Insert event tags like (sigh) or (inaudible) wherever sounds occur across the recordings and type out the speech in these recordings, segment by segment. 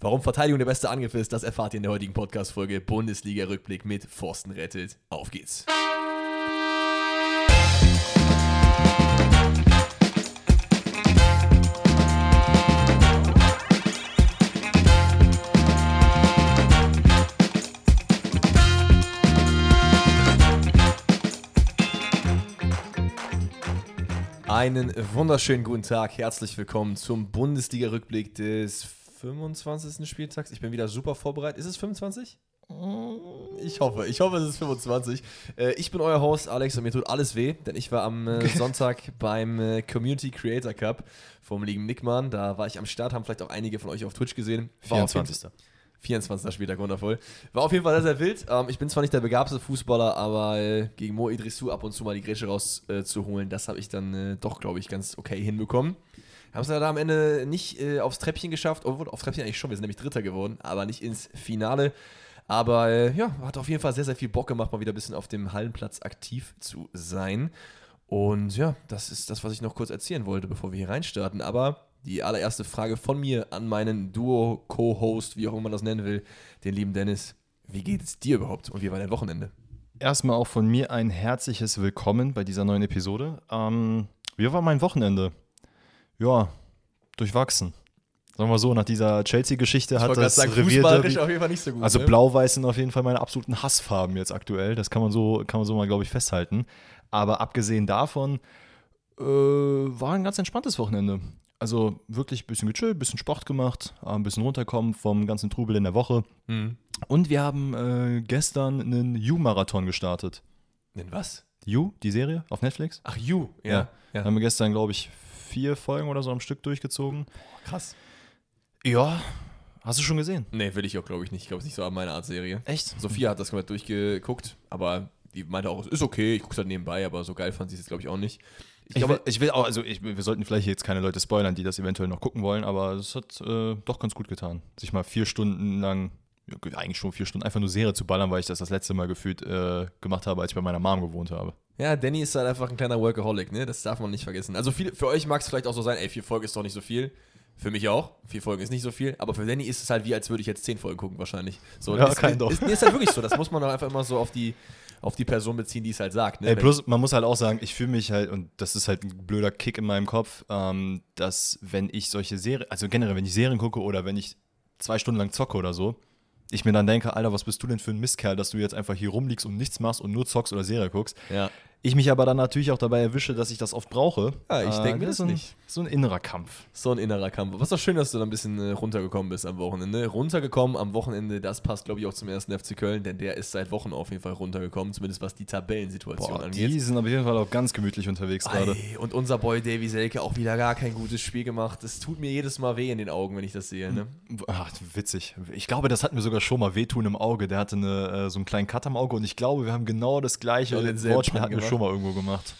Warum Verteidigung der beste Angriff ist, das erfahrt ihr in der heutigen Podcast-Folge Bundesliga-Rückblick mit Forsten rettet. Auf geht's. Einen wunderschönen guten Tag, herzlich willkommen zum Bundesliga-Rückblick des 25. Spieltags. Ich bin wieder super vorbereitet. Ist es 25? Ich hoffe, ich hoffe, es ist 25. Äh, ich bin euer Host Alex und mir tut alles weh, denn ich war am äh, Sonntag beim äh, Community Creator Cup vom lieben Nickmann. Da war ich am Start, haben vielleicht auch einige von euch auf Twitch gesehen. War auf jeden- 24. 24. Spieltag, wundervoll. War auf jeden Fall sehr, sehr wild. Ähm, ich bin zwar nicht der begabte Fußballer, aber gegen Mo Idrissou ab und zu mal die Grätsche rauszuholen, zu holen, das habe ich dann doch, glaube ich, ganz okay hinbekommen. Haben es leider am Ende nicht äh, aufs Treppchen geschafft, obwohl aufs Treppchen eigentlich schon, wir sind nämlich Dritter geworden, aber nicht ins Finale. Aber äh, ja, hat auf jeden Fall sehr, sehr viel Bock gemacht, mal wieder ein bisschen auf dem Hallenplatz aktiv zu sein. Und ja, das ist das, was ich noch kurz erzählen wollte, bevor wir hier reinstarten. Aber die allererste Frage von mir an meinen Duo-Co-Host, wie auch immer man das nennen will, den lieben Dennis. Wie geht es dir überhaupt und wie war dein Wochenende? Erstmal auch von mir ein herzliches Willkommen bei dieser neuen Episode. Ähm, wie war mein Wochenende? Ja, durchwachsen. Sagen wir so, nach dieser Chelsea-Geschichte hat das Revierderby- auf jeden Fall nicht so gut. Also ne? blau-weiß sind auf jeden Fall meine absoluten Hassfarben jetzt aktuell. Das kann man so, kann man so mal, glaube ich, festhalten. Aber abgesehen davon äh, war ein ganz entspanntes Wochenende. Also wirklich ein bisschen gechillt, ein bisschen Sport gemacht, ein bisschen runterkommen vom ganzen Trubel in der Woche. Mhm. Und wir haben äh, gestern einen You-Marathon gestartet. Denn was? You, die Serie auf Netflix? Ach, You. Ja. Ja. ja. Haben wir gestern, glaube ich, vier Folgen oder so am Stück durchgezogen. Krass. Ja, hast du schon gesehen? Nee, will ich auch, glaube ich, nicht. Ich glaube, es ist nicht so meine Art Serie. Echt? Sophia hat das komplett durchgeguckt, aber die meinte auch, es ist okay, ich gucke es halt nebenbei, aber so geil fand sie es jetzt, glaube ich, auch nicht. Ich, Ich, glaube, will, ich will auch, also ich, wir sollten vielleicht jetzt keine Leute spoilern, die das eventuell noch gucken wollen, aber es hat äh, doch ganz gut getan, sich mal vier Stunden lang, eigentlich schon vier Stunden, einfach nur Serie zu ballern, weil ich das das letzte Mal gefühlt äh, gemacht habe, als ich bei meiner Mom gewohnt habe. Ja, Danny ist halt einfach ein kleiner Workaholic, ne? Das darf man nicht vergessen. Also viele, für euch mag es vielleicht auch so sein, ey, vier Folgen ist doch nicht so viel. Für mich auch. Vier Folgen ist nicht so viel. Aber für Danny ist es halt wie, als würde ich jetzt zehn Folgen gucken, wahrscheinlich. So, Ja, ist, kind of. ist, ist, ist halt wirklich so. Das muss man doch einfach immer so auf die, auf die Person beziehen, die es halt sagt. Ne? Ey, plus, man muss halt auch sagen, ich fühle mich halt, und das ist halt ein blöder Kick in meinem Kopf, ähm, dass wenn ich solche Serien, also generell, wenn ich Serien gucke oder wenn ich zwei Stunden lang zocke oder so, ich mir dann denke, Alter, was bist du denn für ein Mistkerl, dass du jetzt einfach hier rumliegst und nichts machst und nur zockst oder Serie guckst. ja. Ich mich aber dann natürlich auch dabei erwische, dass ich das oft brauche. Ja, ich denk mir das das ist so ein, nicht. So ein innerer Kampf. So ein innerer Kampf. Was doch schön, dass du da ein bisschen äh, runtergekommen bist am Wochenende. Runtergekommen am Wochenende, das passt, glaube ich, auch zum ersten FC Köln, denn der ist seit Wochen auf jeden Fall runtergekommen, zumindest was die Tabellensituation Boah, angeht. die sind auf jeden Fall auch ganz gemütlich unterwegs gerade. Und unser Boy Davy Selke auch wieder gar kein gutes Spiel gemacht. Das tut mir jedes Mal weh in den Augen, wenn ich das sehe. Ne? Ach, witzig. Ich glaube, das hatten wir sogar schon mal wehtun im Auge. Der hatte eine, äh, so einen kleinen Cut am Auge und ich glaube, wir haben genau das gleiche Ja, Wortspiel hatten wir. Schon mal irgendwo gemacht.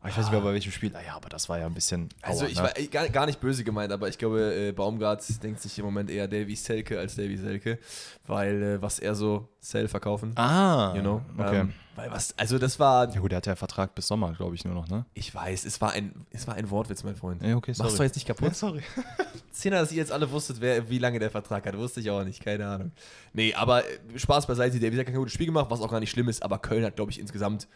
Aber ich weiß nicht mehr bei welchem Spiel. Ah ja, aber das war ja ein bisschen. Also aua, ich ne? war gar, gar nicht böse gemeint, aber ich glaube, äh, Baumgart denkt sich im Moment eher Davy Selke als Davy Selke, weil äh, was er so Sell verkaufen, Ah, you know. Okay. Ähm, weil was, also das war, ja gut, der hat ja Vertrag bis Sommer, glaube ich, nur noch, ne? ich weiß, es war ein, es war ein Wortwitz, mein Freund. Ja, okay, Mach's doch jetzt nicht kaputt. sorry. (laughs) Zehner, dass ihr jetzt alle wusstet, wer, wie lange der Vertrag hat. Wusste ich auch nicht, keine Ahnung. Nee, aber äh, Spaß beiseite, der hat kein gutes Spiel gemacht, was auch gar nicht schlimm ist, aber Köln hat, glaube ich, insgesamt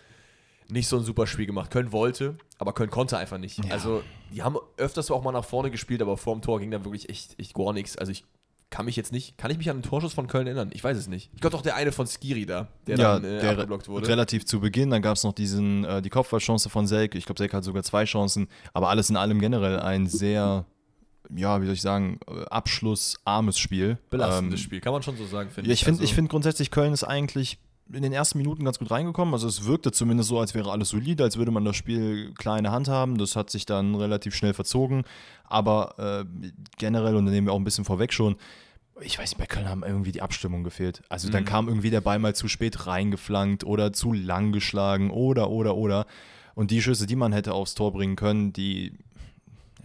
nicht so ein super Spiel gemacht. Köln wollte, aber Köln konnte einfach nicht. Ja. Also, die haben öfters auch mal nach vorne gespielt, aber vorm Tor ging da wirklich echt, echt gar nichts. Also, ich kann mich jetzt nicht, kann ich mich an den Torschuss von Köln erinnern? Ich weiß es nicht. Ich glaube doch der eine von Skiri da, der ja, dann äh, der abgeblockt wurde. relativ zu Beginn, dann gab es noch diesen, äh, die Kopfballchance von Selk. Ich glaube, Selk hat sogar zwei Chancen, aber alles in allem generell ein sehr, ja, wie soll ich sagen, äh, abschlussarmes Spiel. Belastendes Ähm, Spiel, kann man schon so sagen, finde Ja, ich finde Also, ich find grundsätzlich, Köln ist eigentlich in den ersten Minuten ganz gut reingekommen. Also es wirkte zumindest so, als wäre alles solide, als würde man das Spiel klar in der Hand haben. Das hat sich dann relativ schnell verzogen. Aber äh, generell, und da nehmen wir auch ein bisschen vorweg schon, ich weiß nicht, bei Köln haben irgendwie die Abstimmung gefehlt. Also dann Mhm. kam irgendwie der Ball mal zu spät reingeflankt oder zu lang geschlagen oder, oder, oder. Und die Schüsse, die man hätte aufs Tor bringen können, die,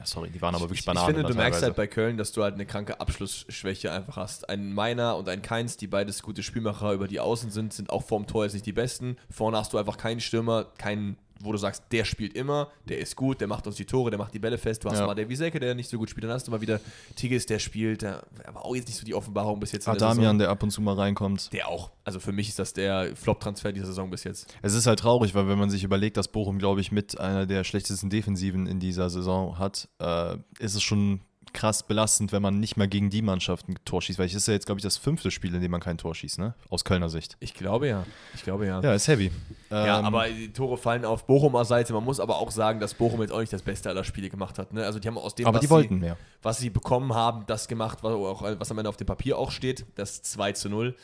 ja sorry, die waren aber wirklich ich, Bananen. Ich finde, du merkst halt bei Köln, dass du halt eine kranke Abschlussschwäche einfach hast. Ein Meiner und ein Keins, die beides gute Spielmacher über die Außen sind, sind auch vorm Tor jetzt nicht die besten. Vorne hast du einfach keinen Stürmer, keinen wo du sagst, der spielt immer, der ist gut, der macht uns die Tore, der macht die Bälle fest. Du hast Ja. mal der Wiesecke, der nicht so gut spielt. Dann hast du mal wieder Tigges, der spielt, der war auch jetzt nicht so die Offenbarung bis jetzt. Adamian, der ab und zu mal reinkommt. Der auch. Also für mich ist das der Flop-Transfer dieser Saison bis jetzt. Es ist halt traurig, weil wenn man sich überlegt, dass Bochum, glaube ich, mit einer der schlechtesten Defensiven in dieser Saison hat, äh, ist es schon krass belastend, wenn man nicht mal gegen die Mannschaft ein Tor schießt. Weil es ist ja jetzt, glaube ich, das fünfte Spiel, in dem man kein Tor schießt, ne? Aus Kölner Sicht. Ich glaube ja. Ich glaube ja. Ja, ist heavy. Ja, Ähm, aber die Tore fallen auf Bochumer Seite. Man muss aber auch sagen, dass Bochum jetzt auch nicht das Beste aller Spiele gemacht hat. Ne? Also die haben aus dem, aber was, die wollten sie, mehr. was sie bekommen haben, das gemacht, was, auch, was am Ende auf dem Papier auch steht. Das 2 zu 0.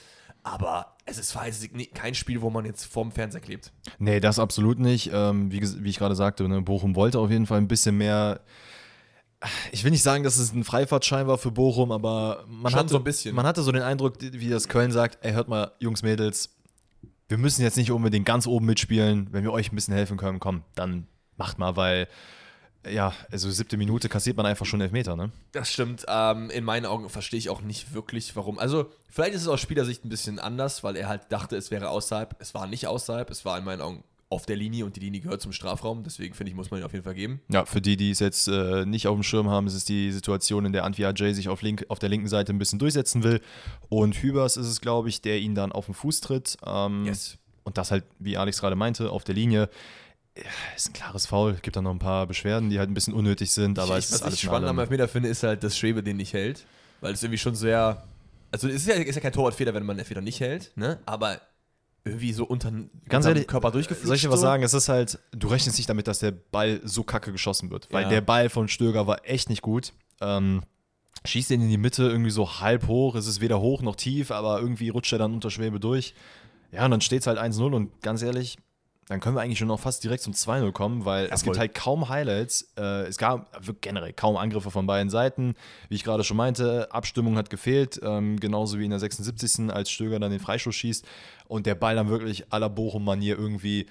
Aber es ist kein Spiel, wo man jetzt vorm Fernseher klebt. Nee, das absolut nicht. Ähm, wie, wie ich gerade sagte, ne, Bochum wollte auf jeden Fall ein bisschen mehr. Ich will nicht sagen, dass es ein Freifahrtschein war für Bochum, aber man, Schon hatte, so ein bisschen. man hatte so den Eindruck, wie das Köln sagt: Ey, hört mal, Jungs, Mädels, wir müssen jetzt nicht unbedingt ganz oben mitspielen. Wenn wir euch ein bisschen helfen können, komm, dann macht mal, weil, ja, also siebte Minute kassiert man einfach schon Elfmeter, ne? Das stimmt. Ähm, in meinen Augen verstehe ich auch nicht wirklich, warum. Also, vielleicht ist es aus Spielersicht ein bisschen anders, weil er halt dachte, es wäre außerhalb. Es war nicht außerhalb. Es war in meinen Augen auf der Linie und die Linie gehört zum Strafraum. Deswegen finde ich, muss man ihn auf jeden Fall geben. Ja, für die, die es jetzt äh, nicht auf dem Schirm haben, ist es die Situation, in der Antwi Ajay sich auf, link, auf der linken Seite ein bisschen durchsetzen will. Und Hübers ist es, glaube ich, der ihn dann auf den Fuß tritt. Ähm, Yes. Und das halt, wie Alex gerade meinte, auf der Linie. Ja, Ist ein klares Foul. Gibt dann noch ein paar Beschwerden, die halt ein bisschen unnötig sind, aber ich, es was ist alles ich spannend am Elfmeter finde, ist halt, dass Schwebe den nicht hält. Weil es irgendwie schon sehr. Also, es ist ja, ist ja kein Torwartfehler, wenn man den Elfmeter nicht hält, ne? Aber irgendwie so unter, Ganz ehrlich, Körper durchgeführt. Soll ich dir was sagen? Es ist halt, du rechnest nicht damit, dass der Ball so kacke geschossen wird. Weil Ja. der Ball von Stöger war echt nicht gut. Ähm, schießt den in die Mitte irgendwie so halb hoch. Es ist weder hoch noch tief, aber irgendwie rutscht er dann unter Schwebe durch. Ja, und dann steht es halt 1-0 und ganz ehrlich, dann können wir eigentlich schon noch fast direkt zum 2-0 kommen, weil es gibt voll. halt kaum Highlights. Äh, es gab wirklich generell kaum Angriffe von beiden Seiten. Wie ich gerade schon meinte, Abstimmung hat gefehlt, ähm, genauso wie in der 76. als Stöger dann den Freistoß schießt und der Ball dann wirklich à la Bochum-Manier irgendwie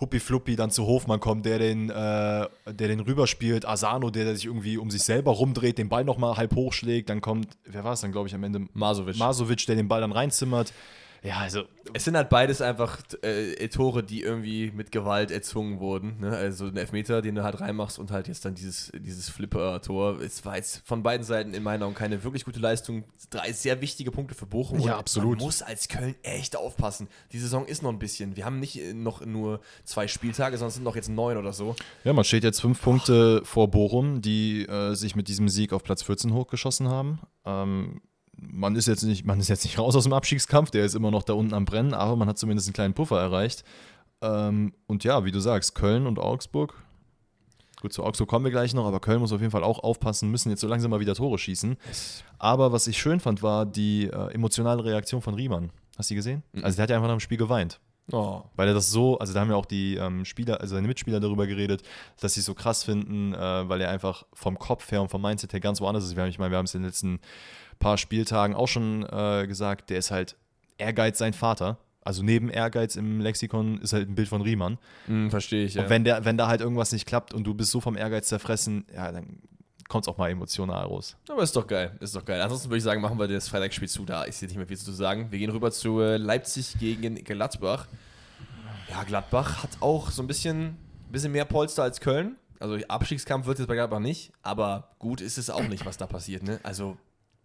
Huppi-Fluppi dann zu Hofmann kommt, der den, äh, der den rüberspielt, Asano, der, der sich irgendwie um sich selber rumdreht, den Ball nochmal halb hochschlägt, dann kommt, wer war es dann, glaube ich, am Ende? Masovic. Masovic, der den Ball dann reinzimmert. Ja, also Es sind halt beides einfach äh, Tore, die irgendwie mit Gewalt erzwungen wurden. Ne? Also ein Elfmeter, den du halt reinmachst und halt jetzt dann dieses, dieses Flipper-Tor. Es war jetzt von beiden Seiten in meinen Augen keine wirklich gute Leistung. Drei sehr wichtige Punkte für Bochum. Ja, Und absolut. Man muss als Köln echt aufpassen. Die Saison ist noch ein bisschen. Wir haben nicht äh, noch nur zwei Spieltage, sondern es sind noch jetzt neun oder so. Ja, man steht jetzt fünf Punkte vor Bochum, die äh, sich mit diesem Sieg auf Platz 14 hochgeschossen haben. Ähm, man ist jetzt nicht, man ist jetzt nicht raus aus dem Abstiegskampf, der ist immer noch da unten am Brennen, aber man hat zumindest einen kleinen Puffer erreicht. Ähm, und ja, wie du sagst, Köln und Augsburg. Gut, zu Augsburg kommen wir gleich noch, aber Köln muss auf jeden Fall auch aufpassen, müssen jetzt so langsam mal wieder Tore schießen. Aber was ich schön fand, war die äh, emotionale Reaktion von Riemann. Hast du die gesehen? Also der hat ja einfach nach dem Spiel geweint. Oh. Weil er das so, also da haben ja auch die ähm, Spieler, also seine Mitspieler darüber geredet, dass sie es so krass finden, äh, weil er einfach vom Kopf her und vom Mindset her ganz woanders ist. Wir haben, ich meine, wir haben es in den letzten paar Spieltagen auch schon äh, gesagt, der ist halt Ehrgeiz sein Vater. Also neben Ehrgeiz im Lexikon ist halt ein Bild von Riemann. Hm, verstehe ich, ja. Und wenn, der, wenn da halt irgendwas nicht klappt und du bist so vom Ehrgeiz zerfressen, ja, dann kommt es auch mal emotional raus. Aber ist doch geil, ist doch geil. Ansonsten würde ich sagen, machen wir das Freitagsspiel zu. Da ist jetzt nicht mehr viel zu sagen. Wir gehen rüber zu äh, Leipzig gegen Gladbach. Ja, Gladbach hat auch so ein bisschen, bisschen mehr Polster als Köln. Also Abstiegskampf wird jetzt bei Gladbach nicht, aber gut ist es auch nicht, was da passiert. Ne? Also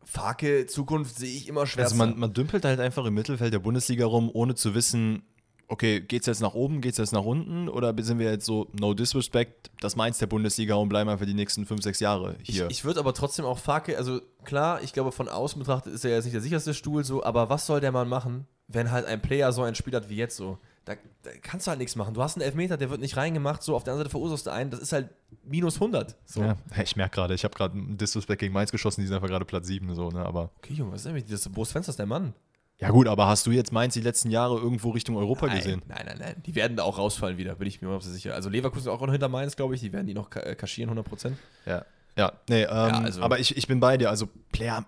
Farke, Zukunft sehe ich immer schwer. Also man, man dümpelt halt einfach im Mittelfeld der Bundesliga rum, ohne zu wissen, okay, geht's jetzt nach oben, geht's jetzt nach unten oder sind wir jetzt so, no disrespect, das meins der Bundesliga und bleiben einfach die nächsten fünf, sechs Jahre hier. Ich, ich würde aber trotzdem auch Farke, also klar, ich glaube, von außen betrachtet ist er jetzt nicht der sicherste Stuhl so, aber was soll der Mann machen, wenn halt ein Player so ein Spiel hat wie jetzt so? Da, da kannst du halt nichts machen. Du hast einen Elfmeter, der wird nicht reingemacht, so auf der anderen Seite verursachst du einen, das ist halt minus 100. So. ja, ich merke gerade, ich habe gerade einen Disrespect gegen Mainz geschossen, die sind einfach gerade Platz 7, so, ne, aber Okay, Junge, was ist denn mit das? Boris Fenster ist der Mann. Ja gut, aber hast du jetzt Mainz die letzten Jahre irgendwo Richtung Europa gesehen? Nein, nein, nein. Die werden da auch rausfallen wieder, bin ich mir mal sicher. Also Leverkusen auch noch hinter Mainz, glaube ich. Die werden die noch äh, kaschieren, 100%. Ja. Ja, nee, ähm, also- aber ich, ich bin bei dir. Also, Player,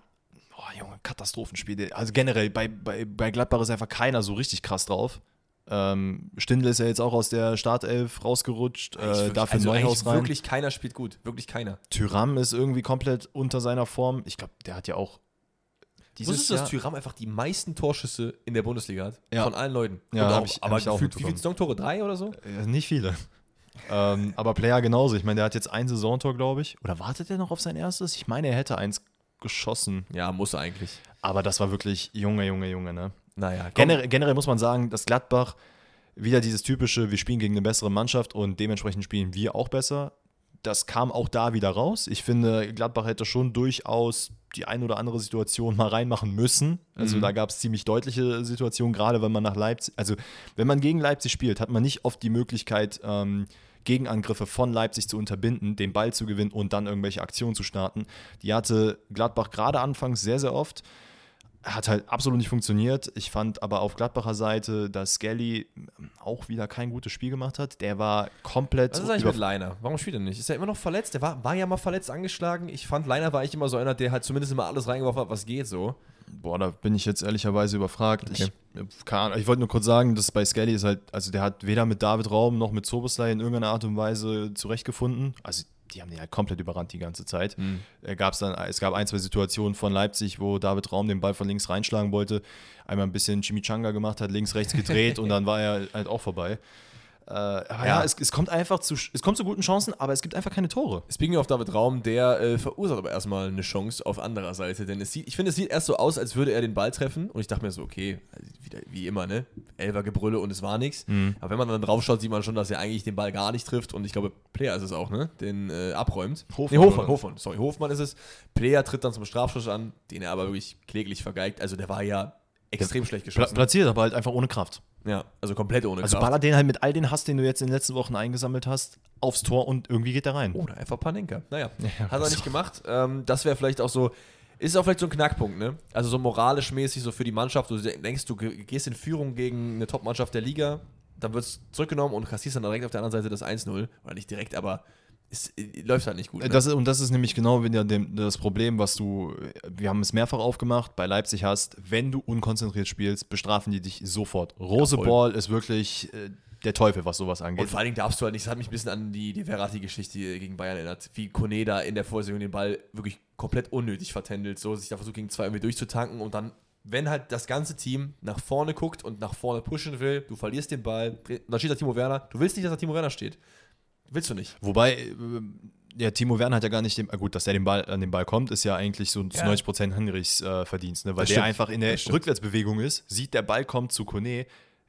oh Junge, Katastrophenspiel. Also generell, bei, bei, bei Gladbach ist einfach keiner so richtig krass drauf. Ähm, Stindl ist ja jetzt auch aus der Startelf rausgerutscht, äh, wirklich- dafür also Neuhaus rein. Wirklich keiner spielt gut. Wirklich keiner. Tyram ist irgendwie komplett unter seiner Form. Ich glaube, der hat ja auch dieses Wusstest du, dass Tyram einfach die meisten Torschüsse in der Bundesliga hat? Ja. Von allen Leuten. Ja, auch, ich- aber ich auch gefühlt, wie viele. Saisontore? Drei oder so? Äh, nicht viele. (laughs) ähm, aber Player genauso. Ich meine, der hat jetzt ein Saisontor, glaube ich. Oder wartet er noch auf sein erstes? Ich meine, er hätte eins geschossen. Ja, muss eigentlich. Aber das war wirklich Junge, Junge, Junge, ne? Naja. Generell, generell muss man sagen, dass Gladbach wieder dieses typische, wir spielen gegen eine bessere Mannschaft und dementsprechend spielen wir auch besser. Das kam auch da wieder raus. Ich finde, Gladbach hätte schon durchaus die ein oder andere Situation mal reinmachen müssen. Also Mhm. da gab es ziemlich deutliche Situationen, gerade wenn man nach Leipzig, also wenn man gegen Leipzig spielt, hat man nicht oft die Möglichkeit, ähm, Gegenangriffe von Leipzig zu unterbinden, den Ball zu gewinnen und dann irgendwelche Aktionen zu starten. Die hatte Gladbach gerade anfangs sehr, sehr oft. Hat halt absolut nicht funktioniert. Ich fand aber auf Gladbacher Seite, dass Skelly auch wieder kein gutes Spiel gemacht hat. Der war komplett. Was ist eigentlich mit Leiner? Warum spielt er nicht? Ist er immer noch verletzt? Der war, war ja mal verletzt angeschlagen. Ich fand, Leiner war eigentlich immer so einer, der halt zumindest immer alles reingeworfen hat, was geht so. Boah, da bin ich jetzt ehrlicherweise überfragt. Okay. Ich, äh, ich wollte nur kurz sagen, dass bei Skelly ist halt, also der hat weder mit David Raum noch mit Soboslai in irgendeiner Art und Weise zurechtgefunden. Also die haben den halt komplett überrannt die ganze Zeit. Äh, gab's dann, es gab ein, zwei Situationen von Leipzig, wo David Raum den Ball von links reinschlagen wollte, einmal ein bisschen Chimichanga gemacht hat, links, rechts gedreht (laughs) und dann war er halt auch vorbei. Äh, aber ja, Ja. es, es kommt einfach zu, es kommt zu guten Chancen, aber es gibt einfach keine Tore. Speaking of David Raum, der äh, verursacht aber erstmal eine Chance auf anderer Seite. Denn es sieht, ich finde, es sieht erst so aus, als würde er den Ball treffen. Und ich dachte mir so, okay, also wieder, wie immer, ne? Elfer Gebrülle und es war nichts. Aber wenn man dann drauf schaut, sieht man schon, dass er eigentlich den Ball gar nicht trifft. Und ich glaube, Player ist es auch, ne? Den äh, abräumt. Hofmann, nee, Hofmann? Hofmann, sorry, Hofmann ist es. Player tritt dann zum Strafschuss an, den er aber wirklich kläglich vergeigt. Also der war ja extrem schlecht geschossen. platziert, aber halt einfach ohne Kraft. Ja, also komplett ohne Also Kraft. baller den halt mit all den Hass, den du jetzt in den letzten Wochen eingesammelt hast, aufs Tor und irgendwie geht er rein. Oder einfach Panenka. Naja, Ja, hat er nicht gemacht. Ähm, das wäre vielleicht auch so, ist auch vielleicht so ein Knackpunkt, ne? Also so moralisch mäßig, so für die Mannschaft. Du denkst, du ge- gehst in Führung gegen eine Top-Mannschaft der Liga, dann wird es zurückgenommen und kassierst dann direkt auf der anderen Seite das 1-0. Oder nicht direkt, aber es läuft halt nicht gut. Ne? Das ist, und das ist nämlich genau wieder dem, das Problem, was du, wir haben es mehrfach aufgemacht, bei Leipzig hast, wenn du unkonzentriert spielst, bestrafen die dich sofort. Rose Ja. Ball ist wirklich äh, der Teufel, was sowas und angeht. vor allen Dingen darfst du halt nicht, das hat mich ein bisschen an die, die Verratti-Geschichte gegen Bayern erinnert, wie Kone da in der Vorsaison den Ball wirklich komplett unnötig vertändelt, so sich da versucht gegen zwei irgendwie durchzutanken und dann, wenn halt das ganze Team nach vorne guckt und nach vorne pushen will, du verlierst den Ball, dann steht da Timo Werner, du willst nicht, dass da Timo Werner steht. Willst du nicht. Wobei, äh, ja, Timo Werner hat ja gar nicht den, äh, gut, dass er den Ball, an den Ball kommt, ist ja eigentlich so zu Ja. 90% Henrichs äh, Verdienst, ne? weil Das der stimmt. einfach in der. Rückwärtsbewegung ist, sieht, der Ball kommt zu Kone,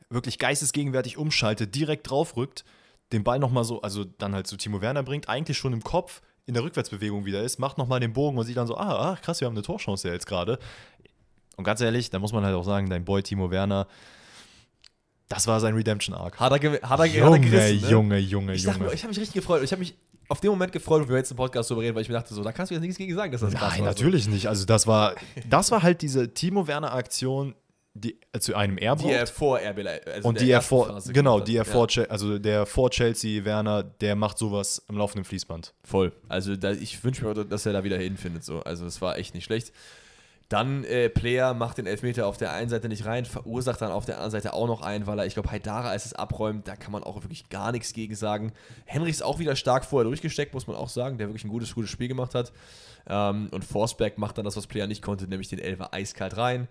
wirklich geistesgegenwärtig umschaltet, direkt draufrückt, den Ball nochmal so, also dann halt zu Timo Werner bringt, eigentlich schon im Kopf in der Rückwärtsbewegung wieder ist, macht nochmal den Bogen und sieht dann so, ah, ach, krass, wir haben eine Torchance ja jetzt gerade. Und ganz ehrlich, da muss man halt auch sagen, dein Boy Timo Werner, das war sein Redemption-Arc. Hat er, hat er, hat er Junge, gerissen, ne? Junge, Junge, Ich, Junge. mir, ich habe mich richtig gefreut. Ich habe mich auf den Moment gefreut, wo wir jetzt im Podcast darüber reden, weil ich mir dachte, so, da kannst du jetzt nichts gegen sagen, dass das krass Nein, war. natürlich nicht. Also das war, das war halt diese Timo Werner Aktion, die äh, zu einem er Die er vor RB also und der die er vor, Phase genau, hat. die er Ja. vor, Chel- also der vor Chelsea Werner, der macht sowas im laufenden Fließband. Voll. Also da, ich wünsche mir, dass er da wieder hinfindet. So. Also es war echt nicht schlecht. Dann äh, Player macht den Elfmeter auf der einen Seite nicht rein, verursacht dann auf der anderen Seite auch noch einen, weil er, ich glaube, Haidara, als es abräumt, da kann man auch wirklich gar nichts gegen sagen. Henrich ist auch wieder stark vorher durchgesteckt, muss man auch sagen, der wirklich ein gutes, gutes Spiel gemacht hat. Ähm, und Forsberg macht dann das, was Player nicht konnte, nämlich den Elfer eiskalt rein.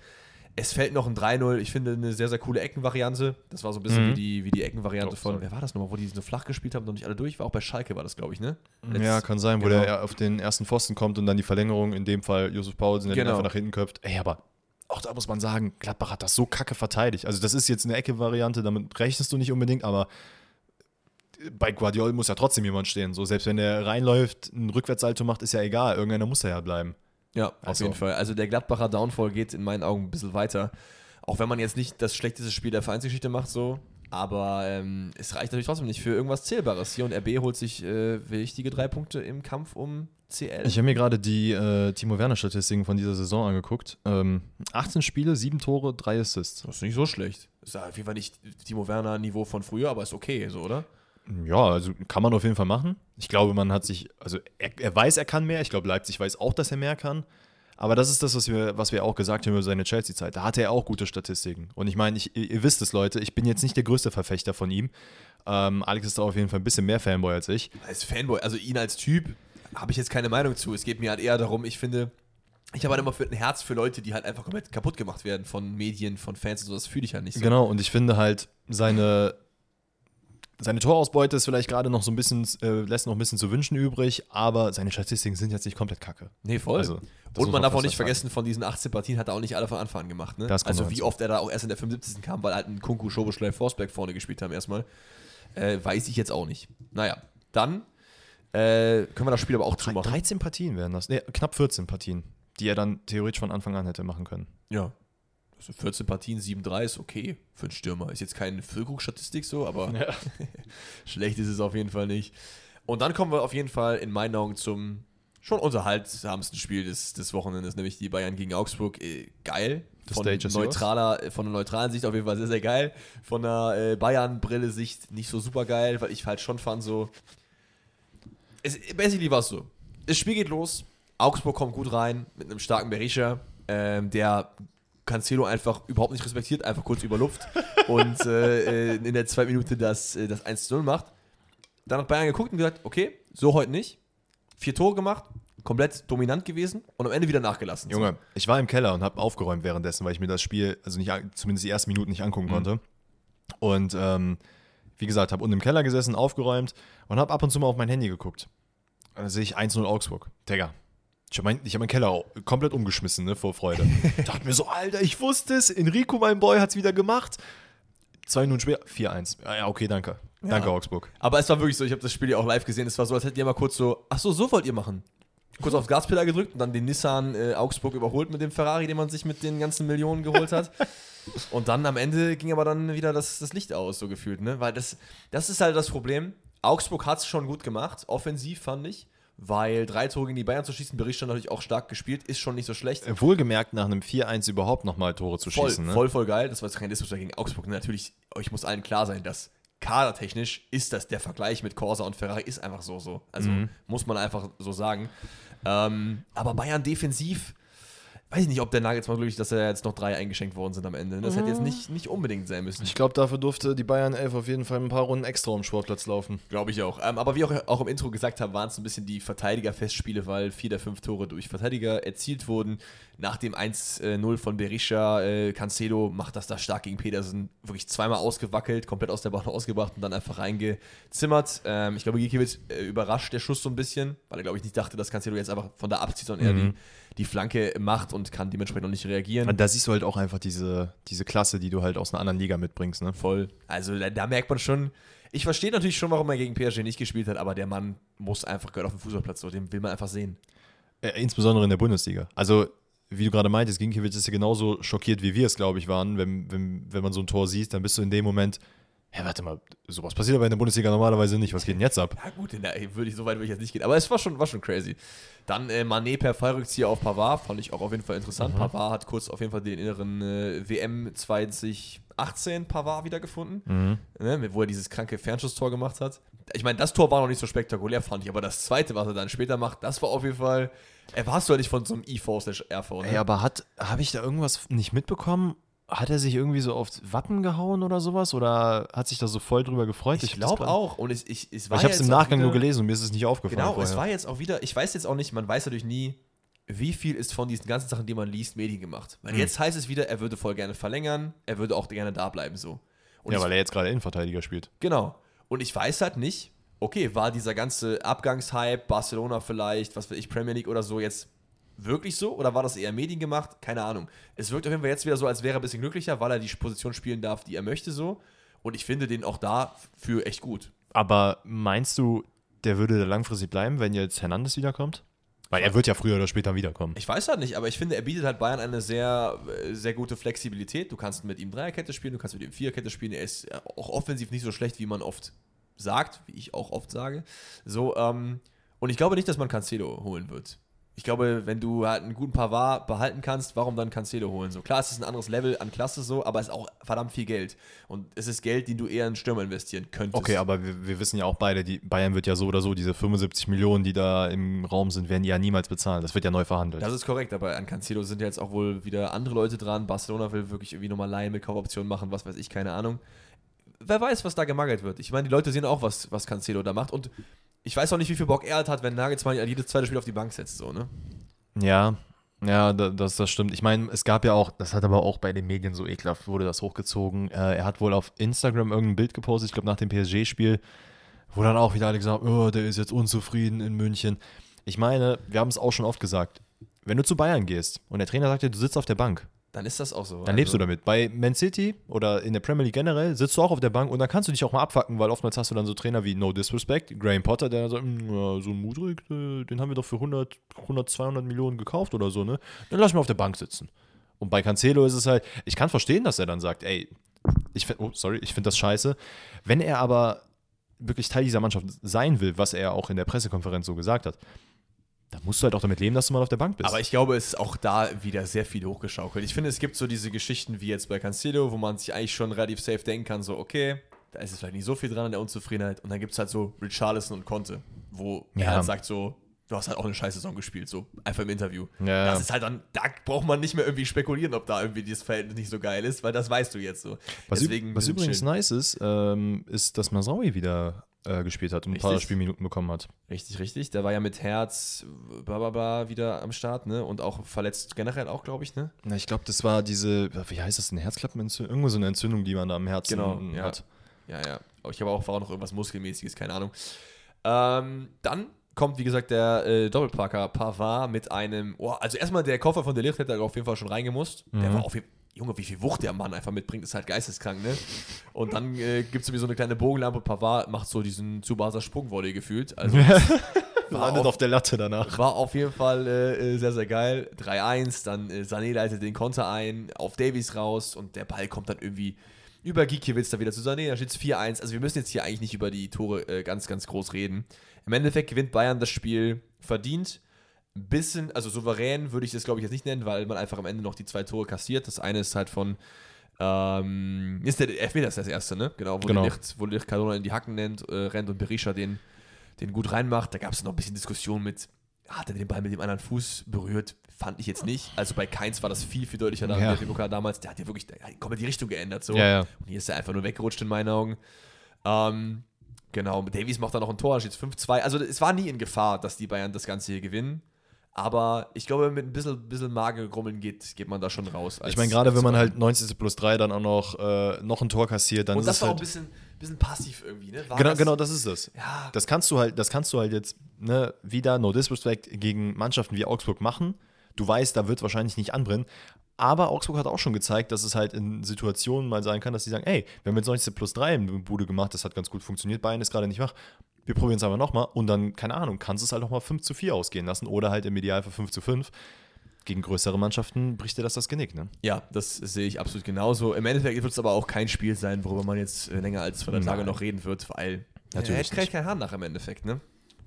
Es fällt noch ein 3-0. Ich finde eine sehr, sehr coole Eckenvariante. Das war so ein bisschen Mhm. wie die, wie die Eckenvariante von, wer war das nochmal, wo die so flach gespielt haben und noch nicht alle durch? War auch bei Schalke, war das, glaube ich, ne? ja, Letztes- kann sein, wo genau. der auf den ersten Pfosten kommt und dann die Verlängerung, in dem Fall Josef Paulsen, der Genau. einfach nach hinten köpft. Ey, aber auch da muss man sagen, Gladbach hat das so kacke verteidigt. Also das ist jetzt eine Ecke-Variante, damit rechnest du nicht unbedingt, aber bei Guardiol muss ja trotzdem jemand stehen. So, selbst wenn der reinläuft, ein Rückwärtssalto macht, ist ja egal. Irgendeiner muss da ja bleiben. Ja, auf Also- jeden Fall. Also der Gladbacher Downfall geht in meinen Augen ein bisschen weiter. Auch wenn man jetzt nicht das schlechteste Spiel der Vereinsgeschichte macht, so. Aber ähm, es reicht natürlich trotzdem nicht für irgendwas Zählbares hier. Und RB holt sich äh, wichtige drei Punkte im Kampf um CL. Ich habe mir gerade die äh, Timo Werner-Statistiken von dieser Saison angeguckt. Ähm, 18 Spiele, 7 Tore, 3 Assists. das ist nicht so schlecht. Ist auf jeden Fall nicht Timo Werner Niveau von früher, aber ist okay, so, oder? Ja, also kann man auf jeden Fall machen. Ich glaube, man hat sich, also er, er weiß, er kann mehr. Ich glaube, Leipzig weiß auch, dass er mehr kann. Aber das ist das, was wir, was wir auch gesagt haben über seine Chelsea-Zeit. Da hatte er auch gute Statistiken. Und ich meine, ich, ihr wisst es, Leute, ich bin jetzt nicht der größte Verfechter von ihm. Ähm, Alex ist da auf jeden Fall ein bisschen mehr Fanboy als ich. Als Fanboy, also ihn als Typ, habe ich jetzt keine Meinung zu. Es geht mir halt eher darum, ich finde, ich habe halt immer für ein Herz für Leute, die halt einfach komplett kaputt gemacht werden von Medien, von Fans und so. Das fühle ich halt nicht so. Genau, und ich finde halt seine, Seine Torausbeute ist vielleicht gerade noch so ein bisschen, äh, lässt noch ein bisschen zu wünschen übrig, aber seine Statistiken sind jetzt nicht komplett kacke. Nee, voll. Also, und man darf auch nicht sagen. vergessen, von diesen 18 Partien hat er auch nicht alle von Anfang an gemacht. Ne? Also wie oft er da auch erst in der 75. kam, weil halt ein Kunku, Schoboschlei, Forsberg vorne gespielt haben erstmal. Äh, weiß ich jetzt auch nicht. Naja, dann äh, können wir das Spiel aber auch zumachen. 13 Partien wären das. Nee, knapp 14 Partien, die er dann theoretisch von Anfang an hätte machen können. Ja. Also 14 Partien, 7-3 ist okay für einen Stürmer. Ist jetzt keine Füllkrug-Statistik so, aber (laughs) schlecht ist es auf jeden Fall nicht. Und dann kommen wir auf jeden Fall in meinen Augen zum schon unterhaltsamsten Spiel des, des Wochenendes, nämlich die Bayern gegen Augsburg. Äh, geil. Von neutraler, von der neutralen Sicht auf jeden Fall sehr, sehr geil. Von der äh, Bayern-Brille-Sicht nicht so super geil, weil ich halt schon fand, so. Es, basically war es so. Das Spiel geht los. Augsburg kommt gut rein mit einem starken Berisha, ähm, der Cancelo einfach überhaupt nicht respektiert, einfach kurz überlupft und äh, äh, in der zweiten Minute das, äh, das 1-0 macht. Dann hat Bayern geguckt und gesagt, okay, so heute nicht. Vier Tore gemacht, komplett dominant gewesen und am Ende wieder nachgelassen. Junge, ich war im Keller und habe aufgeräumt währenddessen, weil ich mir das Spiel, also nicht, zumindest die ersten Minuten nicht angucken konnte. Und ähm, wie gesagt, habe unten im Keller gesessen, aufgeräumt und habe ab und zu mal auf mein Handy geguckt. Und dann sehe ich 1-0 Augsburg. Digga. Ich habe mein, ich hab meinen Keller komplett umgeschmissen, ne, vor Freude. (laughs) Dachte mir so, Alter, ich wusste es. Enrico, mein Boy, hat es wieder gemacht. Zwei Minuten später, 4-1. Ja, ja, okay, danke. Danke, Augsburg. Aber es war wirklich so, ich habe das Spiel ja auch live gesehen, es war so, als hättet ihr mal kurz so, ach so, so wollt ihr machen. Kurz aufs Gaspedal gedrückt und dann den Nissan äh, Augsburg überholt mit dem Ferrari, den man sich mit den ganzen Millionen geholt hat. (laughs) und dann am Ende ging aber dann wieder das, das Licht aus, so gefühlt, ne? Weil das, das ist halt das Problem. Augsburg hat es schon gut gemacht, offensiv fand ich, weil drei Tore gegen die Bayern zu schießen, Bericht stand natürlich auch stark gespielt, ist schon nicht so schlecht. Äh, Wohlgemerkt, nach einem 4-1 überhaupt nochmal Tore zu voll, schießen. Ne? voll, voll geil. Das war jetzt kein Diskussion gegen Augsburg. Natürlich, euch muss allen klar sein, dass kadertechnisch ist das der Vergleich mit Corsa und Ferrari ist einfach so so. Also Mhm. muss man einfach so sagen. Ähm, aber Bayern defensiv, weiß ich nicht, ob der Nagelsmann glücklich, dass er jetzt noch drei eingeschenkt worden sind am Ende. Das hätte jetzt nicht, nicht unbedingt sein müssen. Ich glaube, dafür durfte die Bayern 11 auf jeden Fall ein paar Runden extra um den Sportplatz laufen. Glaube ich auch. Ähm, aber wie auch, auch im Intro gesagt haben, waren es ein bisschen die Verteidiger-Festspiele, weil vier der fünf Tore durch Verteidiger erzielt wurden. Nach dem 1-0 von Berisha, äh, Cancelo macht das da stark gegen Pedersen. Wirklich zweimal ausgewackelt, komplett aus der Bahn (laughs) ausgebracht und dann einfach reingezimmert. Ähm, ich glaube, Gikiewicz äh, überrascht der Schuss so ein bisschen, weil er, glaube ich, nicht dachte, dass Cancelo jetzt einfach von da abzieht, sondern eher Mhm. die, die Flanke macht und kann dementsprechend noch nicht reagieren. Und da siehst du halt auch einfach diese, diese Klasse, die du halt aus einer anderen Liga mitbringst. Ne? Voll. Also da, da merkt man schon, ich verstehe natürlich schon, warum er gegen PSG nicht gespielt hat, aber der Mann muss einfach gehört auf dem Fußballplatz, so, den will man einfach sehen. Äh, insbesondere in der Bundesliga. Also, wie du gerade meintest, Ginkiewicz ist ja genauso schockiert, wie wir es, glaube ich, waren. Wenn, wenn, wenn man so ein Tor sieht, dann bist du in dem Moment, hä, warte mal, sowas passiert aber in der Bundesliga normalerweise nicht. Was geht denn jetzt ab? Ja gut, der, würde ich, so weit würde ich jetzt nicht gehen, aber es war schon, war schon crazy. Dann äh, Mané per Fallrückzieher auf Pavard, fand ich auch auf jeden Fall interessant. Pavard hat kurz auf jeden Fall den inneren äh, WM 2018 Pavard wiedergefunden, ne, wo er dieses kranke Fernschusstor gemacht hat. Ich meine, das Tor war noch nicht so spektakulär, fand ich, aber das zweite, was er dann später macht, das war auf jeden Fall, erwartest du ja nicht von so einem IV slash RV, ne? Ey, aber hat, habe ich da irgendwas nicht mitbekommen? Hat er sich irgendwie so aufs Wappen gehauen oder sowas? Oder hat sich da so voll drüber gefreut? ich das glaube auch. Und es, ich, es war ich habe es im Nachgang wieder- nur gelesen und mir ist es nicht aufgefallen. Genau, es vorher. war jetzt auch wieder, ich weiß jetzt auch nicht, man weiß natürlich nie, wie viel ist von diesen ganzen Sachen, die man liest, Medien gemacht. Weil Mhm. jetzt heißt es wieder, er würde voll gerne verlängern, er würde auch gerne da bleiben so. Und ja, ich, weil er jetzt gerade Innenverteidiger spielt. genau. Und ich weiß halt nicht, okay, war dieser ganze Abgangshype, Barcelona vielleicht, was weiß ich, Premier League oder so, jetzt wirklich so? Oder war das eher Medien gemacht? Keine Ahnung. Es wirkt auf jeden Fall jetzt wieder so, als wäre er ein bisschen glücklicher, weil er die Position spielen darf, die er möchte so. Und ich finde den auch da für echt gut. Aber meinst du, der würde da langfristig bleiben, wenn jetzt Hernandez wiederkommt? Weil er wird ja früher oder später wiederkommen. Ich weiß halt nicht, aber ich finde, er bietet halt Bayern eine sehr, äh, sehr gute Flexibilität. Du kannst mit ihm Dreierkette spielen, du kannst mit ihm Viererkette spielen. Er ist auch offensiv nicht so schlecht, wie man oft sagt, wie ich auch oft sage. So, ähm, und ich glaube nicht, dass man Cancelo holen wird. Ich glaube, wenn du halt einen guten Pavard behalten kannst, warum dann Cancelo holen? So klar, es ist ein anderes Level an Klasse so, aber es ist auch verdammt viel Geld. Und es ist Geld, den du eher in Stürmer investieren könntest. Okay, aber wir, wir wissen ja auch beide, die Bayern wird ja so oder so, diese 75 Millionen, die da im Raum sind, werden die ja niemals bezahlen. Das wird ja neu verhandelt. Das ist korrekt, aber an Cancelo sind ja jetzt auch wohl wieder andere Leute dran. Barcelona will wirklich irgendwie nochmal Laien mit Kaufoptionen machen, was weiß ich, keine Ahnung. Wer weiß, was da gemangelt wird. Ich meine, die Leute sehen auch, was, was Cancelo da macht. Und ich weiß auch nicht, wie viel Bock er hat, wenn Nagelsmann jedes zweite Spiel auf die Bank setzt, so, ne? ja, Ja, da- das, das stimmt. Ich meine, es gab ja auch, das hat aber auch bei den Medien so ekelhaft, wurde das hochgezogen. Äh, er hat wohl auf Instagram irgendein Bild gepostet, ich glaube nach dem PSG-Spiel, wo dann auch wieder alle gesagt haben, oh, der ist jetzt unzufrieden in München. Ich meine, wir haben es auch schon oft gesagt, wenn du zu Bayern gehst und der Trainer sagt dir, du sitzt auf der Bank, Dann ist das auch so. dann lebst du Also, damit. Bei Man City oder in der Premier League generell sitzt du auch auf der Bank und dann kannst du dich auch mal abfacken, weil oftmals hast du dann so Trainer wie No Disrespect, Graham Potter, der sagt, "Hm, ja, so ein Mudrik, äh, den haben wir doch für 100, 100, 200 Millionen gekauft oder so, ne? Dann lass mich auf der Bank sitzen. Und bei Cancelo ist es halt, ich kann verstehen, dass er dann sagt, ey, ich find, oh, sorry, ich finde das scheiße. Wenn er aber wirklich Teil dieser Mannschaft sein will, was er auch in der Pressekonferenz so gesagt hat, dann musst du halt auch damit leben, dass du mal auf der Bank bist. Aber ich glaube, es ist auch da wieder sehr viel hochgeschaukelt. Ich finde, es gibt so diese Geschichten wie jetzt bei Cancelo, wo man sich eigentlich schon relativ safe denken kann, so, okay, da ist es vielleicht nicht so viel dran an der Unzufriedenheit. Und dann gibt es halt so Richarlison und Conte, wo Ja. er halt sagt so, du hast halt auch eine scheiß Saison gespielt, so einfach im Interview. Ja. Das ist halt dann, da braucht man nicht mehr irgendwie spekulieren, ob da irgendwie das Verhältnis nicht so geil ist, weil das weißt du jetzt so. Was, Deswegen was übrigens chill. nice ist, ähm, ist, dass Masraui wieder äh, gespielt hat und ein paar Richtig. Spielminuten bekommen hat. Richtig, richtig. Der war ja mit Herz, bla bla bla, wieder am Start, ne? Und auch verletzt generell auch, glaube ich, ne? Na, ich glaube, das war diese, wie heißt das, eine Herzklappenentzündung? Irgendwo so eine Entzündung, die man da am Herzen Genau, ja. hat. Ja, ja. Aber ich habe auch, war auch noch irgendwas Muskelmäßiges, keine Ahnung. Ähm, dann kommt, wie gesagt, der äh, Doppelpacker Pavard mit einem. Oh, also erstmal der Koffer von der Licht hätte er auf jeden Fall schon reingemusst. Der Mhm. war auf jeden Junge, wie viel Wucht der Mann einfach mitbringt, ist halt geisteskrank, ne? Und dann äh, gibt es irgendwie so eine kleine Bogenlampe. Pavard macht so diesen Zubaser Sprungvolley gefühlt. Also war (laughs) Landet auf, auf der Latte danach. war auf jeden Fall äh, äh, sehr, sehr geil. 3-1, dann äh, Sané leitet den Konter ein, auf Davies raus und der Ball kommt dann irgendwie über Gikiewicz da wieder zu Sané, da steht es 4-1. Also wir müssen jetzt hier eigentlich nicht über die Tore äh, ganz, ganz groß reden. Im Endeffekt gewinnt Bayern das Spiel verdient. Ein bisschen, also souverän würde ich das glaube ich jetzt nicht nennen, weil man einfach am Ende noch die zwei Tore kassiert. Das eine ist halt von, ähm, ist der Elfmeter ist das erste, ne? Genau, wo Genau. Licht, wo Licht Cardona in die Hacken nennt, äh, rennt und Berisha den, den gut reinmacht. Da gab es noch ein bisschen Diskussion mit, hat er den Ball mit dem anderen Fuß berührt? Fand ich jetzt nicht. Also bei Keins war das viel, viel deutlicher da, Ja. der damals. Der hat ja wirklich der hat komplett die Richtung geändert. So. Ja, ja. Und hier ist er einfach nur weggerutscht in meinen Augen. Ähm, genau, Davies macht da noch ein Tor, steht 5-2. Also es war nie in Gefahr, dass die Bayern das Ganze hier gewinnen. Aber ich glaube, mit ein bisschen, bisschen Magengrummeln geht, geht man da schon raus. Ich meine, gerade wenn man halt 90 plus 3 dann auch noch, äh, noch ein Tor kassiert, dann Und ist das es war auch halt. ein bisschen, bisschen passiv irgendwie, ne? War Genau, das, genau, das ist es. Ja, Das kannst du halt, das kannst du halt jetzt, ne, wieder No Disrespect gegen Mannschaften wie Augsburg machen. Du weißt, da wird wahrscheinlich nicht anbrennen. Aber Augsburg hat auch schon gezeigt, dass es halt in Situationen mal sein kann, dass sie sagen, ey, wir haben jetzt 19 plus 3 in Bude gemacht, das hat ganz gut funktioniert, Bayern ist gerade nicht wach. Wir probieren es aber nochmal und dann, keine Ahnung, kannst du es halt nochmal 5 zu 4 ausgehen lassen oder halt im Idealfall 5 zu 5. Gegen größere Mannschaften bricht dir das das Genick, ne? Ja, das sehe ich absolut genauso. Im Endeffekt wird es aber auch kein Spiel sein, worüber man jetzt äh, länger als zwei Tage noch reden wird, weil Natürlich er kräht kein Hahn nach im Endeffekt, ne?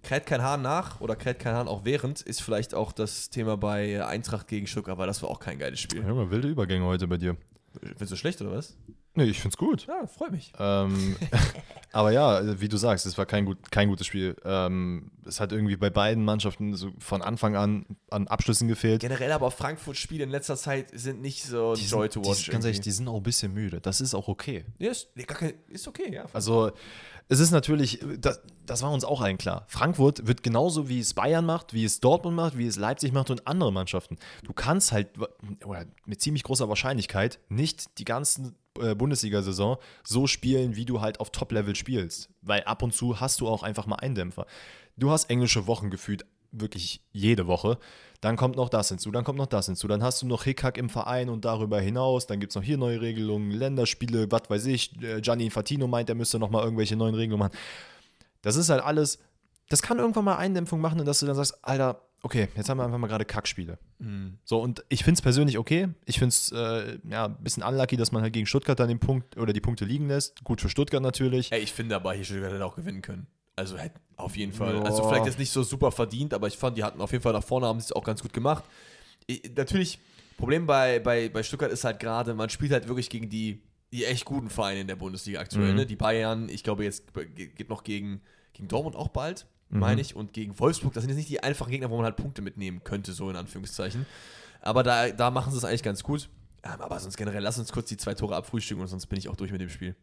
Kräht kein Hahn nach oder kräht kein Hahn auch während, ist vielleicht auch das Thema bei Eintracht gegen Stuttgart, weil das war auch kein geiles Spiel. Junge, wilde Übergänge heute bei dir. Findest du schlecht oder was? Nee, ich find's gut. Ja, freue mich. Ähm, (laughs) (laughs) aber ja, wie du sagst, es war kein, gut, kein gutes Spiel. Ähm, es hat irgendwie bei beiden Mannschaften so von Anfang an an Abschlüssen gefehlt. Generell aber Frankfurt-Spiele in letzter Zeit sind nicht so Die Joy sind, to die, watch. sind- ganz ehrlich, die sind auch ein bisschen müde. Das ist auch okay. Ja, ist, nee, gar kein, ist okay, ja. Also, es ist natürlich, das, das war uns auch allen klar. Frankfurt wird genauso wie es Bayern macht, wie es Dortmund macht, wie es Leipzig macht und andere Mannschaften. Du kannst halt mit ziemlich großer Wahrscheinlichkeit nicht die ganzen äh, Bundesliga-Saison so spielen, wie du halt auf Top-Level spielst. Weil ab und zu hast du auch einfach mal Eindämpfer. Du hast englische Wochen gefühlt wirklich jede Woche. Dann kommt noch das hinzu, dann kommt noch das hinzu. Dann hast du noch Hickhack im Verein und darüber hinaus. Dann gibt es noch hier neue Regelungen, Länderspiele, was weiß ich. Äh, Gianni Infantino meint, er müsste noch mal irgendwelche neuen Regelungen machen. Das ist halt alles, das kann irgendwann mal Eindämpfung machen, dass du dann sagst, Alter, okay, jetzt haben wir einfach mal gerade Kackspiele. So, und ich finde es persönlich okay. Ich finde es äh, ja, ein bisschen unlucky, dass man halt gegen Stuttgart dann den Punkt oder die Punkte liegen lässt. Gut für Stuttgart natürlich. Ey, ich finde aber, hier Stuttgart hätte auch gewinnen können. Also auf jeden Fall. Ja. Also vielleicht jetzt nicht so super verdient, aber ich fand, die hatten auf jeden Fall nach vorne, haben sie es auch ganz gut gemacht. Ich, natürlich, Problem bei, bei, bei Stuttgart ist halt gerade, man spielt halt wirklich gegen die, die echt guten Vereine in der Bundesliga aktuell. Mhm. Ne? Die Bayern, ich glaube, jetzt ge- geht noch gegen, gegen Dortmund auch bald, Mhm. meine ich, und gegen Wolfsburg. Das sind jetzt nicht die einfachen Gegner, wo man halt Punkte mitnehmen könnte, so in Anführungszeichen. Aber da, da machen sie es eigentlich ganz gut. Ähm, aber sonst generell, lass uns kurz die zwei Tore abfrühstücken und sonst bin ich auch durch mit dem Spiel.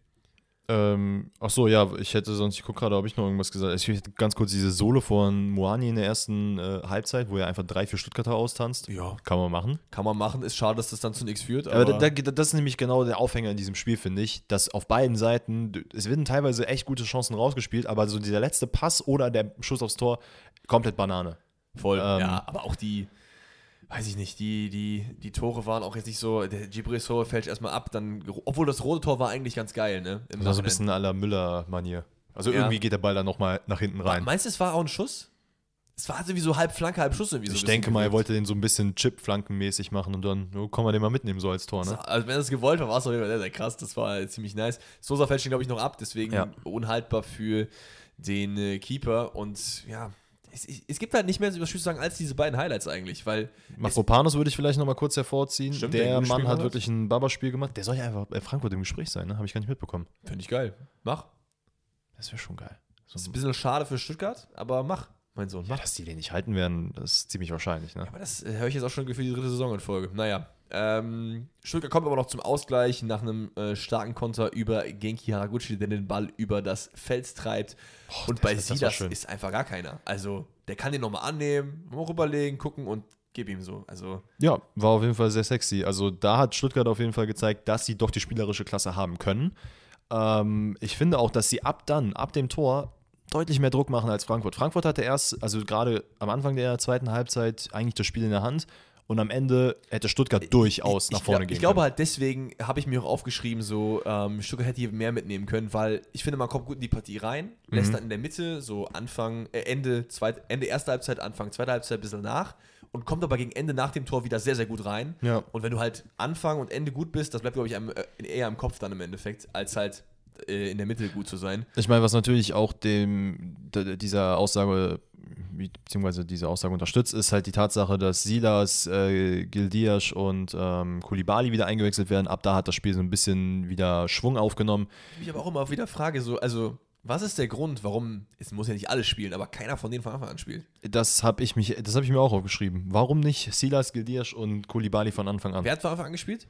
Ähm, ach so, ja, ich hätte sonst, ich gucke gerade, ob ich noch irgendwas gesagt habe. Ich hätte ganz kurz diese Solo von Moani in der ersten äh, Halbzeit, wo er einfach drei, vier Stuttgarter austanzt. Ja. Kann man machen. Kann man machen. Ist schade, dass das dann zu nichts führt. Aber, da, da, das ist nämlich genau der Aufhänger in diesem Spiel, finde ich, dass auf beiden Seiten, es werden teilweise echt gute Chancen rausgespielt, aber so dieser letzte Pass oder der Schuss aufs Tor, komplett Banane. voll. ähm, ja, aber auch die, weiß ich nicht, die, die, die Tore waren auch jetzt nicht so, der Gibril fällt erstmal ab, dann, obwohl das rote Tor war eigentlich ganz geil, ne? Im Das war so ein bisschen la Müller-Manier. Also Ja. irgendwie geht der Ball dann nochmal nach hinten rein. Meinst du, es war auch ein Schuss? Es war irgendwie halb Flanke, halb Schuss irgendwie so. ich denke mal, er wollte den so ein bisschen Chip-Flankenmäßig machen und dann oh, kann man den mal mitnehmen, so als Tor, ne? Also wenn es gewollt war, war es auf jeden Fall sehr, sehr krass. Das war ziemlich nice. Sosa fällt glaube ich, noch ab, deswegen Ja. unhaltbar für den äh, Keeper. Und ja, es, es gibt halt nicht mehr so zu sagen als diese beiden Highlights eigentlich, weil Mafropanos würde ich vielleicht nochmal kurz hervorziehen. Stimmt, der Mann Spiel hat wirklich ein Baba-Spiel gemacht. Der soll ja einfach bei Frankfurt im Gespräch sein, ne? Habe ich gar nicht mitbekommen. finde ich geil. Mach. Das wäre schon geil. So, Ist ein bisschen schade für Stuttgart, aber mach, mein Sohn. ja, Mach. dass die den nicht halten werden, das ist ziemlich wahrscheinlich, ne? Aber das äh, höre ich jetzt auch schon für die dritte Saison in Folge. Naja. Ähm, Stuttgart kommt aber noch zum Ausgleich nach einem äh, starken Konter über Genki Haraguchi, der den Ball über das Feld treibt. und das- bei das war Silas schön. ist einfach gar keiner. Also, der kann den nochmal annehmen, mal rüberlegen, gucken und gib ihm so. Also, Ja, war auf jeden Fall sehr sexy. Also da hat Stuttgart auf jeden Fall gezeigt, dass sie doch die spielerische Klasse haben können. Ähm, ich finde auch, dass sie ab dann, ab dem Tor, deutlich mehr Druck machen als Frankfurt. Frankfurt hatte erst, also gerade am Anfang der zweiten Halbzeit, eigentlich das Spiel in der Hand. Und am Ende hätte Stuttgart durchaus ich, nach ich, vorne glaub- gehen Ich glaube können. halt, deswegen habe ich mir auch aufgeschrieben, so, ähm, Stuttgart hätte hier mehr mitnehmen können, weil ich finde, man kommt gut in die Partie rein, Mhm. lässt dann in der Mitte, so Anfang, äh, Ende, zweit, Ende erster Halbzeit, Anfang zweiter Halbzeit ein bisschen nach und kommt aber gegen Ende nach dem Tor wieder sehr, sehr gut rein. Ja. Und wenn du halt Anfang und Ende gut bist, das bleibt, glaube ich, am, äh, eher im Kopf dann im Endeffekt, als halt in der Mitte gut zu sein. Ich meine, was natürlich auch dem dieser Aussage beziehungsweise diese Aussage unterstützt, ist halt die Tatsache, dass Silas, äh, Gildias und ähm, Kulibali wieder eingewechselt werden. Ab da hat das Spiel so ein bisschen wieder Schwung aufgenommen. Ich mich aber auch immer wieder frage, so, also, was ist der Grund, warum, es muss ja nicht alles spielen, aber keiner von denen von Anfang an spielt? Das habe ich mich, das habe ich mir auch aufgeschrieben. Warum nicht Silas, Gildias und Kulibali von Anfang an? Wer hat von Anfang an gespielt?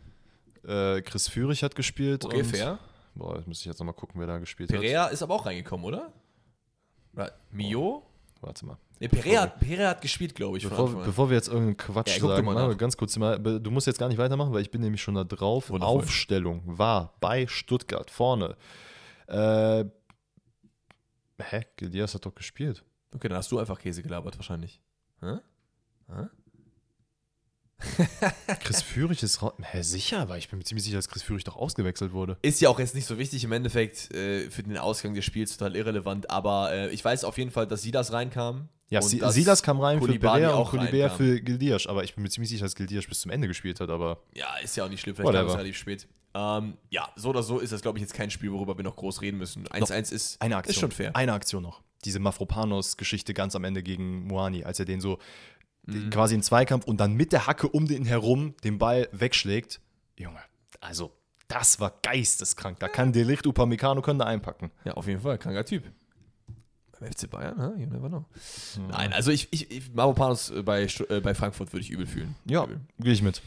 Äh, Chris Führig hat gespielt. Okay, fair. Boah, jetzt muss ich jetzt nochmal gucken, wer da gespielt hat. Perea ist aber auch reingekommen, oder? Oder Mio? Warte mal. Ne, Perea, Perea hat gespielt, glaube ich. Bevor, bevor wir jetzt irgendeinen Quatsch Ja, sagen, mal ganz kurz mal, du musst jetzt gar nicht weitermachen, weil ich bin nämlich schon da drauf. Wundervoll. Aufstellung war bei Stuttgart vorne. Äh, hä? Gildias hat doch gespielt. Okay, dann hast du einfach Käse gelabert, wahrscheinlich. Hä? (laughs) Chris Führig ist raus. Hä, sicher? Weil ich bin mir ziemlich sicher, dass Chris Führig doch ausgewechselt wurde. Ist ja auch jetzt nicht so wichtig im Endeffekt äh, für den Ausgang des Spiels, total irrelevant, aber äh, ich weiß auf jeden Fall, dass Silas reinkam. Ja, und Si- dass Silas kam rein für Koulibaly Perea und auch Kulibär für Gildias, aber ich bin mir ziemlich sicher, dass Gildias bis zum Ende gespielt hat, aber Ja, ist ja auch nicht schlimm, vielleicht kam es relativ spät. Ähm, ja, so oder so ist das, glaube ich, jetzt kein Spiel, worüber wir noch groß reden müssen. 1-1 ist, eine Aktion. ist schon fair. Eine Aktion noch. Diese Mafropanos-Geschichte ganz am Ende gegen Moani, als er den so Mhm. quasi im Zweikampf und dann mit der Hacke um den herum den Ball wegschlägt. Junge, also das war geisteskrank. Da kann Delicht Upamecano können da einpacken. Ja, auf jeden Fall, kranker Typ. Beim FC Bayern, huh? you never know. Nein, also ich, ich, ich Mavropanos äh, bei, äh, bei Frankfurt würde ich übel fühlen. Ja, gehe ich mit.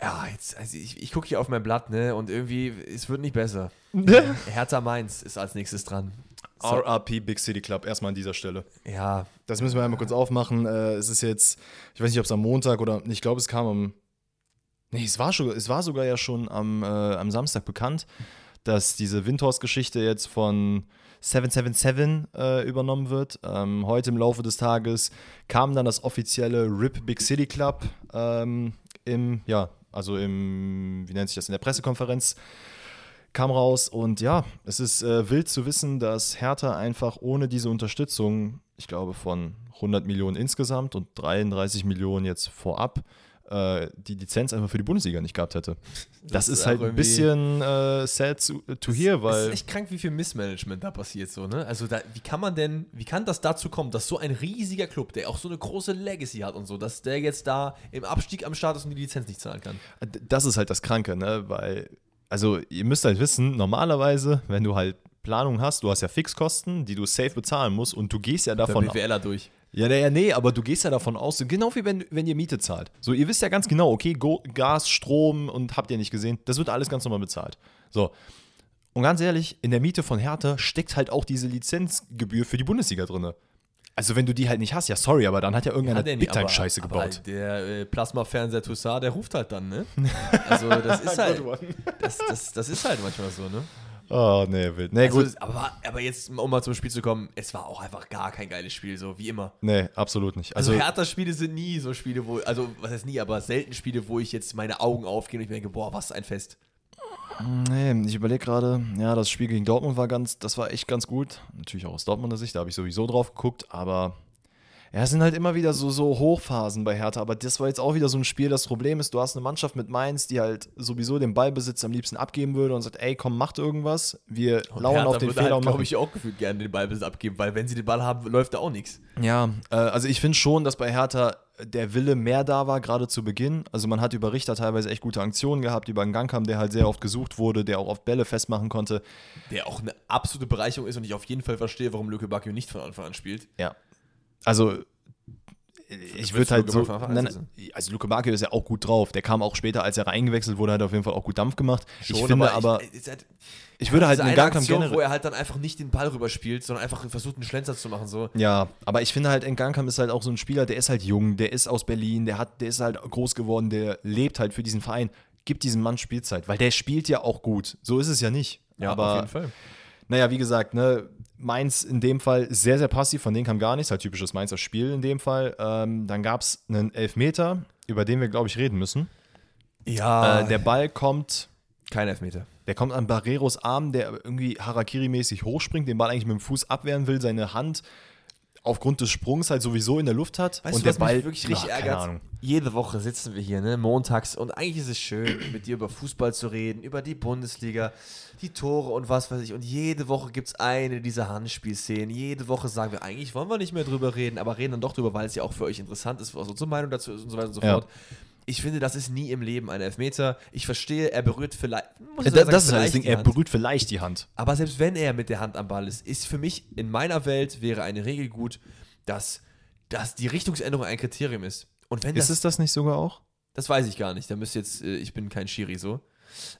Ja, jetzt, also ich, ich gucke hier auf mein Blatt, ne, und irgendwie, es wird nicht besser. (laughs) Hertha Mainz ist als nächstes dran. So, RRP Big City Club, erstmal an dieser Stelle. ja, Das müssen wir einmal kurz aufmachen. Äh, es ist jetzt, ich weiß nicht, ob es am Montag oder, ich glaube, es kam am, nee, es war, schon, es war sogar ja schon am, äh, am Samstag bekannt, dass diese Windhorst-Geschichte jetzt von 777 äh, übernommen wird. Ähm, heute im Laufe des Tages kam dann das offizielle RIP Big City Club ähm, im, ja, also im, wie nennt sich das, in der Pressekonferenz kam raus und ja, es ist äh, wild zu wissen, dass Hertha einfach ohne diese Unterstützung, ich glaube von 100 Millionen insgesamt und 33 Millionen jetzt vorab, äh, die Lizenz einfach für die Bundesliga nicht gehabt hätte. Das, ist ist halt ein bisschen äh, sad to, to hear, es ist weil echt krank, wie viel Missmanagement da passiert, so, ne? Also, da, wie kann man denn, wie kann das dazu kommen, dass so ein riesiger Club, der auch so eine große Legacy hat und so, dass der jetzt da im Abstieg am Start ist und die Lizenz nicht zahlen kann? das ist halt das Kranke, ne? Weil, also ihr müsst halt wissen, normalerweise, wenn du halt Planung hast, du hast ja Fixkosten, die du safe bezahlen musst und du gehst ja Der davon BWLer durch. Ja, ja, nee, aber du gehst ja davon aus, genau wie wenn, wenn ihr Miete zahlt. So, ihr wisst ja ganz genau, okay, Go Gas, Strom und habt ihr nicht gesehen, das wird alles ganz normal bezahlt. So. Und ganz ehrlich, in der Miete von Hertha steckt halt auch diese Lizenzgebühr für die Bundesliga drin. Also wenn du die halt nicht hast, ja sorry, aber dann hat ja irgendeiner Hat er nicht, aber- Big-Time-Scheiße aber gebaut. halt der äh, Plasma-Fernseher Toussaint, der ruft halt dann, ne? (laughs) Also das ist halt, das, das, das ist halt manchmal so, ne? Oh, nee, wild. Nee, Also, gut. aber, aber jetzt, um mal zum Spiel zu kommen, es war auch einfach gar kein geiles Spiel, so wie immer. Nee, absolut nicht. Also, Also, Hertha-Spiele sind nie so Spiele, wo, also was heißt nie, aber selten Spiele, wo ich jetzt meine Augen aufgehen und ich mir denke, boah, was ein Fest. Nee, ich überlege gerade, ja, das Spiel gegen Dortmund war ganz, das war echt ganz gut. Natürlich auch aus Dortmunder Sicht, da habe ich sowieso drauf geguckt, aber ja, es sind halt immer wieder so, so Hochphasen bei Hertha, aber das war jetzt auch wieder so ein Spiel. Das Problem ist, du hast eine Mannschaft mit Mainz, die halt sowieso den Ballbesitz am liebsten abgeben würde und sagt, ey, komm, macht irgendwas. Wir lauern Hertha auf den würde Fehler halt, und machen. glaube ich, auch gefühlt gerne den Ballbesitz abgeben, weil wenn sie den Ball haben, läuft da auch nichts. Ja, äh, also ich finde schon, dass bei Hertha der Wille mehr da war, gerade zu Beginn. Also man hat über Richter teilweise echt gute Aktionen gehabt, über einen Gangkam, der halt sehr oft gesucht wurde, der auch auf Bälle festmachen konnte. Der auch eine absolute Bereicherung ist und ich auf jeden Fall verstehe, warum Lücke Bacchio nicht von Anfang an spielt. Ja. Also ich willst würde halt Luke so. Nein, also Luke Bacchio ist ja auch gut drauf. Der kam auch später, als er reingewechselt wurde, hat auf jeden Fall auch gut Dampf gemacht. ich finde aber, ich, halt, ich würde halt einen Aktion, generell. wo er halt dann einfach nicht den Ball rüberspielt, sondern einfach versucht, einen Schlenzer zu machen. So. Ja, aber ich finde halt, Ngankam ist halt auch so ein Spieler, der ist halt jung, der ist aus Berlin, der hat, der ist halt groß geworden, der lebt halt für diesen Verein. Gibt diesem Mann Spielzeit, weil der spielt ja auch gut. So ist es ja nicht. aber Fall. naja, wie gesagt, ne, Mainz in dem Fall sehr, sehr passiv, von denen kam gar nichts, halt typisches Mainzer Spiel in dem Fall. Ähm, dann gab es einen Elfmeter, über den wir, glaube ich, reden müssen. Ja, Äh, der Ball kommt, kein Elfmeter. der kommt an Barreros Arm, der irgendwie Harakiri-mäßig hochspringt, den Ball eigentlich mit dem Fuß abwehren will, seine Hand aufgrund des Sprungs halt sowieso in der Luft hat. Weißt und du, der was Ball mich wirklich richtig Ach, ärgert? Jede Woche sitzen wir hier, ne, montags, und eigentlich ist es schön, (clears throat) mit dir über Fußball zu reden, über die Bundesliga, die Tore und was weiß ich. Und jede Woche gibt es eine dieser Handspielszenen. Jede Woche sagen wir, eigentlich wollen wir nicht mehr drüber reden, aber reden dann doch drüber, weil es ja auch für euch interessant ist, was unsere Meinung dazu ist und so weiter und so Ja. Ich finde, das ist nie im Leben ein Elfmeter. Ich verstehe, er berührt vielleicht. muss Äh, sogar Das, sagen, ist das Ding, er berührt vielleicht die Hand. Aber selbst wenn er mit der Hand am Ball ist, ist für mich in meiner Welt wäre eine Regel gut, dass, dass die Richtungsänderung ein Kriterium ist. Und wenn das, Ist es das nicht sogar auch? das weiß ich gar nicht. Da müsste jetzt, äh, ich bin kein Schiri so.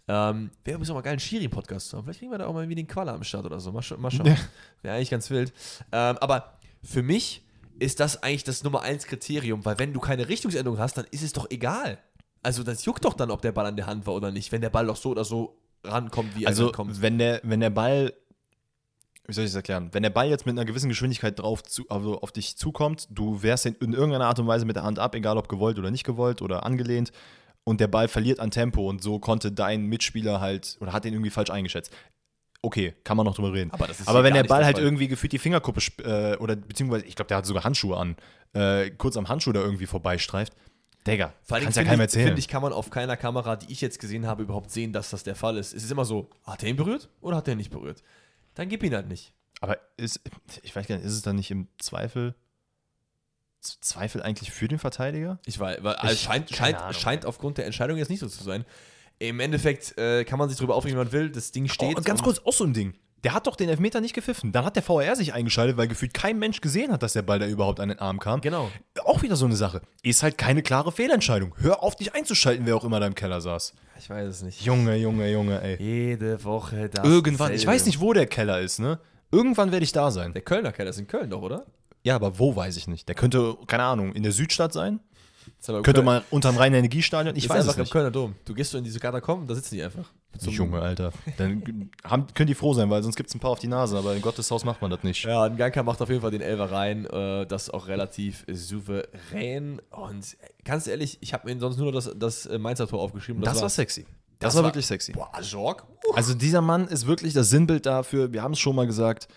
Ähm, Wäre übrigens auch mal geil, einen Schiri-Podcast zu haben. Vielleicht kriegen wir da auch mal wie den Qualler am Start oder so. Mal, scha mal schauen. Ja. Wäre eigentlich ganz wild. Ähm, aber für mich ist das eigentlich das Nummer eins Kriterium, weil wenn du keine Richtungsänderung hast, dann ist es doch egal. Also das juckt doch dann, ob der Ball an der Hand war oder nicht, wenn der Ball doch so oder so rankommt, wie er Also, rankommt. wenn der, wenn der Ball, wie soll ich das erklären? Wenn der Ball jetzt mit einer gewissen Geschwindigkeit drauf zu, also auf dich zukommt, du wehrst ihn in irgendeiner Art und Weise mit der Hand ab, egal ob gewollt oder nicht gewollt oder angelehnt, und der Ball verliert an Tempo und so konnte dein Mitspieler halt oder hat den irgendwie falsch eingeschätzt. Okay, kann man noch drüber reden. Aber Aber wenn der Ball halt irgendwie gefühlt die Fingerkuppe äh, oder beziehungsweise, ich glaube, der hat sogar Handschuhe an, äh, kurz am Handschuh da irgendwie vorbeistreift, Digga, Vor allem kannst ja keinem ich, erzählen. finde ich, kann man auf keiner Kamera, die ich jetzt gesehen habe, überhaupt sehen, dass das der Fall ist. Es ist immer so, hat er ihn berührt oder hat er ihn nicht berührt? Dann gib ihn halt nicht. Aber ist, ich weiß gar nicht, ist es dann nicht im Zweifel, Zweifel eigentlich für den Verteidiger? Ich weiß, weil also Ich- scheint, scheint, Ahnung. scheint aufgrund der Entscheidung jetzt nicht so zu sein. Im Endeffekt äh, kann man sich darüber aufregen, wie man will. Das Ding steht. oh, ganz kurz, auch so ein Ding. Der hat doch den Elfmeter nicht gepfiffen. Dann hat der VR sich eingeschaltet, weil gefühlt kein Mensch gesehen hat, dass der Ball da überhaupt an den Arm kam. Genau. Auch wieder so eine Sache. Ist halt keine klare Fehlentscheidung. Hör auf, dich einzuschalten, wer auch immer da im Keller saß. Ich weiß es nicht. Junge, Junge, Junge, ey. Jede Woche das. Irgendwann, ich weiß nicht, wo der Keller ist, ne? Irgendwann werde ich da sein. Der Kölner Keller ist in Köln doch, oder? Ja, aber wo weiß ich nicht. Der könnte, keine Ahnung, in der Südstadt sein. Im Könnte Köln- mal unterm Rhein-Energiestadion. Ich ist weiß es im nicht. Kölner Dom. Du gehst so in diese Katakomben, da sitzen die einfach. Junge, Alter. Dann haben, können die froh sein, weil sonst gibt es ein paar auf die Nase, aber in Gottes Haus macht man das nicht. Ja, ein Ganka macht auf jeden Fall den Elfer rein. Äh, das auch relativ souverän. Und äh, ganz ehrlich, ich habe mir sonst nur das, das äh, Mainzer Tor aufgeschrieben. Das, war sexy. Das, Das war war- wirklich sexy. Boah, Jorg. Also dieser Mann ist wirklich das Sinnbild dafür, wir haben es schon mal gesagt,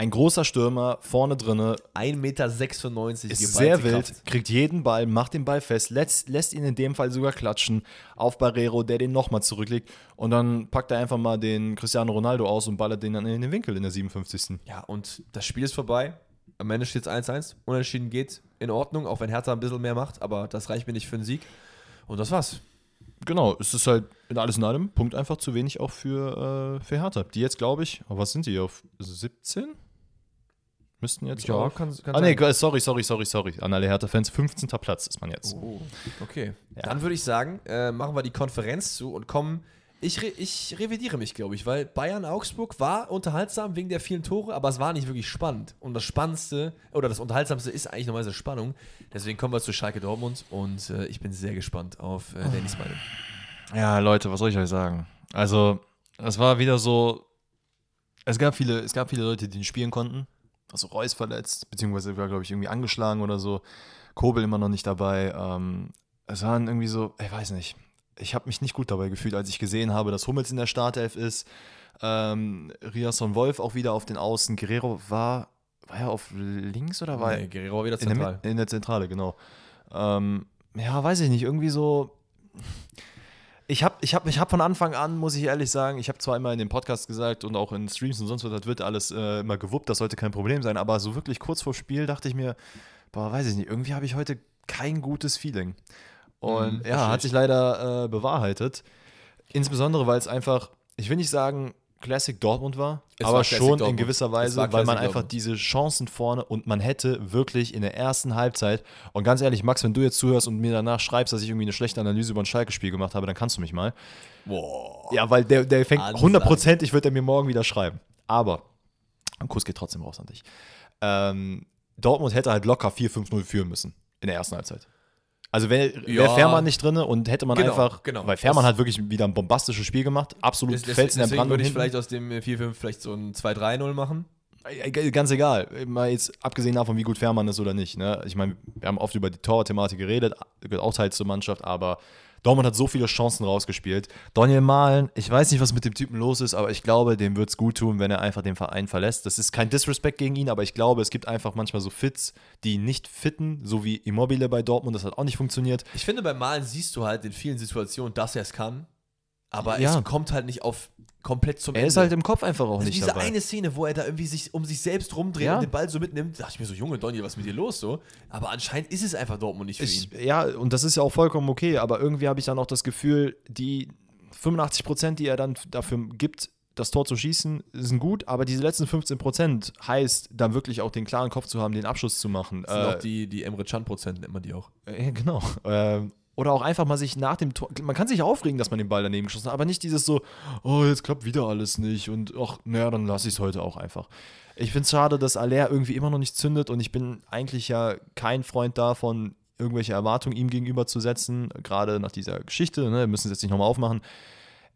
ein großer Stürmer, vorne drinne, 1,96 Meter. ist sehr wild, Kraft. kriegt jeden Ball, macht den Ball fest, lässt, lässt ihn in dem Fall sogar klatschen auf Barrero, der den nochmal zurücklegt und dann packt er einfach mal den Cristiano Ronaldo aus und ballert den dann in den Winkel in der 57. Ja, und das Spiel ist vorbei. Am Ende steht es 1-1. Unentschieden geht in Ordnung, auch wenn Hertha ein bisschen mehr macht, aber das reicht mir nicht für einen Sieg. Und das war's. Genau, es ist halt in alles in allem Punkt einfach zu wenig auch für, äh, für Hertha. Die jetzt, glaube ich, oh, was sind die, auf 17? Müssten jetzt auf... kann, kann Ah, nee, sorry, sorry, sorry, sorry. An alle Hertha-Fans, 15. Platz ist man jetzt. Oh, okay. Ja. Dann würde ich sagen, äh, machen wir die Konferenz zu und kommen Ich, re ich revidiere mich, glaube ich, weil Bayern-Augsburg war unterhaltsam wegen der vielen Tore, aber es war nicht wirklich spannend. Und das Spannendste, oder das Unterhaltsamste ist eigentlich normalerweise Spannung. Deswegen kommen wir zu Schalke Dortmund und äh, ich bin sehr gespannt auf äh, Dannys Meinung. Ja, Leute, was soll ich euch sagen? Also, es war wieder so. Es gab viele, es gab viele Leute, die nicht spielen konnten. Also Reus verletzt, beziehungsweise war, glaube ich, irgendwie angeschlagen oder so. Kobel immer noch nicht dabei. Ähm, es waren irgendwie so, ich weiß nicht. Ich habe mich nicht gut dabei gefühlt, als ich gesehen habe, dass Hummels in der Startelf ist. Ähm, Riasson Wolf auch wieder auf den Außen. Guerrero war, war er auf links oder war Nee, Guerrero war wieder in der, zentral. In der Zentrale, genau. Ähm, ja, weiß ich nicht, irgendwie so. Ich habe ich hab, ich hab von Anfang an, muss ich ehrlich sagen, ich habe zwar immer in dem Podcast gesagt und auch in Streams und sonst was, das wird alles äh, immer gewuppt, das sollte kein Problem sein, aber so wirklich kurz vor Spiel dachte ich mir, boah, weiß ich nicht, irgendwie habe ich heute kein gutes Feeling. Und Mhm, ja, hat ich. sich leider äh, bewahrheitet. Insbesondere, weil es einfach, ich will nicht sagen, Classic Dortmund war, Es aber war schon in Dortmund. gewisser Es Weise, weil man einfach Dortmund. diese Chancen vorne und man hätte wirklich in der ersten Halbzeit, und ganz ehrlich, Max, wenn du jetzt zuhörst und mir danach schreibst, dass ich irgendwie eine schlechte Analyse über ein Schalke-Spiel gemacht habe, dann kannst du mich mal. Boah. Ja, weil der, der fängt hundertprozentig, wird er mir morgen wieder schreiben. Aber, ein Kuss geht trotzdem raus an dich. Ähm, Dortmund hätte halt locker 4-5-0 führen müssen in der ersten Halbzeit. Also wäre wär Ja. Fährmann nicht drin und hätte man Genau, einfach, genau. weil Fährmann Das- hat wirklich wieder ein bombastisches Spiel gemacht, absolut des- Felsen in der Brandung würde ich hinten. vielleicht aus dem 4-5 vielleicht so ein 2-3-0 machen. Ganz egal, mal jetzt abgesehen davon, wie gut Fährmann ist oder nicht. Ne? Ich meine, wir haben oft über die Torthematik geredet, gehört auch Teil zur Mannschaft, aber Dortmund hat so viele Chancen rausgespielt. Daniel Mahlen, ich weiß nicht, was mit dem Typen los ist, aber ich glaube, dem wird es gut tun, wenn er einfach den Verein verlässt. Das ist kein Disrespect gegen ihn, aber ich glaube, es gibt einfach manchmal so Fits, die nicht fitten, so wie Immobile bei Dortmund, das hat auch nicht funktioniert. Ich finde, beim Malen siehst du halt in vielen Situationen, dass er es kann, aber Ja. es kommt halt nicht auf komplett zum Er Ende. ist halt im Kopf einfach auch also nicht diese dabei. eine Szene, wo er da irgendwie sich um sich selbst rumdreht Ja. und den Ball so mitnimmt, dachte ich mir so, Junge Donny, was ist mit dir los so? Aber anscheinend ist es einfach Dortmund nicht für Ich, ihn. ja, und das ist ja auch vollkommen okay, aber irgendwie habe ich dann auch das Gefühl, die 85 Prozent, die er dann dafür gibt, das Tor zu schießen, sind gut, aber diese letzten 15 Prozent heißt, dann wirklich auch den klaren Kopf zu haben, den Abschluss zu machen. Das sind Äh, auch die, die Emre Can-Prozent, nennt man die auch. äh, (laughs) genau. Ähm, oder auch einfach mal sich nach dem Tor. Man kann sich aufregen, dass man den Ball daneben geschossen hat, aber nicht dieses so, oh, jetzt klappt wieder alles nicht und ach, naja, dann lasse ich es heute auch einfach. Ich finde es schade, dass Aller irgendwie immer noch nicht zündet und ich bin eigentlich ja kein Freund davon, irgendwelche Erwartungen ihm gegenüber zu setzen, gerade nach dieser Geschichte, ne, wir müssen es jetzt nicht nochmal aufmachen.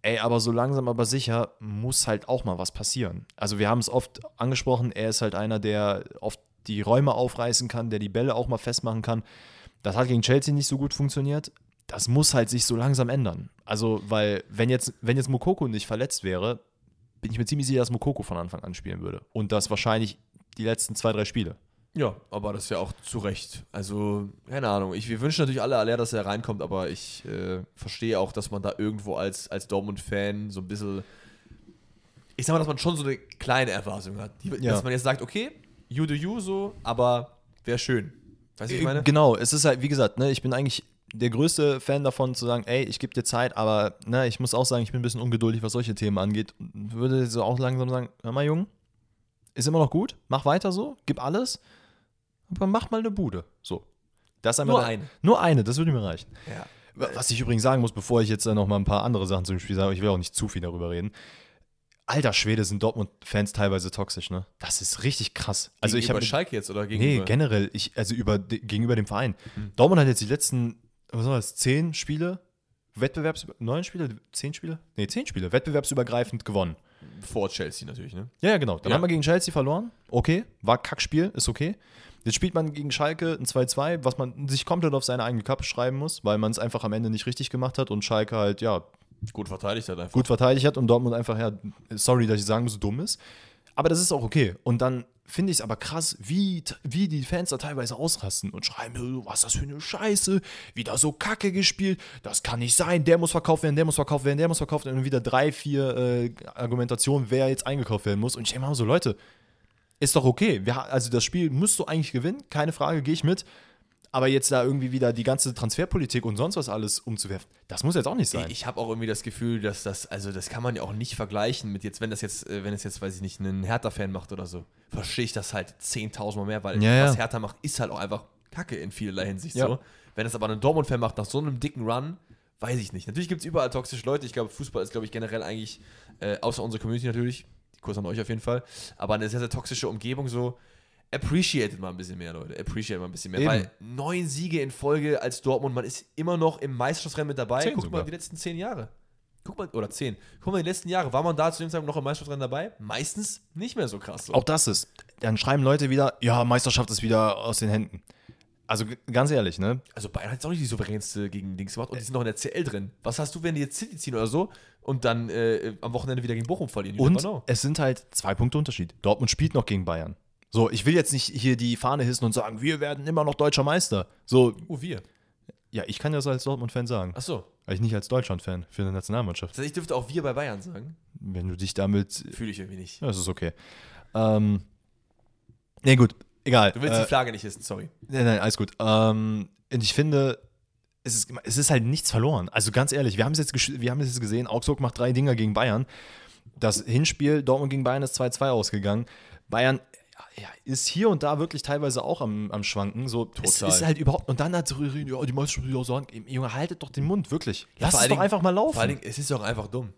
Ey, aber so langsam aber sicher muss halt auch mal was passieren. Also wir haben es oft angesprochen, er ist halt einer, der oft die Räume aufreißen kann, der die Bälle auch mal festmachen kann. Das hat gegen Chelsea nicht so gut funktioniert. Das muss halt sich so langsam ändern. Also, weil, wenn jetzt, wenn jetzt Mokoko nicht verletzt wäre, bin ich mir ziemlich sicher, dass Mokoko von Anfang an spielen würde. Und das wahrscheinlich die letzten zwei, drei Spiele. Ja, aber das ist ja auch zu Recht. Also, keine Ahnung. Ich, wir wünschen natürlich alle Aller, dass er reinkommt, aber ich äh, verstehe auch, dass man da irgendwo als, als Dortmund-Fan so ein bisschen. Ich sag mal, dass man schon so eine kleine Erwartung hat. Die, Ja. Dass man jetzt sagt, okay, you do you so, aber wäre schön. Weißt du, was ich meine? Genau, es ist halt, wie gesagt, ne, ich bin eigentlich der größte Fan davon zu sagen, ey, ich gebe dir Zeit, aber ne, ich muss auch sagen, ich bin ein bisschen ungeduldig, was solche Themen angeht. Würde so auch langsam sagen, hör mal, Jung, ist immer noch gut, mach weiter so, gib alles, aber mach mal eine Bude. So. Das Nur da- eine. Nur eine, das würde mir reichen. Ja. Was ich übrigens sagen muss, bevor ich jetzt äh, noch mal ein paar andere Sachen zum Spiel sage, ich will auch nicht zu viel darüber reden. Alter Schwede sind Dortmund-Fans teilweise toxisch, ne? Das ist richtig krass. Also ich habe Schalke jetzt oder Nee, gegenüber? generell, ich, also über, gegenüber dem Verein. Hm. Dortmund hat jetzt die letzten, was war das, zehn Spiele, Wettbewerbs, neun Spiele, zehn Spiele? Nee, zehn Spiele, wettbewerbsübergreifend gewonnen. Vor Chelsea natürlich, ne? Ja, ja, genau. Dann Ja. haben wir gegen Chelsea verloren. Okay, war Kackspiel, ist okay. Jetzt spielt man gegen Schalke ein 2-2, was man sich komplett auf seine eigene Kappe schreiben muss, weil man es einfach am Ende nicht richtig gemacht hat und Schalke halt, ja, Gut verteidigt hat einfach. gut verteidigt hat und Dortmund einfach, ja, sorry, dass ich sagen muss, dumm ist. Aber das ist auch okay. Und dann finde ich es aber krass, wie, wie die Fans da teilweise ausrasten und schreiben, "Oh, was ist das für eine Scheiße, wieder so kacke gespielt, das kann nicht sein, der muss verkauft werden, der muss verkauft werden, der muss verkauft werden und wieder drei, vier äh, Argumentationen, wer jetzt eingekauft werden muss. Und ich denke mal so, Leute, ist doch okay. Wir, also das Spiel musst du eigentlich gewinnen, keine Frage, gehe ich mit. Aber jetzt da irgendwie wieder die ganze Transferpolitik und sonst was alles umzuwerfen, das muss jetzt auch nicht sein. Ich, habe auch irgendwie das Gefühl, dass das, also das kann man ja auch nicht vergleichen mit jetzt, wenn das jetzt, äh, wenn es jetzt, weiß ich nicht, einen Hertha-Fan macht oder so, verstehe ich das halt 10.000 Mal mehr, weil Ja, ja. was Hertha macht, ist halt auch einfach Kacke in vielerlei Hinsicht Ja. so. Wenn es aber ein Dortmund-Fan macht, nach so einem dicken Run, weiß ich nicht. Natürlich gibt es überall toxische Leute. Ich glaube, Fußball ist, glaube ich, generell eigentlich, äh, außer unsere Community natürlich, Kurs an euch auf jeden Fall, aber eine sehr, sehr toxische Umgebung so. Appreciated mal ein bisschen mehr, Leute. Appreciate mal ein bisschen mehr. Eben. Weil neun Siege in Folge als Dortmund, man ist immer noch im Meisterschaftsrennen mit dabei. Guck mal die letzten zehn Jahre. Guck mal, oder zehn. Guck mal, die letzten Jahre, war man da zu dem Zeitpunkt noch im Meisterschaftsrennen dabei? Meistens nicht mehr so krass. So. Auch das ist. Dann schreiben Leute wieder, ja, Meisterschaft ist wieder aus den Händen. Also ganz ehrlich, ne? Also Bayern hat jetzt auch nicht die souveränste gegen Dings gemacht und die sind noch in der CL drin. Was hast du, wenn die jetzt City ziehen oder so und dann äh, am Wochenende wieder gegen Bochum verlieren? Und es sind halt zwei Punkte Unterschied. Dortmund spielt noch gegen Bayern. So, ich will jetzt nicht hier die Fahne hissen und sagen, wir werden immer noch deutscher Meister. So, Oh, wir. ja, ich kann das als Dortmund-Fan sagen. Achso. Aber ich nicht als Deutschland-Fan für eine Nationalmannschaft. Das heißt, ich dürfte auch wir bei Bayern sagen. Wenn du dich damit. Fühle ich irgendwie nicht. Ja, das ist okay. Ähm. Nee, gut, egal. Du willst Äh, die Flagge nicht hissen, sorry. Nein, nein, alles gut. Ähm, und ich finde, es ist, es ist halt nichts verloren. Also ganz ehrlich, wir haben es jetzt, wir haben es jetzt gesehen, Augsburg macht drei Dinger gegen Bayern. Das Hinspiel Dortmund gegen Bayern ist 2-2 ausgegangen. Bayern ja, ist hier und da wirklich teilweise auch am, am Schwanken. So, es Total. ist halt überhaupt. Und dann hat reden, ja, die Mannschaft wieder so an. Junge, haltet doch den Mund, wirklich. Lass vor es doch einfach mal laufen. Vor allen Dingen, es ist doch einfach dumm.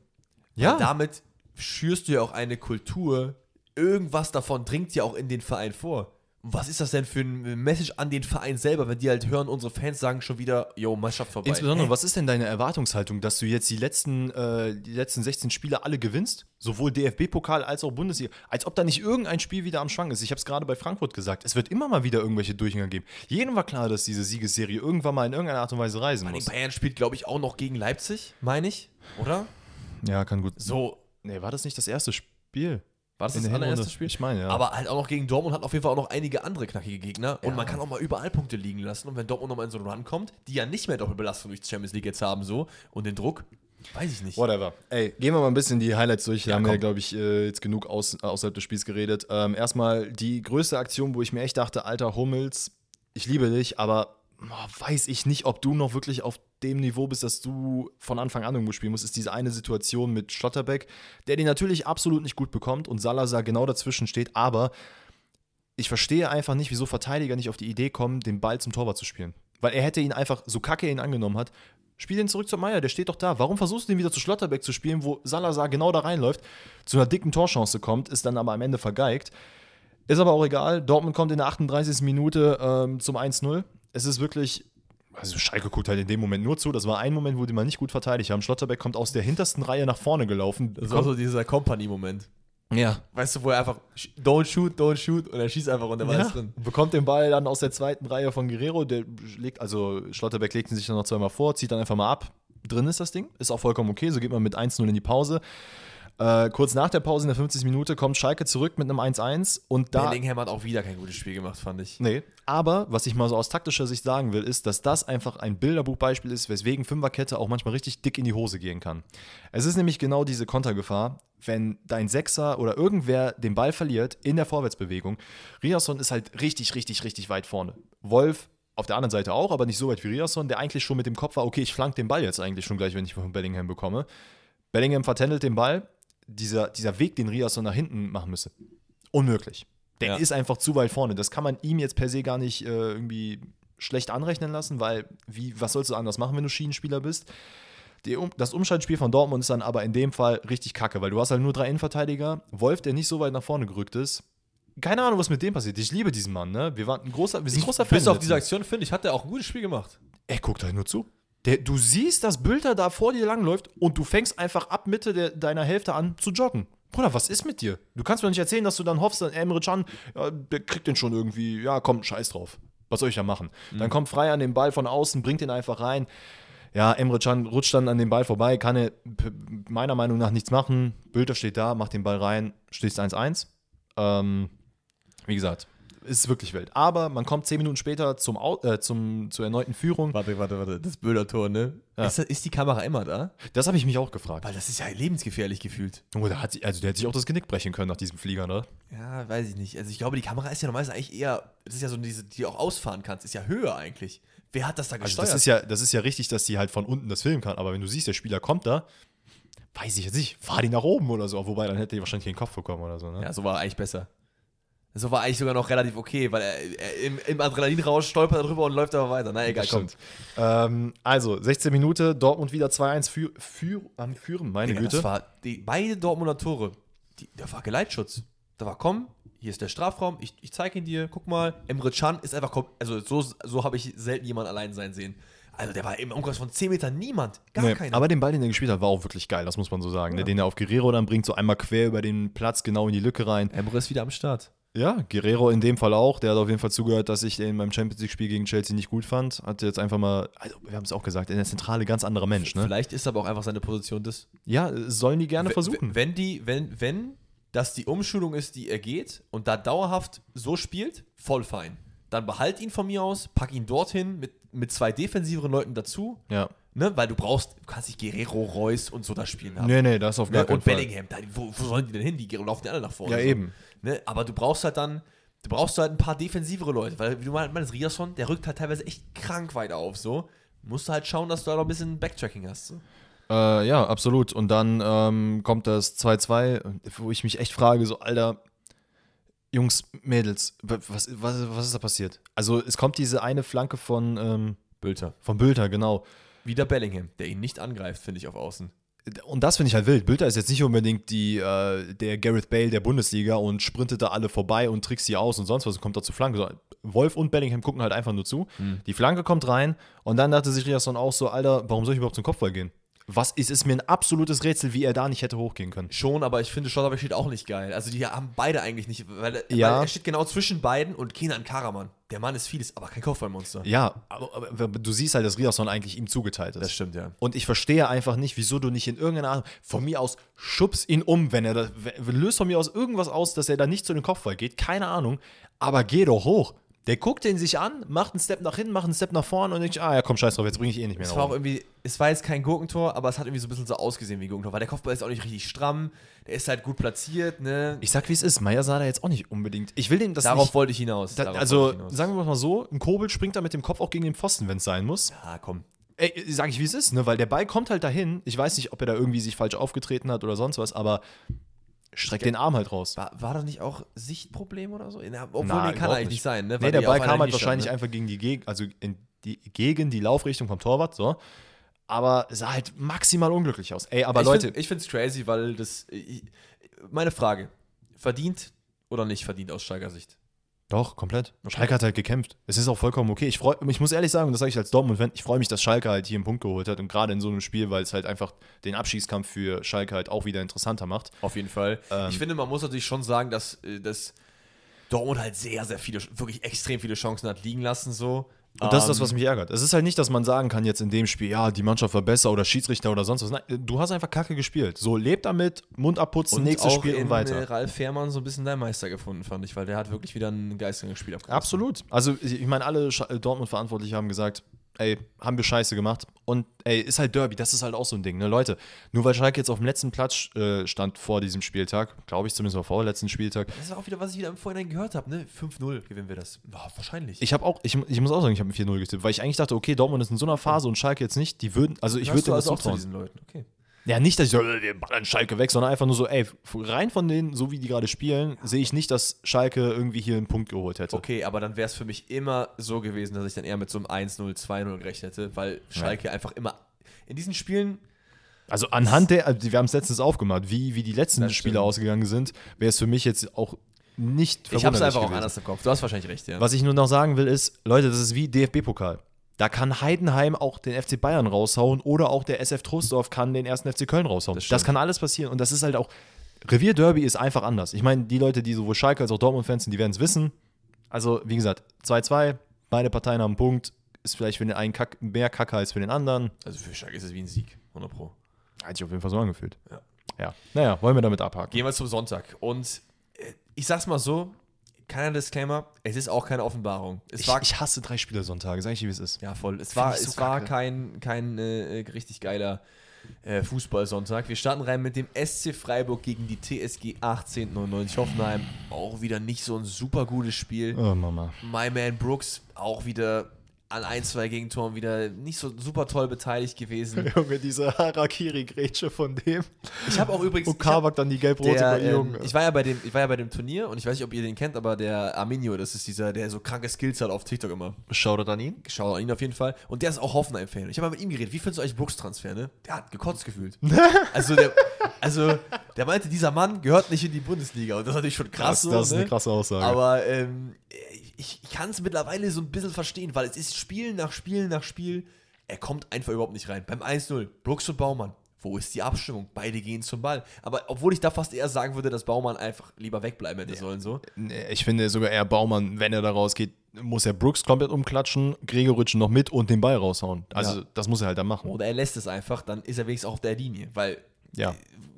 ja, Weil damit schürst du ja auch eine Kultur. Irgendwas davon dringt ja auch in den Verein vor. Was ist das denn für ein Message an den Verein selber, wenn die halt hören, unsere Fans sagen schon wieder, yo, Meisterschaft vorbei. Insbesondere, Hä? was ist denn deine Erwartungshaltung, dass du jetzt die letzten, äh, die letzten 16 Spiele alle gewinnst? Sowohl DFB-Pokal als auch Bundesliga. Als ob da nicht irgendein Spiel wieder am Schwank ist. Ich habe es gerade bei Frankfurt gesagt. Es wird immer mal wieder irgendwelche Durchgänge geben. Jedem war klar, dass diese Siegesserie irgendwann mal in irgendeiner Art und Weise reisen muss. Bayern spielt, glaube ich, auch noch gegen Leipzig, meine ich, oder? Ja, kann gut. So, Nee, war das nicht das erste Spiel? War das In das allererste? Spiel? Ich meine, ja. Aber halt auch noch gegen Dortmund hat auf jeden Fall auch noch einige andere knackige Gegner. Und Ja. man kann auch mal überall Punkte liegen lassen. Und wenn Dortmund nochmal in so einen Run kommt, die ja nicht mehr Doppelbelastung durch die Champions League jetzt haben, so, und den Druck, weiß ich nicht. Whatever. Ey, gehen wir mal ein bisschen die Highlights durch. Wir Ja, haben ja, komm. glaube ich, äh, jetzt genug aus, außerhalb des Spiels geredet. Ähm, erstmal die größte Aktion, wo ich mir echt dachte, alter Hummels, ich liebe dich, aber weiß ich nicht, ob du noch wirklich auf dem Niveau bist, dass du von Anfang an irgendwo spielen musst, ist diese eine Situation mit Schlotterbeck, der den natürlich absolut nicht gut bekommt und Salazar genau dazwischen steht, aber ich verstehe einfach nicht, wieso Verteidiger nicht auf die Idee kommen, den Ball zum Torwart zu spielen. Weil er hätte ihn einfach, so kacke er ihn angenommen hat, spiel den zurück zu Meier, der steht doch da. Warum versuchst du den wieder zu Schlotterbeck zu spielen, wo Salazar genau da reinläuft, zu einer dicken Torchance kommt, ist dann aber am Ende vergeigt. Ist aber auch egal. Dortmund kommt in der 38. Minute ähm, zum 1-0. Es ist wirklich. Also Schalke guckt halt in dem Moment nur zu. Das war ein Moment, wo die mal nicht gut verteidigt haben. Schlotterbeck kommt aus der hintersten Reihe nach vorne gelaufen. Das war so dieser Company-Moment. ja, Weißt du, wo er einfach, don't shoot, don't shoot, und er schießt einfach und der Ball Ja, ist drin. bekommt den Ball dann aus der zweiten Reihe von Guerrero, der legt, also Schlotterbeck legt ihn sich dann noch zweimal vor, zieht dann einfach mal ab. Drin ist das Ding, ist auch vollkommen okay, so geht man mit 1-0 in die Pause. Äh, kurz nach der Pause in der 50. Minute kommt Schalke zurück mit einem 1-1 und da. Bellingham hat auch wieder kein gutes Spiel gemacht, fand ich. Nee, aber was ich mal so aus taktischer Sicht sagen will, ist, dass das einfach ein Bilderbuchbeispiel ist, weswegen Fünferkette auch manchmal richtig dick in die Hose gehen kann. Es ist nämlich genau diese Kontergefahr, wenn dein Sechser oder irgendwer den Ball verliert in der Vorwärtsbewegung. Riasson ist halt richtig, richtig, richtig weit vorne. Wolf auf der anderen Seite auch, aber nicht so weit wie Riasson, der eigentlich schon mit dem Kopf war, okay, ich flank den Ball jetzt eigentlich schon gleich, wenn ich von Bellingham bekomme. Bellingham vertändelt den Ball. Dieser, dieser Weg, den Riasson nach hinten machen müsse. Unmöglich. Der Ja. ist einfach zu weit vorne. Das kann man ihm jetzt per se gar nicht äh, irgendwie schlecht anrechnen lassen, weil wie, was sollst du anders machen, wenn du Schienenspieler bist? Die, das Umschaltspiel von Dortmund ist dann aber in dem Fall richtig kacke, weil du hast halt nur drei Innenverteidiger. Wolf, der nicht so weit nach vorne gerückt ist. Keine Ahnung, was mit dem passiert. Ich liebe diesen Mann, ne? Wir waren ein großer, wir sind großer Fan. Bis auf diese Aktion, finde ich, hat er auch ein gutes Spiel gemacht. Er guckt halt nur zu. Der, du siehst, dass Bülter da vor dir langläuft und du fängst einfach ab Mitte der, deiner Hälfte an zu joggen. Bruder, was ist mit dir? Du kannst mir nicht erzählen, dass du dann hoffst, dass Emre Can, ja, der kriegt den schon irgendwie, ja, komm, scheiß drauf. Was soll ich da machen? Dann kommt frei an den Ball von außen, bringt den einfach rein. Ja, Emre Can rutscht dann an den Ball vorbei, kann er meiner Meinung nach nichts machen. Bülter steht da, macht den Ball rein, stehst 1-1. Ähm, wie gesagt, ist wirklich wild. Aber man kommt zehn Minuten später zum, Au- äh, zum, zur erneuten Führung. Warte, warte, warte. Das Böhler-Tor, ne? Ja. Ist, ist die Kamera immer da? Das habe ich mich auch gefragt. Weil das ist ja lebensgefährlich gefühlt. Oh, der hat, also der hätte sich auch das Genick brechen können nach diesem Flieger, ne? Ja, weiß ich nicht. Also ich glaube, die Kamera ist ja normalerweise eigentlich eher, das ist ja so diese, die du auch ausfahren kannst, ist ja höher eigentlich. Wer hat das da Also gesteuert? das ist ja, das ist ja richtig, dass die halt von unten das filmen kann. Aber wenn du siehst, der Spieler kommt da, weiß ich jetzt nicht, fahr die nach oben oder so. Wobei, dann hätte die wahrscheinlich den Kopf bekommen oder so, ne? ja, so war eigentlich besser. So war eigentlich sogar noch relativ okay, weil er, er im, im Adrenalinrausch stolpert er drüber und läuft aber weiter. Na egal, kommt. Ähm, also, 16 Minuten, Dortmund wieder 2-1 für, für, am Führen, meine Digga, Güte. das war die, beide Dortmunder Tore. Die, da war Geleitschutz. Da war, komm, hier ist der Strafraum, ich, ich zeige ihn dir, guck mal. Emre Can ist einfach, also so, so habe ich selten jemanden allein sein sehen. Also der war im Umkreis von 10 Metern niemand, gar Nee, keiner. aber den Ball, den er gespielt hat, war auch wirklich geil, das muss man so sagen. ne? Den er auf Guerrero dann bringt, so einmal quer über den Platz, genau in die Lücke rein. Emre ist wieder am Start. Ja, Guerrero in dem Fall auch. Der hat auf jeden Fall zugehört, dass ich den beim Champions League-Spiel gegen Chelsea nicht gut fand. Hat jetzt einfach mal, also wir haben es auch gesagt, in der Zentrale ganz anderer Mensch. Ne? Vielleicht ist aber auch einfach seine Position das. Ja, sollen die gerne W- versuchen. Wenn die, wenn, wenn das die Umschulung ist, die er geht und da dauerhaft so spielt, voll fein. Dann behalt ihn von mir aus, pack ihn dorthin mit, mit zwei defensiveren Leuten dazu, Ja. ne? Weil du brauchst, du kannst nicht Guerrero, Reus und so da spielen haben. Nee, nee, das auf gar Ne? keinen Und Fall. Bellingham, da, wo, wo sollen die denn hin? Die laufen die alle nach vorne. Ja, so. eben. Ne? Aber du brauchst halt dann, du brauchst halt ein paar defensivere Leute, weil wie du meinst, Riasson, der rückt halt teilweise echt krank weit auf, so. Musst du halt schauen, dass du da noch ein bisschen Backtracking hast. So. Äh, ja, absolut. Und dann ähm, kommt das 2-2, wo ich mich echt frage, so, Alter, Jungs, Mädels, wa- was, was, was ist da passiert? Also es kommt diese eine Flanke von, ähm, Bülter. von Bülter, genau. Wieder Bellingham, der ihn nicht angreift, finde ich, auf Außen. Und das finde ich halt wild. Bülter ist jetzt nicht unbedingt die, äh, der Gareth Bale der Bundesliga und sprintet da alle vorbei und trickst die aus und sonst was und kommt da zur Flanke. Wolf und Bellingham gucken halt einfach nur zu. Die Flanke kommt rein und dann dachte sich Riasson auch so, Alter, warum soll ich überhaupt zum Kopfball gehen? Was ist, ist mir ein absolutes Rätsel, wie er da nicht hätte hochgehen können. Schon, aber ich finde, Schlotterbeck steht auch nicht geil. Also die haben beide eigentlich nicht, weil, Ja. weil er steht genau zwischen beiden und Kenan Karaman. Der Mann ist vieles, aber kein Kopfballmonster. Ja, aber, aber du siehst halt, dass Riasson eigentlich ihm zugeteilt ist. Das stimmt, ja. Und ich verstehe einfach nicht, wieso du nicht in irgendeiner Art, von mir aus, schubs ihn um, wenn er da, löst von mir aus irgendwas aus, dass er da nicht zu den Kopfball geht, keine Ahnung, aber geh doch hoch. Der guckt den sich an, macht einen Step nach hinten, macht einen Step nach vorne und denkt, ah ja, komm, scheiß drauf, jetzt bringe ich eh nicht mehr Es war auch irgendwie, es war jetzt kein Gurkentor, aber es hat irgendwie so ein bisschen so ausgesehen wie Gurkentor, weil der Kopfball ist auch nicht richtig stramm, der ist halt gut platziert, ne? Ich sag, wie es ist, Meier sah da jetzt auch nicht unbedingt. Ich will dem das Darauf nicht... wollte ich hinaus. Da, darauf also, ich hinaus. sagen wir mal so, ein Kobel springt da mit dem Kopf auch gegen den Pfosten, wenn es sein muss. ja, komm. Ey, sag ich, wie es ist, ne? Weil der Ball kommt halt dahin. Ich weiß nicht, ob er da irgendwie sich falsch aufgetreten hat oder sonst was, aber streck den Arm halt raus. War, war das nicht auch Sichtproblem oder so? Ja, obwohl, Nein, nee, kann eigentlich nicht. sein, ne? Nee, der Ball kam halt wahrscheinlich standen, einfach gegen die, Geg also die, gegen die Laufrichtung vom Torwart, so. Aber sah halt maximal unglücklich aus. Ey, aber ich Leute, Find, ich finde es crazy, weil das. Ich, meine Frage: Verdient oder nicht verdient aus Steiger Sicht? Doch, komplett. Schalke hat halt gekämpft. Es ist auch vollkommen okay. Ich, freu, ich muss ehrlich sagen, und das sage ich als Dortmund-Fan, ich freue mich, dass Schalke halt hier einen Punkt geholt hat und gerade in so einem Spiel, weil es halt einfach den Abschießkampf für Schalke halt auch wieder interessanter macht. Auf jeden Fall. Ähm, ich finde, man muss natürlich schon sagen, dass, äh, dass Dortmund halt sehr, sehr viele, wirklich extrem viele Chancen hat liegen lassen, so. Und das ist das, Ähm, was mich ärgert. Es ist halt nicht, dass man sagen kann jetzt in dem Spiel, ja, die Mannschaft war besser oder Schiedsrichter oder sonst was. Nein, du hast einfach Kacke gespielt. So, lebt damit, Mund abputzen, und nächstes auch Spiel in, und weiter. Äh, Ralf Fährmann so ein bisschen dein Meister gefunden, fand ich, weil der hat wirklich wieder ein geistiges Spiel abgegeben. Absolut. Also, ich meine, alle Sch- Dortmund-Verantwortliche haben gesagt, ey, haben wir scheiße gemacht. Und ey, ist halt Derby, das ist halt auch so ein Ding, ne? Leute, nur weil Schalke jetzt auf dem letzten Platz äh, stand vor diesem Spieltag, glaube ich zumindest auf vorletzten Spieltag, Das ist auch wieder, was ich wieder im Vorhinein gehört habe, ne? 5-0 gewinnen wir das. Ja, wahrscheinlich. ich habe auch, ich, ich muss auch sagen, ich habe ein 4-0 getippt, weil ich eigentlich dachte, okay, Dortmund ist in so einer Phase und Schalke jetzt nicht, die würden, also ich würde das also auch zu diesen Leuten. Okay. Ja, nicht, dass ich so, äh, wir ballern Schalke weg, sondern einfach nur so, ey, rein von denen, so wie die gerade spielen, sehe ich nicht, dass Schalke irgendwie hier einen Punkt geholt hätte. Okay, aber dann wäre es für mich immer so gewesen, dass ich dann eher mit so einem 1-0, 2-0 gerechnet hätte, weil Schalke einfach immer in diesen Spielen Also anhand der, also wir haben es letztens aufgemacht, wie, wie die letzten Spiele ausgegangen sind, wäre es für mich jetzt auch nicht Ich habe es einfach auch gewesen. anders im Kopf. Du hast wahrscheinlich recht, ja. Was ich nur noch sagen will, ist, Leute, das ist wie DFB-Pokal. Da kann Heidenheim auch den FC Bayern raushauen oder auch der SF Trostorf kann den ersten FC Köln raushauen. Das Das, kann alles passieren und das ist halt auch, Revierderby ist einfach anders. Ich meine, die Leute, die sowohl Schalke als auch Dortmund-Fans sind, die werden es wissen. Also, wie gesagt, 2-2, beide Parteien haben einen Punkt, ist vielleicht für den einen Kack, mehr Kacke als für den anderen. Also für Schalke ist es wie ein Sieg, 100 Pro. Hat sich auf jeden Fall so angefühlt. Ja. Ja. Naja, wollen wir damit abhaken. Gehen wir zum Sonntag. Und äh, ich sag's mal so, keiner Disclaimer, es ist auch keine Offenbarung. Es Ich, war ich hasse drei Spielersonntage, sag ich dir, wie es ist. ja voll. Es Find war, so es war kein, kein äh, richtig geiler äh, Fußballsonntag. Wir starten rein mit dem SC Freiburg gegen die TSG 1899 Hoffenheim. Auch wieder nicht so ein super gutes Spiel. Oh, Mama. My Man Brooks auch wieder an ein, zwei Gegentoren wieder nicht so super toll beteiligt gewesen. (laughs) Junge, diese Harakiri-Grätsche von dem. Ich habe auch übrigens. Und Kabak dann die gelb-rote bei ähm, ich, war ja bei dem, ich war ja bei dem Turnier und ich weiß nicht, ob ihr den kennt, aber der Arminio, das ist dieser, der so kranke Skills hat auf TikTok immer. Shoutout an ihn. Schau an ihn auf jeden Fall. Und der ist auch Hoffenheim-Fan. Ich habe mal mit ihm geredet. Wie findest du eigentlich Brooks-Transfer, ne? Der hat gekotzt gefühlt. (laughs) also, der, also, der meinte, dieser Mann gehört nicht in die Bundesliga. Und das ist natürlich schon krass. Das, so, das ist ne? eine krasse Aussage. Aber ähm, ich, ich kann es mittlerweile so ein bisschen verstehen, weil es ist Spiel nach Spiel nach Spiel. Er kommt einfach überhaupt nicht rein. Beim 1-0, Brooks und Baumann. Wo ist die Abstimmung? Beide gehen zum Ball. Aber obwohl ich da fast eher sagen würde, dass Baumann einfach lieber wegbleiben hätte sollen. So. Nee, Ich finde sogar eher Baumann, wenn er da rausgeht, muss er Brooks komplett umklatschen, Gregoritsch noch mit und den Ball raushauen. Also Ja. das muss er halt dann machen. Oder er lässt es einfach, dann ist er wenigstens auch auf der Linie. Weil Ja.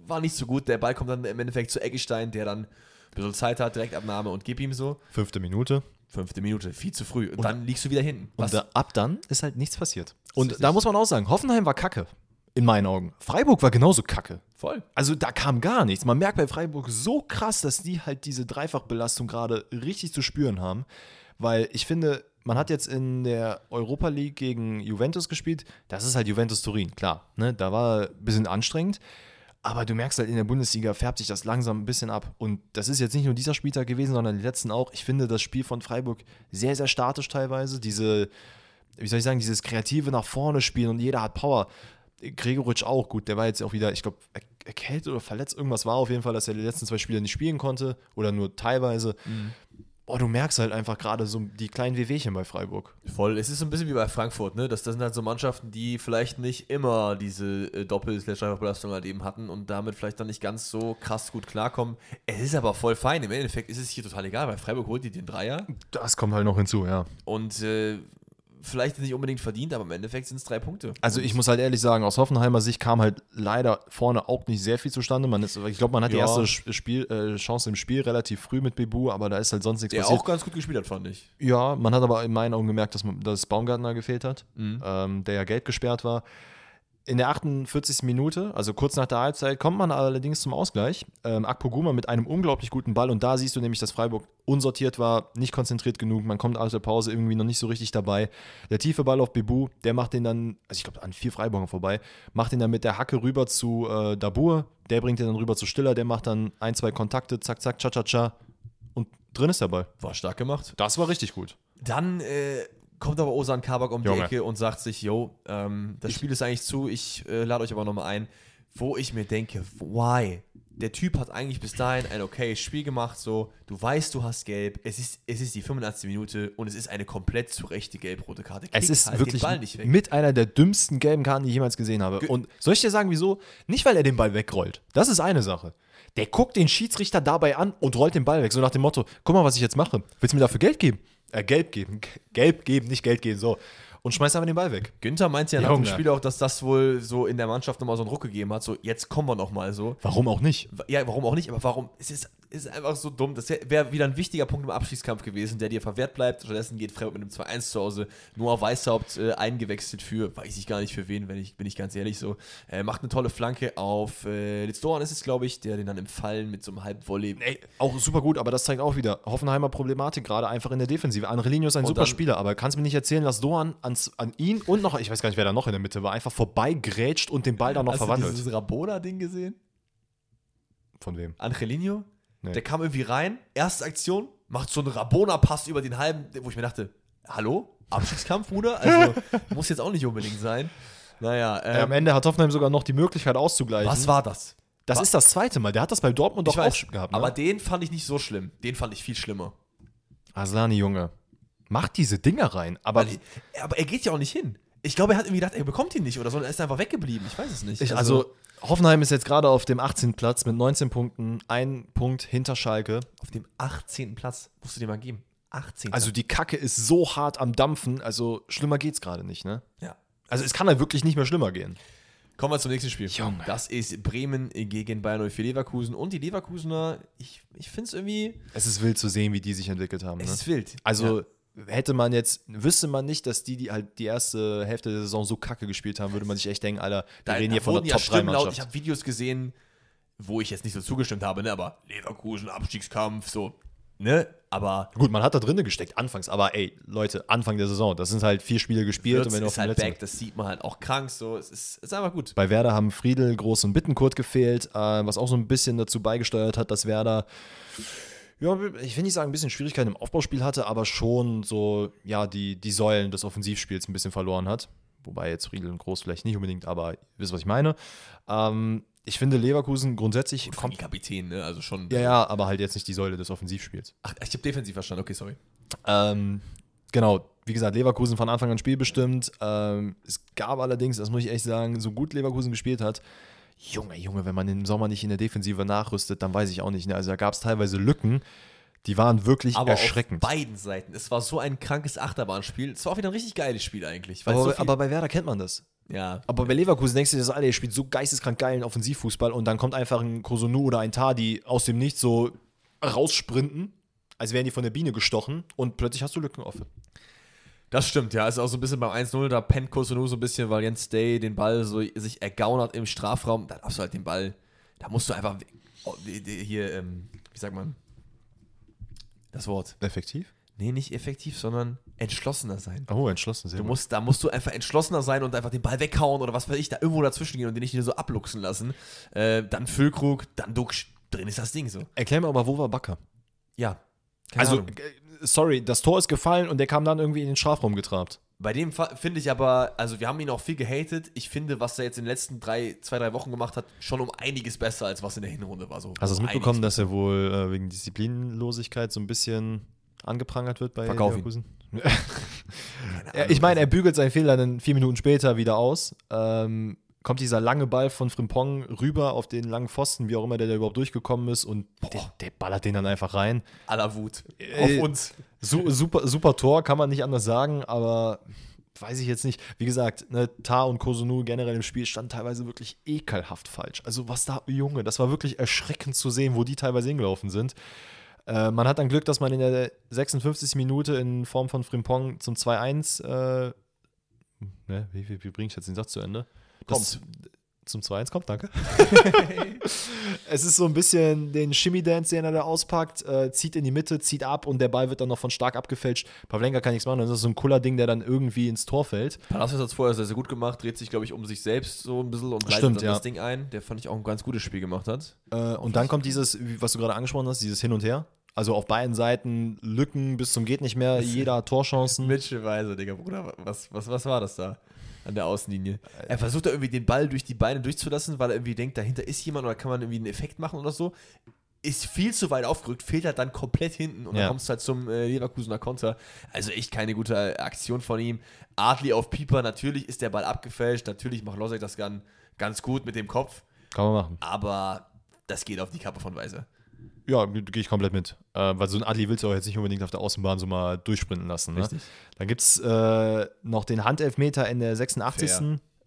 war nicht so gut. Der Ball kommt dann im Endeffekt zu Eggestein, der dann ein bisschen Zeit hat, Direktabnahme und gib ihm so. Fünfte Minute. Fünfte Minute, viel zu früh. Und, dann liegst du wieder hinten. Und da, ab dann ist halt nichts passiert. Und da muss man auch sagen, Hoffenheim war kacke. In meinen Augen. Freiburg war genauso kacke. voll. Also da kam gar nichts. Man merkt bei Freiburg so krass, dass die halt diese Dreifachbelastung gerade richtig zu spüren haben. Weil ich finde, man hat jetzt in der Europa League gegen Juventus gespielt. Das ist halt Juventus Turin, klar. Ne? Da war ein bisschen anstrengend. Aber du merkst halt, in der Bundesliga färbt sich das langsam ein bisschen ab. Und das ist jetzt nicht nur dieser Spieltag gewesen, sondern die letzten auch. Ich finde das Spiel von Freiburg sehr, sehr statisch teilweise. Diese, wie soll ich sagen, dieses kreative nach vorne spielen und jeder hat Power. Gregoritsch auch gut, der war jetzt auch wieder, ich glaube, er- erkältet oder verletzt, irgendwas war auf jeden Fall, dass er die letzten zwei Spiele nicht spielen konnte oder nur teilweise. Boah, du merkst halt einfach gerade so die kleinen Wehwehchen bei Freiburg. Voll. Es ist so ein bisschen wie bei Frankfurt, ne? Das, das sind halt so Mannschaften, die vielleicht nicht immer diese äh, Doppel-Belastung halt eben hatten und damit vielleicht dann nicht ganz so krass gut klarkommen. Es ist aber voll fein. Im Endeffekt ist es hier total egal, weil Freiburg holt die den Dreier Das kommt halt noch hinzu, ja. und äh, vielleicht nicht unbedingt verdient, aber im Endeffekt sind es drei Punkte. Also ich muss halt ehrlich sagen, aus Hoffenheimer Sicht kam halt leider vorne auch nicht sehr viel zustande. Man ist, ich glaube, man hat die Ja. erste Sch- Spiel, äh, Chance im Spiel relativ früh mit Bebu, aber da ist halt sonst nichts Der passiert. auch ganz gut gespielt hat, fand ich. Ja, man hat aber in meinen Augen gemerkt, dass, man, dass Baumgartner gefehlt hat, ähm, der ja Geld gesperrt war. In der 48. Minute, also kurz nach der Halbzeit, kommt man allerdings zum Ausgleich. Ähm, Akpoguma mit einem unglaublich guten Ball und da siehst du nämlich, dass Freiburg unsortiert war, nicht konzentriert genug. Man kommt aus der Pause irgendwie noch nicht so richtig dabei. Der tiefe Ball auf Bebu, der macht den dann, also ich glaube an vier Freiburgern vorbei, macht den dann mit der Hacke rüber zu äh, Dabur. Der bringt den dann rüber zu Stiller, der macht dann ein, zwei Kontakte, zack, zack, cha, cha, cha. Und drin ist der Ball. War stark gemacht. Das war richtig gut. Dann äh, kommt aber Osan Kabak um die Junge. Ecke und sagt sich, yo, ähm, das Spiel ist eigentlich zu, ich äh, lade euch aber nochmal ein, wo ich mir denke, why? Der Typ hat eigentlich bis dahin ein okayes Spiel gemacht, so, du weißt, du hast gelb, es ist, es ist die 85. Minute und es ist eine komplett zu rechte gelb-rote Karte. Es Kriegt ist halt wirklich den Ball nicht weg. mit einer der dümmsten gelben Karten, die ich jemals gesehen habe. Ge- Und soll ich dir sagen, wieso? Nicht, weil er den Ball wegrollt. Das ist eine Sache. Der guckt den Schiedsrichter dabei an und rollt den Ball weg. So nach dem Motto: Guck mal, was ich jetzt mache. Willst du mir dafür Geld geben? Äh, Gelb geben. Gelb geben, nicht Geld geben. So. Und schmeißt einfach den Ball weg. Günther meinte ja nach dem Junge. Spiel auch, dass das wohl so in der Mannschaft nochmal so einen Ruck gegeben hat, so, jetzt kommen wir nochmal so. Warum auch nicht? Ja, warum auch nicht, aber warum? Es ist, es ist einfach so dumm. Das wäre wieder ein wichtiger Punkt im Abschießkampf gewesen, der dir verwehrt bleibt. Stattdessen geht Freiburg mit einem 2-1 zu Hause. Noah Weißhaupt äh, eingewechselt für, weiß ich gar nicht für wen, wenn ich, bin ich ganz ehrlich so. Äh, macht eine tolle Flanke auf äh, Litz Doran ist es, glaube ich, der den dann im Fallen mit so einem Halbvolley. Ey, auch super gut, aber das zeigt auch wieder Hoffenheimer Problematik gerade einfach in der Defensive. Anrelinho ist ein Und super dann- Spieler, aber kannst mir nicht erzählen, dass Doan ans, an ihn und noch, ich weiß gar nicht, wer da noch in der Mitte war, einfach vorbeigrätscht und den Ball dann noch Hast du verwandelt. dieses Rabona-Ding gesehen? Von wem? Angelino? Nee. Der kam irgendwie rein, erste Aktion, macht so einen Rabona-Pass über den halben, wo ich mir dachte, hallo? Abstiegskampf, Bruder? Also, (laughs) muss jetzt auch nicht unbedingt sein. Naja, Äh, am ähm, Ende hat Hoffenheim sogar noch die Möglichkeit auszugleichen. was war das? Das ist das zweite Mal. Der hat das bei Dortmund doch Ich auch gehabt. Ne? aber den fand ich nicht so schlimm. Den fand ich viel schlimmer. Aslani, Junge, mach diese Dinger rein. Aber Weil, aber er geht ja auch nicht hin. Ich glaube, er hat irgendwie gedacht, er bekommt ihn nicht oder so. Er ist einfach weggeblieben. Ich weiß es nicht. ich, also, Hoffenheim ist jetzt gerade auf dem 18. Platz mit 19 Punkten, ein Punkt hinter Schalke. auf dem 18. Platz musst du dir mal geben. 18. Also die Kacke ist so hart am Dampfen, also schlimmer geht's gerade nicht, ne? ja. Also es kann halt wirklich nicht mehr schlimmer gehen. Kommen wir zum nächsten Spiel. Junge. Das ist Bremen gegen Bayern 04 Leverkusen. Und die Leverkusener, ich, ich finde es irgendwie, Es ist wild zu sehen, wie die sich entwickelt haben. es Ne? ist wild. Also Ja. Hätte man jetzt, wüsste man nicht, dass die, die halt die erste Hälfte der Saison so kacke gespielt haben, würde man sich echt denken, Alter, wir da, reden da hier von der ja Stimmen laut. Ich Top-3-Mannschaft. habe Videos gesehen, wo ich jetzt nicht so zugestimmt habe, ne? aber Leverkusen, Abstiegskampf, so. ne? Aber Gut, man hat da drinnen gesteckt, anfangs, aber ey, Leute, Anfang der Saison, das sind halt vier Spiele gespielt und wenn auf ist halt back, das sieht man halt auch krank so. Es ist, ist einfach gut. Bei Werder haben Friedel, Groß und Bittenkurt gefehlt, äh, was auch so ein bisschen dazu beigesteuert hat, dass Werder, ja, ich will nicht sagen, ein bisschen Schwierigkeiten im Aufbauspiel hatte, aber schon so, ja, die, die Säulen des Offensivspiels ein bisschen verloren hat. Wobei jetzt Friedel und Groß vielleicht nicht unbedingt, aber ihr wisst, was ich meine. Ähm, ich finde Leverkusen grundsätzlich Kommt kommt. Kapitän, ne? Also schon. Ja, ja, aber halt jetzt nicht die Säule des Offensivspiels. Ach, ich habe defensiv verstanden. Okay, sorry. Ähm, genau, wie gesagt, Leverkusen von Anfang an spielbestimmt. Ähm, es gab allerdings, das muss ich echt sagen, so gut Leverkusen gespielt hat. Junge, Junge, wenn man im Sommer nicht in der Defensive nachrüstet, dann weiß ich auch nicht. Ne? Also da gab es teilweise Lücken, die waren wirklich Aber erschreckend. auf beiden Seiten. Es war so ein krankes Achterbahnspiel. Es war auch wieder ein richtig geiles Spiel eigentlich. Aber, so aber bei Werder kennt man das. ja, Aber bei Leverkusen denkst du dir das alle, ihr spielt so geisteskrank geilen Offensivfußball und dann kommt einfach ein Kosunu oder ein Tadi aus dem Nichts so raussprinten, als wären die von der Biene gestochen und plötzlich hast du Lücken offen. Das stimmt, ja. Ist auch so ein bisschen beim 1-0, da pennt Kosunu so ein bisschen, weil Jens Day den Ball so sich ergaunert im Strafraum. Da darfst du halt den Ball, da musst du einfach oh, hier, ähm, wie sagt man, das Wort. Effektiv? Nee, nicht effektiv, sondern entschlossener sein. Oh, entschlossen, sehr Du gut. musst, da musst du einfach entschlossener sein und einfach den Ball weghauen oder was weiß ich, da irgendwo dazwischen gehen und den nicht nur so abluchsen lassen. Äh, dann Füllkrug, dann Duxch, drin ist das Ding so. Erklär mir aber, wo war Bakker? Ja. Keine Also, Ahnung. Sorry, das Tor ist gefallen und der kam dann irgendwie in den Strafraum getrabt. Bei dem finde ich aber, also wir haben ihn auch viel gehatet. Ich finde, was er jetzt in den letzten drei, zwei, drei Wochen gemacht hat, schon um einiges besser, als was in der Hinrunde war. So Hast du es um mitbekommen, dass er wohl äh, wegen Disziplinlosigkeit so ein bisschen angeprangert wird bei Verkauf. Leverkusen? (laughs) Ich meine, er bügelt seinen Fehler dann vier Minuten später wieder aus. Ähm, kommt dieser lange Ball von Frimpong rüber auf den langen Pfosten, wie auch immer der da überhaupt durchgekommen ist und der, der ballert den dann einfach rein. aller Wut. Äh, Auf uns. Su super, super Tor, kann man nicht anders sagen, aber weiß ich jetzt nicht. Wie gesagt, ne, Tar und Kosunu generell im Spiel standen teilweise wirklich ekelhaft falsch. Also was da, Junge, das war wirklich erschreckend zu sehen, wo die teilweise hingelaufen sind. Äh, man hat dann Glück, dass man in der 56. Minute in Form von Frimpong zum 2-1, äh, ne, wie, wie, wie bringe ich jetzt den Satz zu Ende? Das, zum 2-1 kommt, danke. (laughs) es ist so ein bisschen den Shimmy-Dance, den er da auspackt, äh, zieht in die Mitte, zieht ab und der Ball wird dann noch von stark abgefälscht. Pavlenka kann nichts machen, das ist so ein cooler Ding, der dann irgendwie ins Tor fällt. Palacios hat es vorher sehr, sehr gut gemacht, dreht sich, glaube ich, um sich selbst so ein bisschen und leitet Stimmt, dann ja. das Ding ein. Der fand ich auch ein ganz gutes Spiel gemacht hat. Äh, und dann kommt dieses, wie- was du gerade angesprochen hast, dieses Hin und Her. Also auf beiden Seiten Lücken bis zum geht nicht mehr, (laughs) jeder hat Torchancen. Mitchell Weiser, Digga, Bruder, was, was, was war das da an der Außenlinie? Er versucht da irgendwie den Ball durch die Beine durchzulassen, weil er irgendwie denkt, dahinter ist jemand oder kann man irgendwie einen Effekt machen oder so. Ist viel zu weit aufgerückt, fehlt halt dann komplett hinten und Ja. dann kommst du halt zum äh, Leverkusener Konter. Also echt keine gute Aktion von ihm. Adli auf Pieper, natürlich ist der Ball abgefälscht, natürlich macht Losek das ganz, ganz gut mit dem Kopf, Kann man machen. aber das geht auf die Kappe von Weiser. Ja, gehe ich komplett mit. Äh, weil so ein Adli willst du auch jetzt nicht unbedingt auf der Außenbahn so mal durchsprinten lassen. Ne? Richtig. Dann gibt es äh, noch den Handelfmeter in der 86.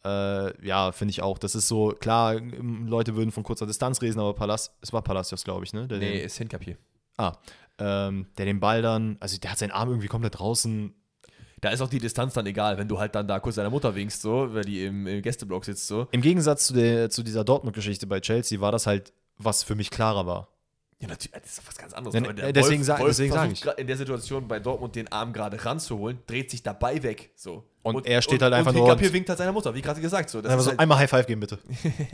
Äh, ja, finde ich auch. Das ist so, klar, Leute würden von kurzer Distanz reden, aber Palas, es war Palacios, glaube ich, ne? Der Nee, den, ist Hinkapier. ah, ähm, der den Ball dann, also der hat seinen Arm irgendwie komplett draußen. Da ist auch die Distanz dann egal, wenn du halt dann da kurz deiner Mutter winkst, so, weil die im, im Gästeblock sitzt, so. Im Gegensatz zu, der, zu dieser Dortmund-Geschichte bei Chelsea war das halt, was für mich klarer war. Ja, natürlich, das ist doch was ganz anderes. Ja, der äh, deswegen sag- deswegen sag ich. in der Situation bei Dortmund den Arm gerade ranzuholen, dreht sich dabei weg. So. Und er steht halt einfach und nur und- winkt halt seiner Mutter, wie gerade gesagt. So. Das so halt, einmal High Five geben, bitte.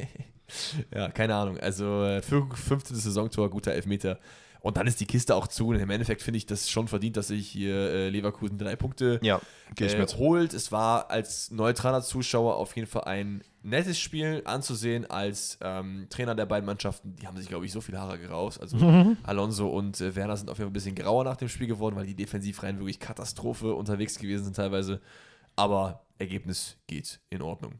(laughs) ja, keine Ahnung. Also, äh, fün- 15. Saisontor, guter Elfmeter. Und dann ist die Kiste auch zu. Und im Endeffekt finde ich das schon verdient, dass sich hier äh, Leverkusen drei Punkte Ja, äh, holt. Es war als neutraler Zuschauer auf jeden Fall ein nettes Spiel anzusehen. Als ähm, Trainer der beiden Mannschaften, die haben sich, glaube ich, so viel Haare geraust. Also (laughs) Alonso und äh, Werner sind auf jeden Fall ein bisschen grauer nach dem Spiel geworden, weil die Defensivreihen wirklich Katastrophe unterwegs gewesen sind teilweise. Aber Ergebnis geht in Ordnung.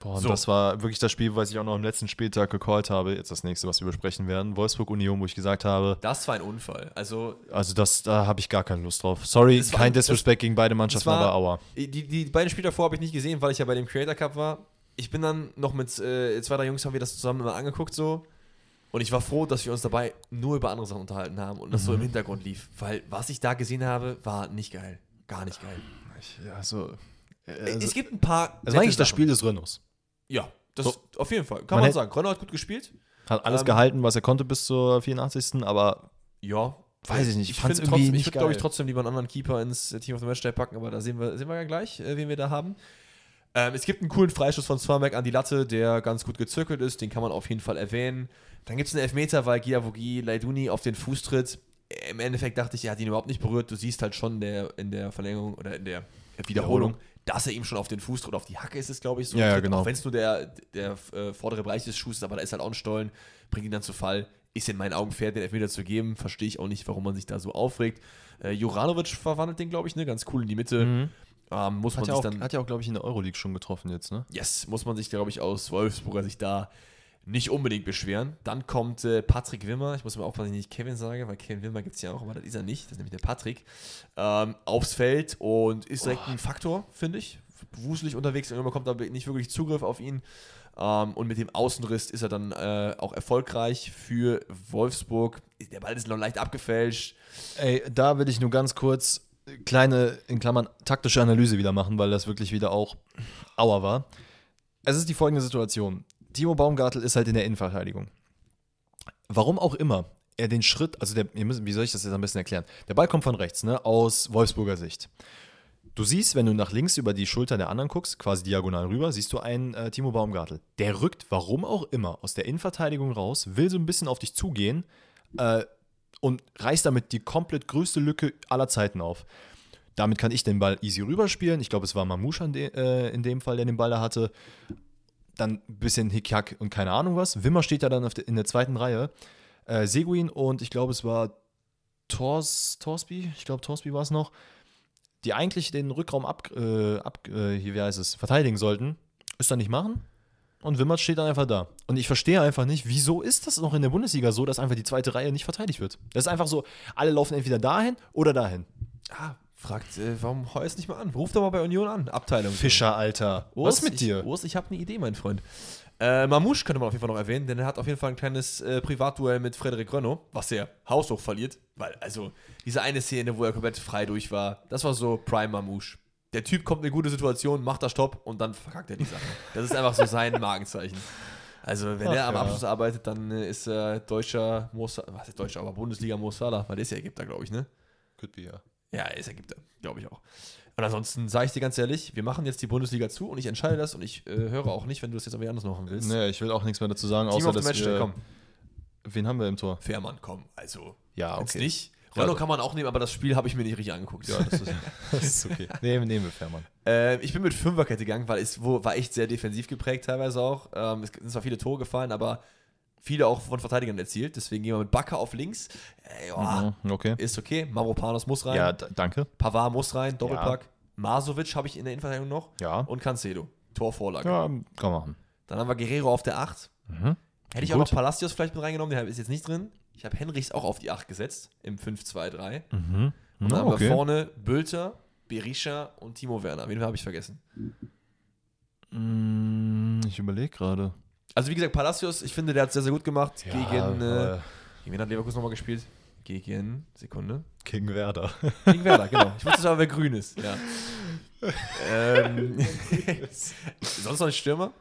Boah, und So. das war wirklich das Spiel, was ich auch noch am letzten Spieltag gecallt habe. Jetzt das nächste, was wir besprechen werden. Wolfsburg-Union, wo ich gesagt habe, Das war ein Unfall. Also also das, da habe ich gar keine Lust drauf. Sorry, Das war- kein das- Disrespect gegen beide Mannschaften, war- aber aua. Die, die beiden Spiele davor habe ich nicht gesehen, weil ich ja bei dem Creator Cup war. Ich bin dann noch mit äh, zwei, drei Jungs haben wir das zusammen immer angeguckt so. Und ich war froh, dass wir uns dabei nur über andere Sachen unterhalten haben und das Mhm. so im Hintergrund lief. Weil was ich da gesehen habe, war nicht geil. Gar nicht geil. Ich, also, es gibt ein paar. das war eigentlich nette das Sachen. Spiel des Renaults. Ja, das So. auf jeden Fall. Kann Man man, sagen. Renault hat gut gespielt. Hat alles Ähm, gehalten, was er konnte bis zur 84. Aber Ja. weiß ich nicht. Ich, fand's finde trotzdem, ich würde, glaube ich, trotzdem lieber einen anderen Keeper ins äh, Team of the Matchday packen, aber da sehen wir, sehen wir ja gleich, äh, wen wir da haben. Ähm, es gibt einen coolen Freischuss von Swarmack an die Latte, der ganz gut gezirkelt ist, den kann man auf jeden Fall erwähnen. Dann gibt es einen Elfmeter, weil Giavogi Leiduni auf den Fuß tritt. Im Endeffekt dachte ich, er hat ihn überhaupt nicht berührt. Du siehst halt schon der, in der Verlängerung oder in der Wiederholung, dass er ihm schon auf den Fuß tritt, auf die Hacke ist es, glaube ich, so. Ja, ja, genau. Auch wenn es nur der, der äh, vordere Bereich des Schuhs ist, aber da ist halt auch ein Stollen, bringt ihn dann zu Fall. Ist in meinen Augen fair, den Elfmeter zu geben. Verstehe ich auch nicht, warum man sich da so aufregt. Äh, Juranovic verwandelt den, glaube ich, ne? ganz cool in die Mitte. Mhm. Ähm, muss man Hat ja, sich auch, dann hat ja auch, glaube ich, in der Euroleague schon getroffen jetzt, ne? Yes, muss man sich, glaube ich, aus Wolfsburger sich da nicht unbedingt beschweren. Dann kommt äh, Patrick Wimmer. Ich muss mir aufpassen, dass ich nicht Kevin sage, weil Kevin Wimmer gibt es ja auch, aber das ist er nicht. Das ist nämlich der Patrick. Ähm, aufs Feld und ist direkt ein Faktor, finde ich. Wuselig unterwegs und man bekommt da nicht wirklich Zugriff auf ihn. Ähm, und mit dem Außenriss ist er dann äh, auch erfolgreich für Wolfsburg. Der Ball ist noch leicht abgefälscht. Ey, da will ich nur ganz kurz kleine, in Klammern, taktische Analyse wieder machen, weil das wirklich wieder auch Aua war. Es ist die folgende Situation. Timo Baumgartel ist halt in der Innenverteidigung. Warum auch immer er den Schritt, also der, müsst, wie soll ich das jetzt am besten erklären? Der Ball kommt von rechts, ne, aus Wolfsburger Sicht. Du siehst, wenn du nach links über die Schulter der anderen guckst, quasi diagonal rüber, siehst du einen äh, Timo Baumgartel. Der rückt, warum auch immer, aus der Innenverteidigung raus, will so ein bisschen auf dich zugehen äh, und reißt damit die komplett größte Lücke aller Zeiten auf. Damit kann ich den Ball easy rüberspielen. Ich glaube, es war Mamouche an de, äh, in dem Fall, der den Ball da hatte. Dann ein bisschen Hickhack und keine Ahnung was. Wimmer steht da dann in der zweiten Reihe. Äh, Seguin und ich glaube, es war Tors, Torsby, ich glaube, Torsby war es noch, die eigentlich den Rückraum ab, äh, ab äh, hier, wie heißt es, verteidigen sollten, ist dann nicht machen. Und Wimmert steht dann einfach da. Und ich verstehe einfach nicht, wieso ist das noch in der Bundesliga so, dass einfach die zweite Reihe nicht verteidigt wird. Das ist einfach so, alle laufen entweder dahin oder dahin. Ah, fragt, äh, warum es nicht mal an? Ruf doch mal bei Union an, Abteilung. Fischer, Alter. Urs, Was ist mit ich, dir? Urs, ich habe eine Idee, mein Freund. Äh, Mamouche könnte man auf jeden Fall noch erwähnen, denn er hat auf jeden Fall ein kleines äh, Privatduell mit Frederik Rönno, was er haushoch verliert. Weil, also, diese eine Szene, wo er komplett frei durch war, das war so Prime Mamouche. Der Typ kommt in eine gute Situation, macht da Stopp und dann verkackt er die Sache. Das ist einfach so sein (laughs) Markenzeichen. Also, wenn Ach er am ja. Abschluss arbeitet, dann äh, ist er deutscher Mo was ist deutscher, aber Bundesliga Mo Salah, weil der ist ja Ägypter, glaube ich, ne? Could be, ja. Ja, er ist Ägypter, glaube ich auch. Und ansonsten sage ich dir ganz ehrlich, wir machen jetzt die Bundesliga zu und ich entscheide das und ich äh, höre auch nicht, wenn du das jetzt irgendwie anders machen willst. Nee, ich will auch nichts mehr dazu sagen, Team außer dass Matchday, wir, komm. Wen haben wir im Tor? Fährmann, komm. Also, Ja, wenn's okay. nicht. Ja, Renault doch. kann man auch nehmen, aber das Spiel habe ich mir nicht richtig angeguckt. Ja, das ist, (laughs) das ist okay. (laughs) Nee, nehmen wir Fährmann. Äh, ich bin mit Fünferkette gegangen, weil es wo, war echt sehr defensiv geprägt teilweise auch. Ähm, es sind zwar viele Tore gefallen, aber viele auch von Verteidigern erzielt. Deswegen gehen wir mit Bakker auf links. Äh, ja, Mhm, okay. Ist okay. Mavropanos muss rein. Ja, danke. Pavard muss rein. Doppelpack. Masovic habe ich in der Innenverteidigung noch. Ja. Und Cancelo. Torvorlage. Ja, kann man machen. Dann haben wir Guerrero auf der 8. Mhm. Hätte ich auch Gut. noch Palacios vielleicht mit reingenommen, der ist jetzt nicht drin. Ich habe Henrichs auch auf die 8 gesetzt, im 5-2-3. Mhm. Und dann Na, haben wir okay. vorne Bülter, Berisha und Timo Werner. Wen habe ich vergessen? Mm, Ich überlege gerade. Also wie gesagt, Palacios, ich finde, der hat es sehr, sehr gut gemacht. gegen, äh, gegen wen hat Leverkusen nochmal gespielt? Gegen, Sekunde. gegen Werder. Gegen Werder, genau. Ich wusste aber, wer grün ist. Ja. ähm, (laughs) sonst noch ein Stürmer?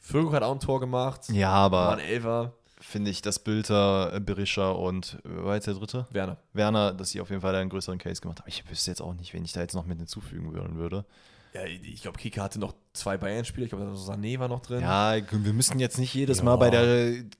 Füllkrug hat auch ein Tor gemacht. Ja, War aber ein Elfer. finde ich, dass Bülter, äh, Berisha und äh, wer war jetzt der dritte? Werner. Werner, dass sie auf jeden Fall einen größeren Case gemacht haben. Ich wüsste jetzt auch nicht, wen ich da jetzt noch mit hinzufügen würde. Ja, ich glaube, Kika hatte noch zwei Bayern-Spieler. Ich glaube, Sané war noch drin. Ja, wir müssen jetzt nicht jedes Ja. Mal bei der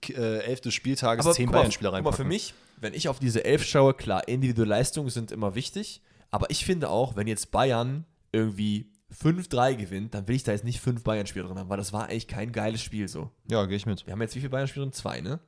äh, Elf des Spieltages zehn guck mal, Bayern-Spieler reinpacken. für mich, wenn ich auf diese Elf schaue, klar, individuelle Leistungen sind immer wichtig, aber ich finde auch, wenn jetzt Bayern irgendwie 5-3 gewinnt, dann will ich da jetzt nicht fünf Bayern-Spieler drin haben, weil das war eigentlich kein geiles Spiel so. Ja, gehe ich mit. Wir haben jetzt wie viele Bayern-Spieler drin? Zwei, ne?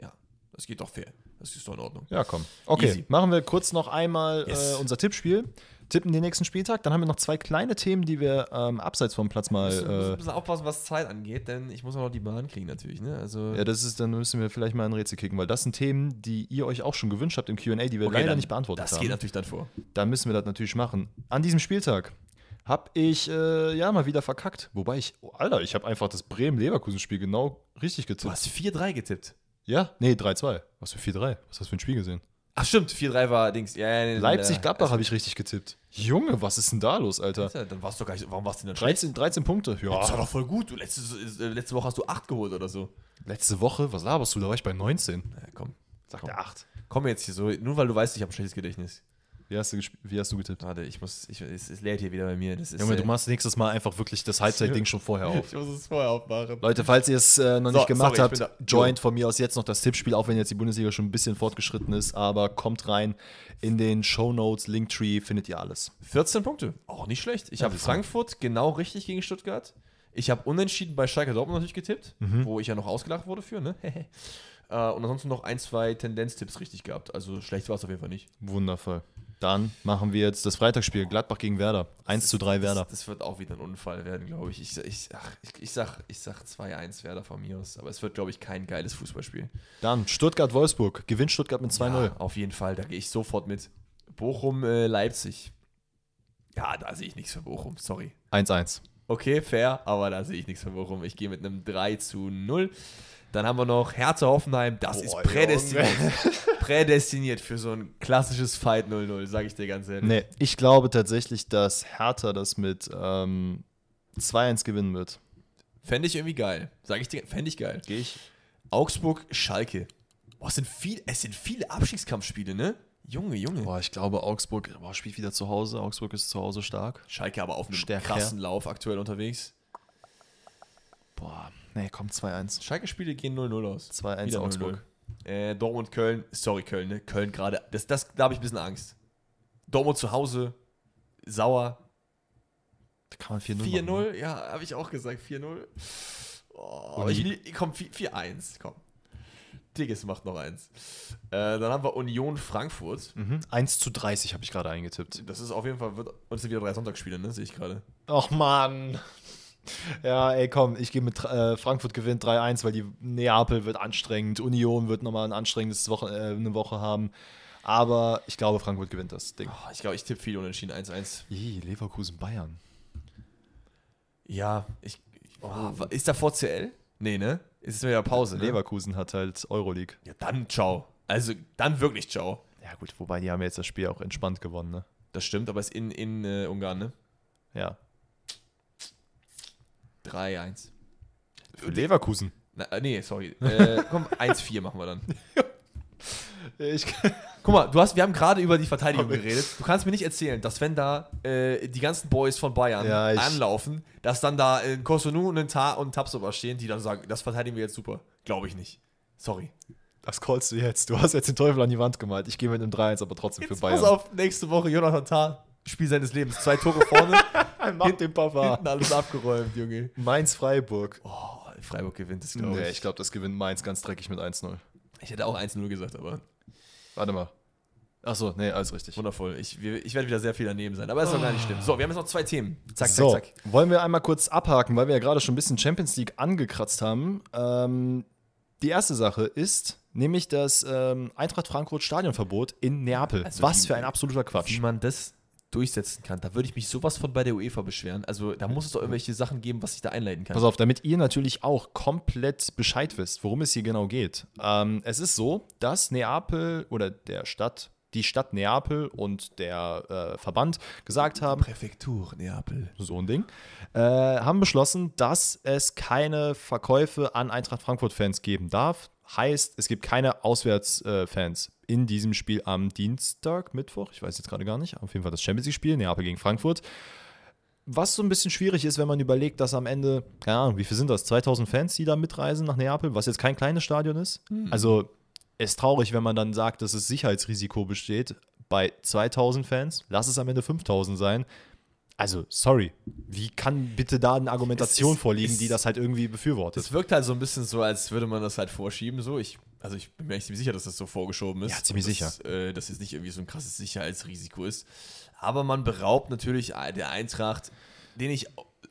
Ja, das geht doch fair. Das ist doch in Ordnung. Ja, komm. Okay, Easy. machen wir kurz noch einmal Yes. äh, unser Tippspiel. Tippen den nächsten Spieltag. Dann haben wir noch zwei kleine Themen, die wir ähm, abseits vom Platz mal. Wir müssen ein Äh, bisschen aufpassen, was Zeit angeht, denn ich muss auch noch die Bahn kriegen natürlich, ne? Also, ja, das ist, dann müssen wir vielleicht mal ein Rätsel kicken, weil das sind Themen, die ihr euch auch schon gewünscht habt im QA, die wir okay, leider dann- nicht beantwortet das haben. geht natürlich dann vor. Da müssen wir das natürlich machen. An diesem Spieltag habe ich äh, ja mal wieder verkackt. Wobei ich, oh, Alter, ich habe einfach das Bremen-Leverkusen-Spiel genau richtig Du getippt. hast 4-3 getippt. Ja, nee, 3-2. Was für 4-3? Was hast du für ein Spiel gesehen? Ach stimmt, 4-3 war Dings. Ja, ja, nee, Leipzig-Gladbach also- habe ich richtig getippt. Junge, was ist denn da los, Alter? Ja, dann warst du gar nicht, warum warst du denn dann schlecht? 13, 13 Punkte. Das war Ja. doch voll gut. Du, letzte, äh, letzte Woche hast du 8 geholt oder so. Letzte Woche, was laberst du? Da war ich bei 19. Na, komm. Sagt Komm. er 8. komm jetzt hier so, nur weil du weißt, ich habe ein schlechtes Gedächtnis. Wie hast du, wie hast du getippt? Warte, ich muss, ich, es, es lädt hier wieder bei mir. Das ist, Junge, du machst nächstes Mal einfach wirklich das Halbzeitding schon vorher (laughs) auf. Ich muss es vorher aufmachen. Leute, falls ihr es äh, noch So, nicht gemacht sorry, habt, joint von mir aus jetzt noch das Tippspiel, auch wenn jetzt die Bundesliga schon ein bisschen fortgeschritten ist, aber kommt rein in den Show Notes, Linktree, findet ihr alles. 14 Punkte, auch nicht schlecht. Ich Ja, habe Frankfurt genau richtig gegen Stuttgart. Ich habe unentschieden bei Schalke Dortmund natürlich getippt, Mhm. wo ich ja noch ausgelacht wurde für, ne? (laughs) Äh, Und ansonsten noch ein, zwei Tendenztipps richtig gehabt. Also schlecht war es auf jeden Fall nicht. Wundervoll. Dann machen wir jetzt das Freitagsspiel, Gladbach gegen Werder. 1 zu 3 Werder. Das, das wird auch wieder ein Unfall werden, glaube ich. Ich, ich, ach, ich, ich sag, ich sag 2-1 Werder von mir aus. Aber es wird, glaube ich, kein geiles Fußballspiel. Dann Stuttgart-Wolfsburg. Gewinnt Stuttgart mit 2-0. Ja, auf jeden Fall, da gehe ich sofort mit. Bochum-Leipzig. ja, da sehe ich nichts für Bochum, sorry. 1-1. Okay, fair, aber da sehe ich nichts für Bochum. Ich gehe mit einem 3 zu 0. Dann haben wir noch Hertha Hoffenheim. Das Boah, ist prädestiniert. (laughs) Prädestiniert für so ein klassisches Fight 0-0, sage ich dir ganz ehrlich. Nee, ich glaube tatsächlich, dass Hertha das mit ähm, 2-1 gewinnen wird. Fände ich irgendwie geil. Sage ich dir, fände ich geil. Gehe ich. Augsburg, Schalke. Boah, es sind, viel, es sind viele Abstiegskampfspiele, ne? Junge, Junge. Boah, ich glaube, Augsburg boah, spielt wieder zu Hause. Augsburg ist zu Hause stark. Schalke aber auf einem Stärker. krassen Lauf aktuell unterwegs. Boah, nee, komm, 2-1. Schalke-Spiele gehen 0-0 aus. 2-1 Wieder Augsburg. 0-0. Äh, Dortmund, Köln. Sorry, Köln, ne? Köln gerade. Das, das, da habe ich ein bisschen Angst. Dortmund zu Hause. Sauer. Da kann man 4-0 machen, ne? 4-0. Ja, habe ich auch gesagt. 4-0. Oh, ich, komm, 4 4-1. Komm. Tigges macht noch eins. Äh, dann haben wir Union Frankfurt. Mhm. 1 zu 30 habe ich gerade eingetippt. Das ist auf jeden Fall, wird, und es sind wieder drei Sonntagsspiele, ne? Sehe ich gerade. Och Mann. Ja, ey, komm, ich gehe mit äh, Frankfurt gewinnt 3-1, weil die Neapel wird anstrengend, Union wird nochmal ein anstrengendes Woche, äh, eine Woche haben. Aber ich glaube, Frankfurt gewinnt das Ding. Oh, ich glaube, ich tippe viel unentschieden 1-1. Ih, Leverkusen, Bayern. Ja, ich. Oh, ist da VCL? Nee, ne? Ist es wieder Pause, ne? Leverkusen hat halt Euroleague. Ja, dann ciao. Also, dann wirklich ciao. Ja, gut, wobei die haben jetzt das Spiel auch entspannt gewonnen, ne? Das stimmt, aber ist in, in äh, Ungarn, ne? Ja. 3-1. Für Leverkusen. Na, äh, nee, sorry. Äh, (laughs) komm, 1-4 machen wir dann. (laughs) Ich, Guck mal, du hast, wir haben gerade über die Verteidigung geredet. Du kannst mir nicht erzählen, dass wenn da äh, die ganzen Boys von Bayern Ja, anlaufen, dass dann da ein Kosunu und ein Tar und Tapsoba stehen, die dann sagen, das verteidigen wir jetzt super. Glaube ich nicht. Sorry. das callst du jetzt. Du hast jetzt den Teufel an die Wand gemalt. Ich gehe mit einem 3-1, aber trotzdem für Jetzt Bayern. pass auf, nächste Woche Jonathan Tah, Spiel seines Lebens. Zwei Tore vorne, (laughs) Mach den Papa. hinten alles abgeräumt, Junge. Mainz-Freiburg. Oh, Freiburg gewinnt es, glaube Nee, ich. ich glaube, das gewinnt Mainz ganz dreckig mit 1-0. Ich hätte auch 1-0 gesagt, aber Warte mal. Achso, nee, alles richtig. wundervoll. Ich, wir- ich werde wieder sehr viel daneben sein, aber ist doch gar nicht schlimm. So, wir haben jetzt noch zwei Themen. Zack, so, zack, zack. wollen wir einmal kurz abhaken, weil wir ja gerade schon ein bisschen Champions League angekratzt haben. Ähm, die erste Sache ist nämlich das ähm, Eintracht Frankfurt Stadionverbot in Neapel. Also Was für ein absoluter Quatsch. Wie man das durchsetzen kann, da würde ich mich sowas von bei der UEFA beschweren. Also da muss es doch irgendwelche Sachen geben, was ich da einleiten kann. Pass auf, damit ihr natürlich auch komplett Bescheid wisst, worum es hier genau geht. Ähm, es ist so, dass Neapel oder der Stadt, die Stadt Neapel und der äh, Verband gesagt haben, Präfektur Neapel. so ein Ding, äh, haben beschlossen, dass es keine Verkäufe an Eintracht Frankfurt-Fans geben darf. Heißt, es gibt keine Auswärtsfans in diesem Spiel am Dienstag, Mittwoch, ich weiß jetzt gerade gar nicht, auf jeden Fall das Champions League-Spiel, Neapel gegen Frankfurt. Was so ein bisschen schwierig ist, wenn man überlegt, dass am Ende, keine Ahnung, wie viel sind das? 2000 Fans, die da mitreisen nach Neapel, was jetzt kein kleines Stadion ist. Also, ist traurig, wenn man dann sagt, dass es Sicherheitsrisiko besteht bei 2000 Fans. Lass es am Ende 5000 sein. Also, sorry. Wie kann bitte da eine Argumentation Es ist- vorliegen, es- die das halt irgendwie befürwortet? Es wirkt halt so ein bisschen so, als würde man das halt vorschieben. So, ich, also ich bin mir echt ziemlich sicher, dass das so vorgeschoben ist. Ja, ziemlich dass, Äh, dass jetzt nicht irgendwie so ein krasses Sicherheitsrisiko ist. Aber man beraubt natürlich der Eintracht, den ich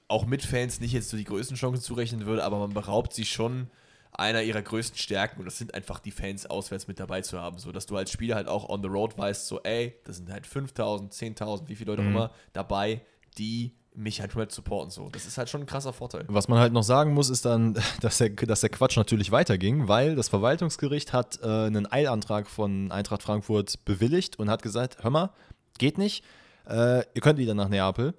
auch mit Fans nicht jetzt so die größten Chancen zurechnen würde, aber man beraubt sie schon einer ihrer größten Stärken und das sind einfach die Fans auswärts mit dabei zu haben, so dass du als Spieler halt auch on the road weißt, so ey, da sind halt 5000, 10.000, wie viele Leute auch immer dabei, die mich halt halt supporten so. Das ist halt schon ein krasser Vorteil. Was man halt noch sagen muss, ist dann, (laughs) dass der, dass der Quatsch natürlich weiterging, weil das Verwaltungsgericht hat äh, einen Eilantrag von Eintracht Frankfurt bewilligt und hat gesagt, hör mal, geht nicht, äh, ihr könnt wieder nach Neapel.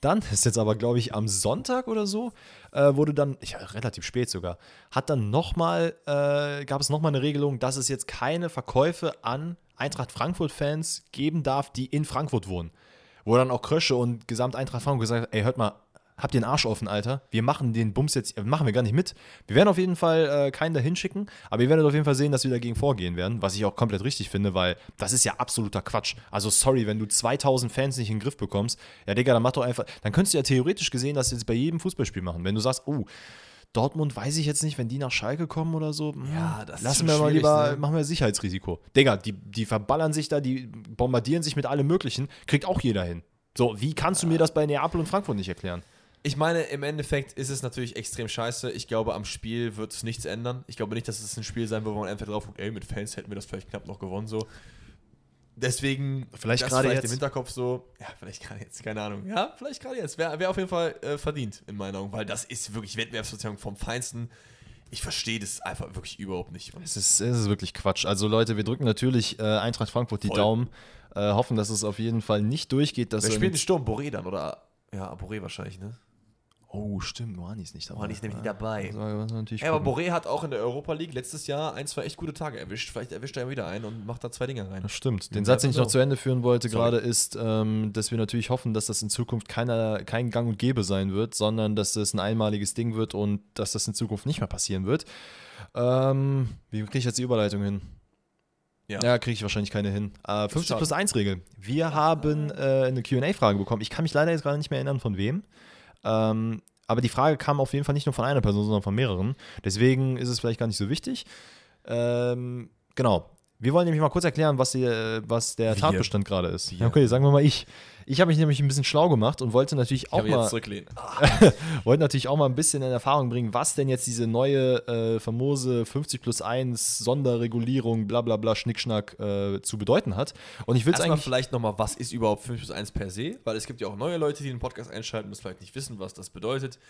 dann, (laughs) ist jetzt aber, glaube ich, am Sonntag oder so, äh, wurde dann, ja, relativ spät sogar, hat dann nochmal, äh, gab es nochmal eine Regelung, dass es jetzt keine Verkäufe an Eintracht Frankfurt-Fans geben darf, die in Frankfurt wohnen. Wo dann auch Krösche und Gesamt Eintracht Frankfurt gesagt haben, ey, hört mal, habt ihr den Arsch offen, Alter? Wir machen den Bums jetzt, machen wir gar nicht mit. Wir werden auf jeden Fall äh, keinen dahin schicken, aber ihr werdet auf jeden Fall sehen, dass wir dagegen vorgehen werden, was ich auch komplett richtig finde, weil das ist ja absoluter Quatsch. Also sorry, wenn du 2000 Fans nicht in den Griff bekommst, ja Digga, dann mach doch einfach, dann könntest du ja theoretisch gesehen das jetzt bei jedem Fußballspiel machen. Wenn du sagst, oh, Dortmund weiß ich jetzt nicht, wenn die nach Schalke kommen oder so. hm, Ja, das ist lassen wir mal lieber, ne? machen wir Sicherheitsrisiko. Digga, die, die verballern sich da, die bombardieren sich mit allem Möglichen, kriegt auch jeder hin. So, wie kannst du mir das bei Neapel und Frankfurt nicht erklären? Ich meine, im Endeffekt ist es natürlich extrem scheiße. Ich glaube, am Spiel wird es nichts ändern. Ich glaube nicht, dass es ein Spiel sein wird, wo man einfach drauf guckt, ey, mit Fans hätten wir das vielleicht knapp noch gewonnen, so. Deswegen, Vielleicht gerade vielleicht jetzt. im Hinterkopf so, ja, vielleicht gerade jetzt, keine Ahnung. Ja, vielleicht gerade jetzt. Wäre wär auf jeden Fall äh, verdient, in meinen Augen, weil das ist wirklich Wettbewerbsbeziehung vom Feinsten. Ich verstehe das einfach wirklich überhaupt nicht. Es ist, es ist wirklich Quatsch. Also Leute, wir drücken natürlich äh, Eintracht Frankfurt die Voll. Daumen, äh, hoffen, dass es auf jeden Fall nicht durchgeht. Dass Wer spielt den Sturm? Boré dann, oder? Ja, Boré wahrscheinlich, ne? Oh, stimmt, Moani ist nicht dabei. Moani ist nämlich nicht dabei. Also, Ja, aber. Boré hat auch in der Europa League letztes Jahr ein, zwei echt gute Tage erwischt. Vielleicht erwischt er wieder einen und macht da zwei Dinger rein. Das stimmt. Den Ja, Satz, den ich noch so. zu Ende führen wollte Sorry. gerade, ist, ähm, dass wir natürlich hoffen, dass das in Zukunft keiner, kein Gang und Gäbe sein wird, sondern dass das ein einmaliges Ding wird und dass das in Zukunft nicht mehr passieren wird. Ähm, wie kriege ich jetzt die Überleitung hin? Ja. Ja, kriege ich wahrscheinlich keine hin. Äh, 50 schade. plus 1 Regel. Wir haben äh, eine QA-Frage bekommen. Ich kann mich leider jetzt gerade nicht mehr erinnern, von wem. Ähm, aber die Frage kam auf jeden Fall nicht nur von einer Person, sondern von mehreren. Deswegen ist es vielleicht gar nicht so wichtig. Ähm, genau. Wir wollen nämlich mal kurz erklären, was, die, äh, was der Wir. Tatbestand gerade ist. Wir. Okay, sagen wir mal ich. Ich habe mich nämlich ein bisschen schlau gemacht und wollte natürlich Ich auch mal, zurücklehnen. (laughs) wollte natürlich auch mal ein bisschen in Erfahrung bringen, was denn jetzt diese neue äh, famose 50 plus 1 Sonderregulierung, bla bla bla, Schnickschnack äh, zu bedeuten hat. Und ich will es eigentlich. vielleicht nochmal, was ist überhaupt 5 plus 1 per se? Weil es gibt ja auch neue Leute, die den Podcast einschalten und vielleicht nicht wissen, was das bedeutet.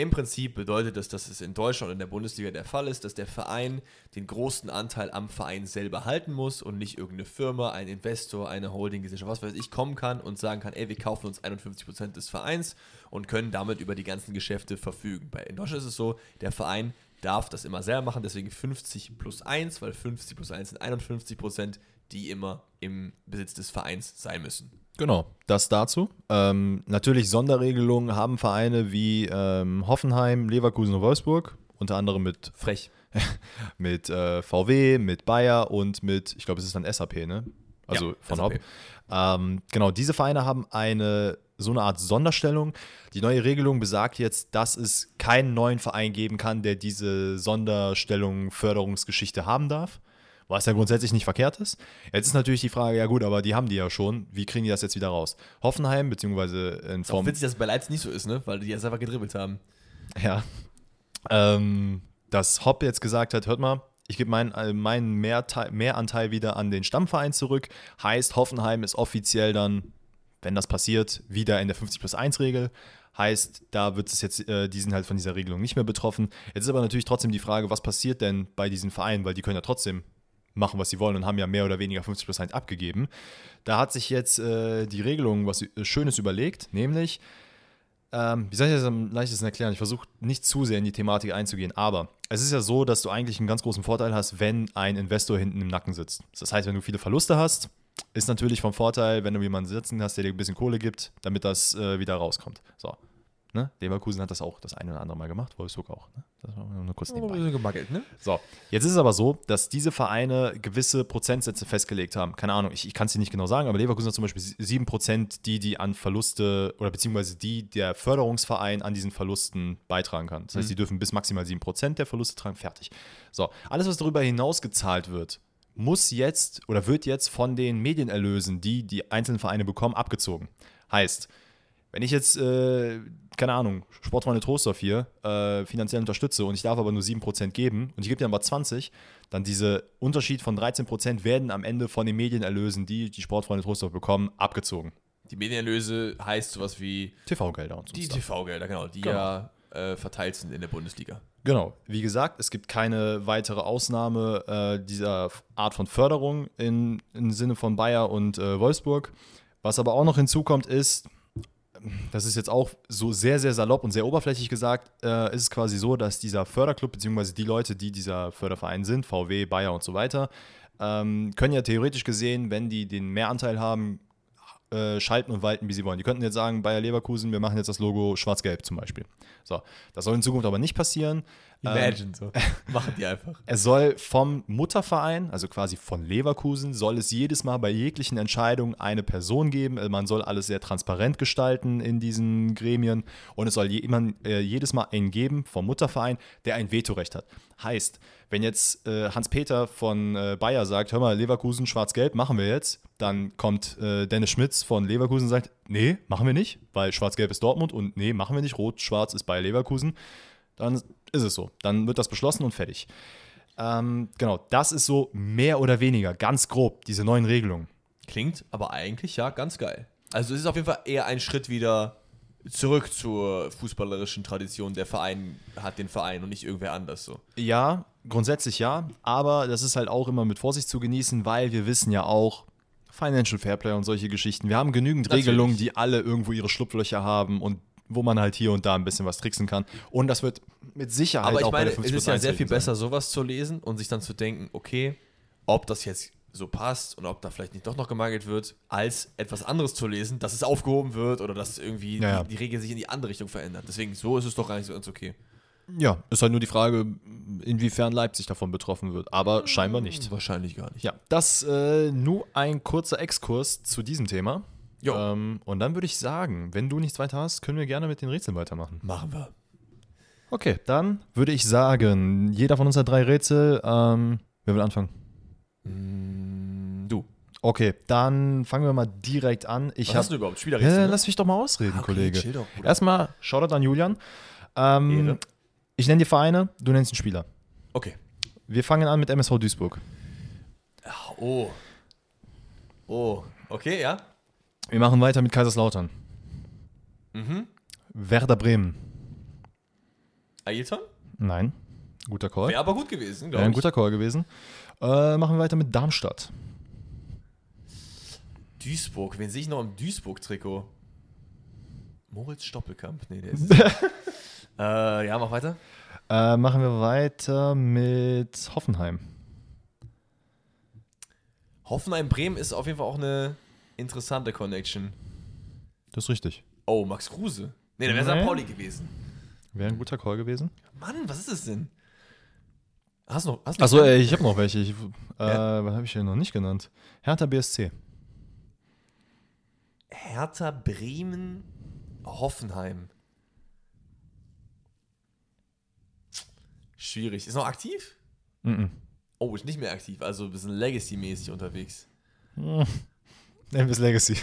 Im Prinzip bedeutet das, dass es in Deutschland und in der Bundesliga der Fall ist, dass der Verein den großen Anteil am Verein selber halten muss und nicht irgendeine Firma, ein Investor, eine Holdinggesellschaft, was weiß ich, kommen kann und sagen kann, ey, wir kaufen uns 51% des Vereins und können damit über die ganzen Geschäfte verfügen. Bei, in Deutschland ist es so, der Verein darf das immer selber machen, deswegen 50 plus 1, weil 50 plus 1 sind 51 Prozent, die immer im Besitz des Vereins sein müssen. Genau, das dazu. Ähm, natürlich Sonderregelungen haben Vereine wie ähm, Hoffenheim, Leverkusen und Wolfsburg, unter anderem mit, Frech. (laughs) mit äh, VW, mit Bayer und mit, ich glaube, es ist dann SAP, ne? Also Ja, von SAP. Haupt. Ähm, genau, diese Vereine haben eine so eine Art Sonderstellung. Die neue Regelung besagt jetzt, dass es keinen neuen Verein geben kann, der diese Sonderstellung, Förderungsgeschichte haben darf. Was ja grundsätzlich nicht verkehrt ist. Jetzt ist natürlich die Frage, ja gut, aber die haben die ja schon. Wie kriegen die das jetzt wieder raus? Hoffenheim, beziehungsweise in Ist auch Form. witzig, dass es bei Leipzig nicht so ist, ne? Weil die jetzt einfach gedribbelt haben. Ja. Ähm, dass Hopp jetzt gesagt hat, hört mal, ich gebe meinen äh, meinen Mehrteil, Mehranteil wieder an den Stammverein zurück. Heißt, Hoffenheim ist offiziell dann, wenn das passiert, wieder in der 50 plus 1 Regel. Heißt, da wird es jetzt, äh, die sind halt von dieser Regelung nicht mehr betroffen. Jetzt ist aber natürlich trotzdem die Frage, was passiert denn bei diesen Vereinen, weil die können ja trotzdem machen, was sie wollen und haben ja mehr oder weniger 50 plus 1 abgegeben. Da hat sich jetzt äh, die Regelung was äh, Schönes überlegt, nämlich, ähm, wie soll ich das am leichtesten erklären? Ich versuche nicht zu sehr in die Thematik einzugehen, aber es ist ja so, dass du eigentlich einen ganz großen Vorteil hast, wenn ein Investor hinten im Nacken sitzt. Das heißt, wenn du viele Verluste hast, ist natürlich vom Vorteil, wenn du jemanden sitzen hast, der dir ein bisschen Kohle gibt, damit das äh, wieder rauskommt. So. Ne? Leverkusen hat das auch das eine oder andere Mal gemacht, Wolfsburg auch. Ne? Das war nur kurz nebenbei. bisschen gemackelt, ne? So, jetzt ist es aber so, dass diese Vereine gewisse Prozentsätze festgelegt haben. Keine Ahnung, ich, ich kann es dir nicht genau sagen, aber Leverkusen hat zum Beispiel 7%, die die an Verluste oder beziehungsweise die der Förderungsverein an diesen Verlusten beitragen kann. Das heißt, die dürfen bis maximal 7% der Verluste tragen, fertig. So, alles, was darüber hinaus gezahlt wird, muss jetzt oder wird jetzt von den Medienerlösen, die die einzelnen Vereine bekommen, abgezogen. Heißt, wenn ich jetzt, äh, keine Ahnung, Sportfreunde Trostorf hier äh, finanziell unterstütze und ich darf aber nur 7% geben und ich gebe dir aber 20, dann diese Unterschied von 13% werden am Ende von den Medienerlösen, die die Sportfreunde Trostorf bekommen, abgezogen. Die Medienerlöse heißt sowas wie TV-Gelder und so. die. TV-Gelder, genau, die Genau. ja äh, verteilt sind in der Bundesliga. Genau, wie gesagt, es gibt keine weitere Ausnahme äh, dieser Art von Förderung in, im Sinne von Bayer und äh, Wolfsburg. Was aber auch noch hinzukommt, ist, das ist jetzt auch so sehr, sehr salopp und sehr oberflächlich gesagt, äh, ist es quasi so, dass dieser Förderclub, beziehungsweise die Leute, die dieser Förderverein sind, VW, Bayer und so weiter, ähm, können ja theoretisch gesehen, wenn die den Mehranteil haben, äh, schalten und walten, wie sie wollen. Die könnten jetzt sagen, Bayer Leverkusen, wir machen jetzt das Logo schwarz-gelb zum Beispiel. So, das soll in Zukunft aber nicht passieren. Imagine so. (laughs) Machen die einfach. (laughs) Es soll vom Mutterverein, also quasi von Leverkusen, soll es jedes Mal bei jeglichen Entscheidungen eine Person geben. Also Man soll alles sehr transparent gestalten in diesen Gremien und es soll je, immer, äh, jedes Mal einen geben vom Mutterverein, der ein Vetorecht hat. Heißt, wenn jetzt äh, Hans-Peter von äh, Bayer sagt, hör mal, Leverkusen schwarz-gelb machen wir jetzt, dann kommt äh, Dennis Schmitz von Leverkusen und sagt, nee, machen wir nicht, weil schwarz-gelb ist Dortmund und nee, machen wir nicht, rot-schwarz ist Bayer Leverkusen dann ist es so. Dann wird das beschlossen und fertig. Ähm, genau, das ist so mehr oder weniger, ganz grob, diese neuen Regelungen. Klingt aber eigentlich ja ganz geil. Also es ist auf jeden Fall eher ein Schritt wieder zurück zur fußballerischen Tradition. Der Verein hat den Verein und nicht irgendwer anders so. Ja, grundsätzlich ja, aber das ist halt auch immer mit Vorsicht zu genießen, weil wir wissen ja auch, Financial Fairplay und solche Geschichten. Wir haben genügend Natürlich. Regelungen, die alle irgendwo ihre Schlupflöcher haben und wo man halt hier und da ein bisschen was tricksen kann. Und das wird mit Sicherheit Aber ich auch meine, bei der es ist ja 50 sehr viel sein. besser, sowas zu lesen und sich dann zu denken, okay, ob das jetzt so passt und ob da vielleicht nicht doch noch gemangelt wird, als etwas anderes zu lesen, dass es aufgehoben wird oder dass irgendwie Ja. Die, die Regel sich in die andere Richtung verändert. Deswegen, so ist es doch eigentlich so ganz okay. Ja, ist halt nur die Frage, inwiefern Leipzig davon betroffen wird. Aber scheinbar nicht. Wahrscheinlich gar nicht. Ja, das äh, nur ein kurzer Exkurs zu diesem Thema. Ähm, und dann würde ich sagen, wenn du nichts weiter hast, können wir gerne mit den Rätseln weitermachen. Machen wir. Okay, dann würde ich sagen, jeder von uns hat drei Rätsel. Ähm, wer will anfangen? Mm, Du. Okay, dann fangen wir mal direkt an. Ich Was hab, hast du überhaupt? Spielerrätsel? Ja, ne? lass mich doch mal ausreden, Ah, okay, Kollege. doch. Erstmal Shoutout an Julian. Ähm, ich nenne dir Vereine, du nennst einen Spieler. Okay. Wir fangen an mit MSV Duisburg. Oh. Oh. Okay, ja. Wir machen weiter mit Kaiserslautern. Mhm. Werder Bremen. Ailton? Nein. Guter Call. Wäre aber gut gewesen, glaube ein ich. guter Call gewesen. Äh, machen wir weiter mit Darmstadt. Duisburg. Wen sehe ich noch im Duisburg-Trikot? Moritz Stoppelkamp. Nee, der ist. (laughs) äh, ja, mach weiter. Äh, machen wir weiter mit Hoffenheim. Hoffenheim-Bremen ist auf jeden Fall auch eine interessante Connection. Das ist richtig. Oh, Max Kruse. Nee, da wäre. St. Pauli gewesen. Wäre ein guter Call gewesen. Mann, was ist das denn? Hast du noch? Hast Achso, äh, ich habe noch welche. Ich, äh, Ja. Was habe ich denn noch nicht genannt? Hertha BSC. Hertha, Bremen, Hoffenheim. Schwierig. Ist noch aktiv? Mhm. Oh, ist nicht mehr aktiv. Also ein bisschen Legacy-mäßig unterwegs. Elvis Legacy.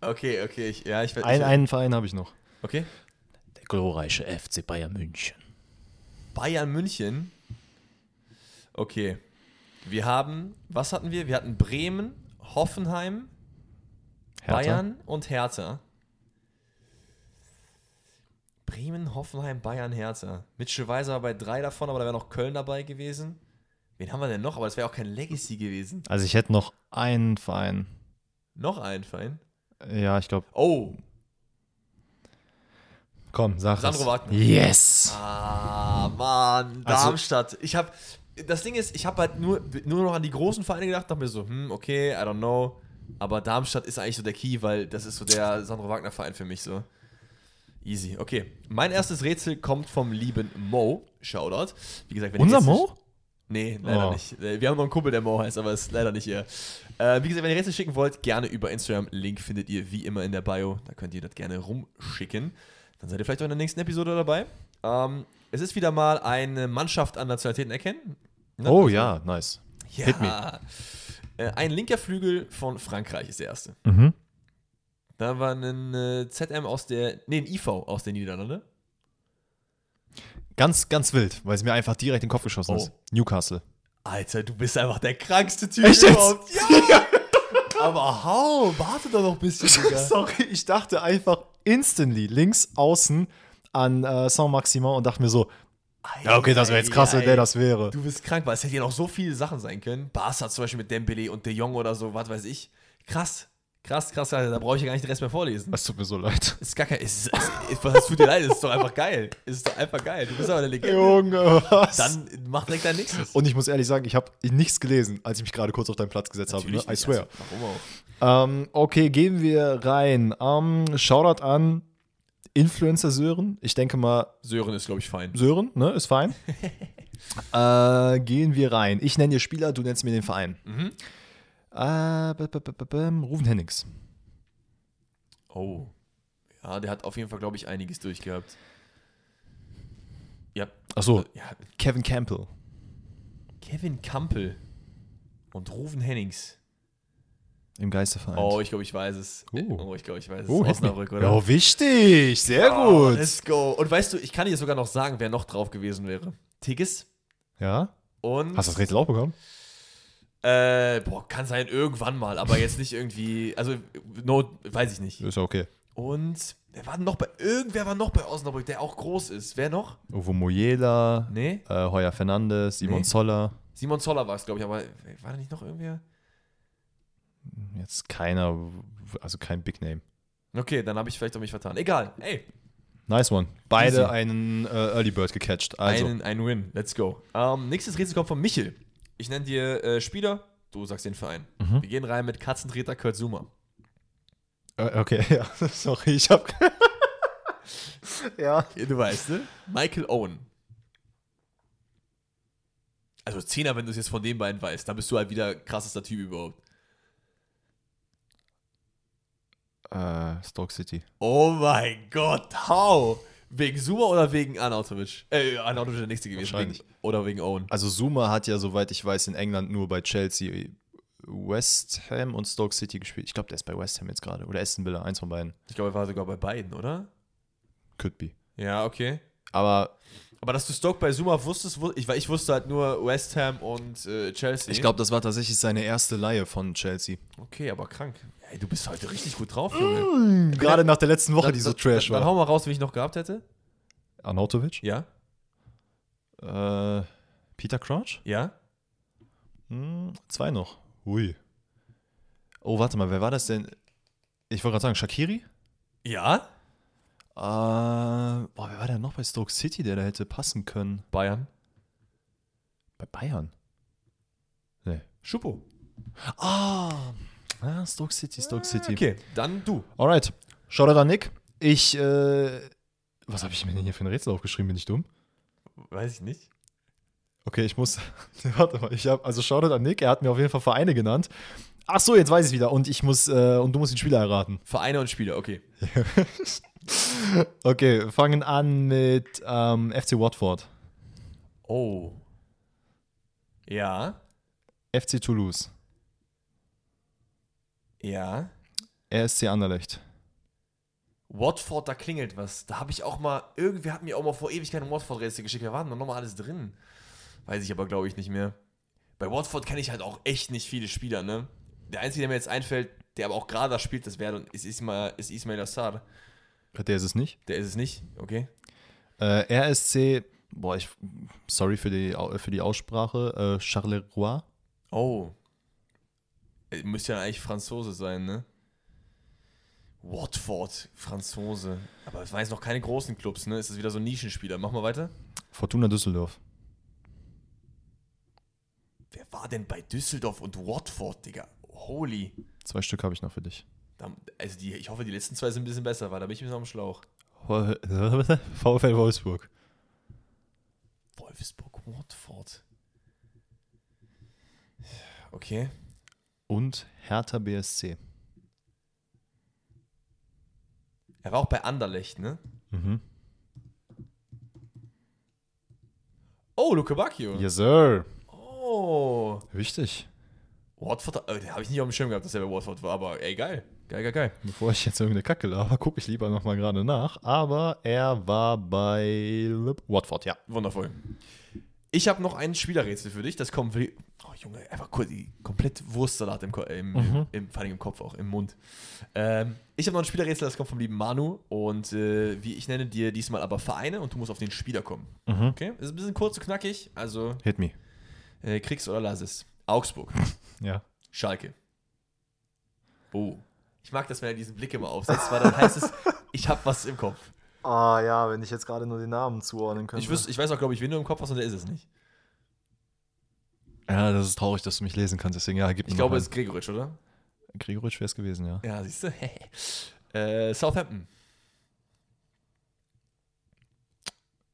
Okay, okay. Ich, ja, ich werde. Ein, einen Verein habe ich noch. Okay. Der glorreiche FC Bayern München. Bayern München. Okay. Wir haben, was hatten wir? Wir hatten Bremen, Hoffenheim, Bayern und Hertha. Bremen, Hoffenheim, Bayern, Hertha. Mitchell Weiser war bei drei davon, aber da wäre noch Köln dabei gewesen. Wen haben wir denn noch? Aber das wäre auch kein Legacy gewesen. Also ich hätte noch einen Verein. Noch ein Verein. Ja, ich glaube. Oh, Komm, sag Sandro es. Wagner. Yes. Ah, Mann, Also- Darmstadt. ich habe, das Ding ist, ich habe halt nur, nur noch an die großen Vereine gedacht, dachte mir so, hm, okay, I don't know. Aber Darmstadt ist eigentlich so der Key, weil das ist so der Sandro Wagner Verein für mich so. Easy, okay. Mein erstes Rätsel kommt vom lieben Mo. Shoutout. Wie gesagt, wenn Unser Mo? Nee, leider Oh. nicht. Äh, Wir haben noch einen Kumpel, der Mo heißt, aber ist leider nicht er. Äh, wie gesagt, wenn ihr Rätsel schicken wollt, gerne über Instagram. Link findet ihr wie immer in der Bio. Da könnt ihr das gerne rumschicken. Dann seid ihr vielleicht auch in der nächsten Episode dabei. Ähm, es ist wieder mal eine Mannschaft an Nationalitäten erkennen. Ne? Oh Also- ja, nice. ja. hit me. Äh, ein linker Flügel von Frankreich ist der erste. Mhm. Da war ein äh, ZM aus der, nee, ein IV aus den Niederlande. Ganz, ganz wild, weil es mir einfach direkt in den Kopf geschossen Oh. ist. Newcastle. Alter, du bist einfach der krankste Typ Echt überhaupt. (laughs) Ja! Aber hau, warte doch noch ein bisschen. (laughs) Sorry, ich dachte einfach instantly links außen an äh, Saint-Maximin und dachte mir so, ja, okay, das wäre jetzt krass, wenn der das wäre. Du bist krank, weil es hätte ja noch so viele Sachen sein können. Barca zum Beispiel mit Dembele und De Jong oder so, was weiß ich. Krass, Krass, krass, da brauche ich ja gar nicht den Rest mehr vorlesen. Es tut mir so leid. Es ist gar kein. Ist, es, es tut dir leid, es ist doch einfach geil. Es ist doch einfach geil. Du bist aber eine Legende. Junge, was? Dann mach direkt dein nächstes. Und ich muss ehrlich sagen, ich habe nichts gelesen, als ich mich gerade kurz auf deinen Platz gesetzt habe. Ne? Natürlich I swear. Also, warum auch? Ähm, okay, gehen wir rein. Ähm, Shoutout an Influencer Sören. Ich denke mal, Sören ist, glaube ich, fein. Sören, ne, ist fein. (laughs) äh, gehen wir rein. Ich nenne dir Spieler, du nennst mir den Verein. Mhm. Äh, Rufen Hennings. Oh. Ja, der hat auf jeden Fall, glaube ich, einiges durchgehabt. Ja. Achso, Ja, Kevin Campbell. Kevin Kampel und Ruven Hennings. Im Geisterverein. Oh, ich glaube, ich weiß es. Oh. Oh, ich glaube, ich weiß es. Oh, me. Osnabrück, oder? Ja, wichtig. Sehr Oh, gut. let's go. Und weißt du, ich kann dir sogar noch sagen, wer noch drauf gewesen wäre. Tigges Ja? und. Hast du das Rätsel auch bekommen? Äh, boah, kann sein irgendwann mal, aber jetzt nicht irgendwie. Also, no, weiß ich nicht. Ist ja okay. Und. Wer war noch bei. Irgendwer war noch bei Osnabrück, der auch groß ist. Wer noch? Uwe Mojela, Nee? äh, Heuer Fernandes, Simon Nee. Zoller. Simon Zoller war es, glaube ich, aber war da nicht noch irgendwer? Jetzt keiner, also kein Big Name. Okay, dann habe ich vielleicht auch mich vertan. Egal. Ey, Nice one. Beide Easy. einen äh, Early Bird gecatcht. Also, einen, ein Win. Let's go. Ähm, nächstes Rätsel kommt von Michel. Ich nenne dir äh, Spieler, du sagst den Verein. Mhm. Wir gehen rein mit Katzentreter Kurt Zuma. äh, okay, (laughs) ja, sorry, ich hab. (laughs) ja. Du weißt, ne? Michael Owen. Also Zehner, wenn du es jetzt von den beiden weißt, dann bist du halt wieder krassester Typ überhaupt. Äh, Stoke City. Oh mein Gott, how? Wegen Zuma oder wegen Arnautovic? Äh, Arnautovic der nächste gewesen. Wahrscheinlich. Wegen, oder wegen Owen. Also Zuma hat ja, soweit ich weiß, in England nur bei Chelsea, West Ham und Stoke City gespielt. Ich glaube, der ist bei West Ham jetzt gerade. Oder Aston Villa, eins von beiden. Ich glaube, er war sogar bei beiden, oder? Could be. Ja, okay. Aber Aber dass du Stoke bei Zuma wusstest, wu- ich, weil ich wusste halt nur West Ham und äh, Chelsea. ich glaube, das war tatsächlich seine erste Leihe von Chelsea. Okay, aber krank. Ey, du bist heute richtig gut drauf, Junge. Gerade nach der letzten Woche, Dann- die so dann- trash Dann war. hau mal raus, wen ich noch gehabt hätte. Arnautovic? Ja? Äh, Peter Crouch? Ja? Hm, zwei noch. Ui. Oh, warte mal, wer war das denn? Ich wollte gerade sagen, Shakiri? Ja? Äh, boah, wer war denn noch bei Stoke City, der da hätte passen können? Bayern. Bei Bayern? Nee. Schuppo. Ah, ja, Stoke City, Stoke City. Okay, dann du. Alright. Shoutout an Nick. Ich, äh, was habe ich mir denn hier für ein Rätsel aufgeschrieben? Bin ich dumm? Weiß ich nicht. Okay, ich muss, (laughs) warte mal, ich habe, also Shoutout an Nick, er hat mir auf jeden Fall Vereine genannt. Ach so, jetzt weiß ich wieder. Und ich muss, äh, und du musst den Spieler erraten. Vereine und Spieler, okay. (laughs) Okay, fangen an mit ähm, FC Watford, Oh. Ja. FC Toulouse, Ja. RSC Anderlecht, Watford, da klingelt was. Da habe ich auch mal, irgendwer hat mir auch mal vor Ewigkeiten Watford-Rätsel geschickt. Da waren da nochmal alles drin. Weiß ich aber, glaube ich, nicht mehr. Bei Watford kenne ich halt auch echt nicht viele Spieler, ne? Der einzige, der mir jetzt einfällt, der aber auch gerade da spielt, das wäre ist Ismail, ist Ismail Assad. Der ist es nicht. Der ist es nicht, okay? Äh, RSC, boah, ich, sorry für die, für die Aussprache, äh, Charleroi. Oh. Äh, Müsste ja eigentlich Franzose sein, ne? Watford, Franzose. Aber es waren jetzt noch keine großen Clubs, ne? Ist das wieder so ein Nischenspieler? Mach mal weiter. Fortuna Düsseldorf. Wer war denn bei Düsseldorf und Watford, Digga? Holy. Zwei Stück habe ich noch für dich. Also die, ich hoffe, die letzten zwei sind ein bisschen besser, weil da bin ich ein bisschen am Schlauch. VfL Wolfsburg. Wolfsburg, Watford. Okay. Und Hertha BSC. Er war auch bei Anderlecht, ne? Mhm. Oh, Luke Bacchio. Yes, sir. Oh. Wichtig. Watford, äh, den habe ich nicht auf dem Schirm gehabt, dass er bei Watford war, aber ey, geil. Geil, geil, geil. Bevor ich jetzt irgendeine Kacke laber, gucke ich lieber nochmal gerade nach. Aber er war bei Watford, ja. Wundervoll. Ich habe noch ein Spielerrätsel für dich. Das kommt wie. Oh, Junge, einfach kurz die komplett Wurstsalat im, im, Mhm. im, vor allem im Kopf auch, im Mund. Ähm, ich habe noch ein Spielerrätsel, das kommt vom lieben Manu. Und äh, wie ich nenne dir diesmal aber Vereine und du musst auf den Spieler kommen. Mhm. Okay? Ist ein bisschen kurz und knackig. Also Hit me. äh, kriegst oder lass es. Augsburg. (laughs) Ja. Schalke. Oh. Ich mag das, wenn er diesen Blick immer aufsetzt, weil dann heißt es, ich habe was im Kopf. Ah ja, wenn ich jetzt gerade nur den Namen zuordnen könnte. Ich, wüs, ich weiß auch, glaube ich, wen du im Kopf hast und der ist es nicht. ja, das ist traurig, dass du mich lesen kannst. Deswegen, ja, gib mir Ich glaube, es ist Gregoritsch, oder? Gregoritsch wäre es gewesen, ja. Ja, siehst du? (laughs) äh, Southampton.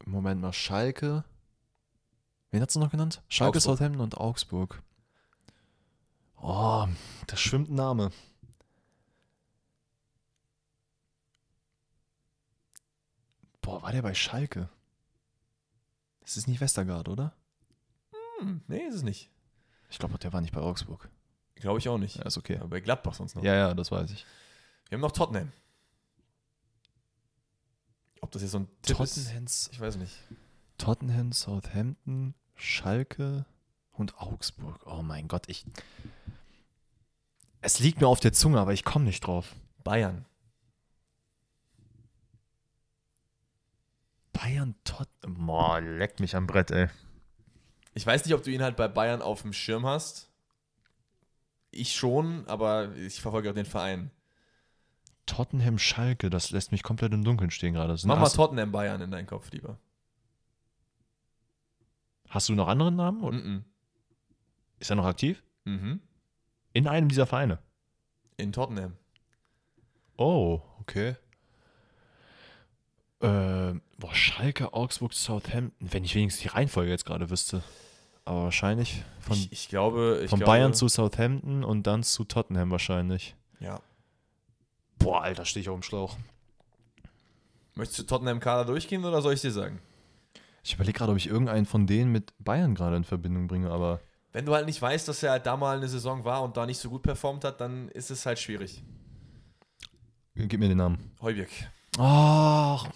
Moment mal, Schalke. Wen hast du noch genannt? Schalke, Augsburg. Southampton und Augsburg. Oh, das schwimmt ein Name. Boah, war der bei Schalke? Das ist nicht Westergaard, oder? Hm, nee, ist es nicht. Ich glaube, der war nicht bei Augsburg. Glaube ich auch nicht. Ja, ist okay. Aber bei Gladbach sonst noch. Ja, ja, das weiß ich. Wir haben noch Tottenham. Ob das jetzt so ein Tipp ist? Tottenhams, Ich weiß nicht. Tottenham, Southampton, Schalke und Augsburg. Oh mein Gott, ich. Es liegt mir auf der Zunge, aber ich komme nicht drauf. Bayern. Bayern, Tottenham. Boah, leckt mich am Brett, ey. Ich weiß nicht, ob du ihn halt bei Bayern auf dem Schirm hast. Ich schon, aber ich verfolge auch den Verein. Tottenham, Schalke, das lässt mich komplett im Dunkeln stehen gerade. Mach mal Tottenham Bayern in deinen Kopf lieber. hast du noch andere Namen? Oder? Mhm. Ist er noch aktiv? Mhm. In einem dieser Vereine. In Tottenham. Oh, okay. Äh, boah, Schalke, Augsburg, Southampton. Wenn ich wenigstens die Reihenfolge jetzt gerade wüsste. Aber wahrscheinlich von, ich, ich glaube, ich von glaube, Bayern zu Southampton und dann zu Tottenham wahrscheinlich. Ja. Boah, Alter, stehe ich auf dem Schlauch. Möchtest du Tottenham Kader durchgehen oder soll ich dir sagen? Ich überlege gerade, ob ich irgendeinen von denen mit Bayern gerade in Verbindung bringe, aber Wenn du halt nicht weißt, dass er halt da mal eine Saison war und da nicht so gut performt hat, dann ist es halt schwierig. gib mir den Namen. Heuberg. Ach,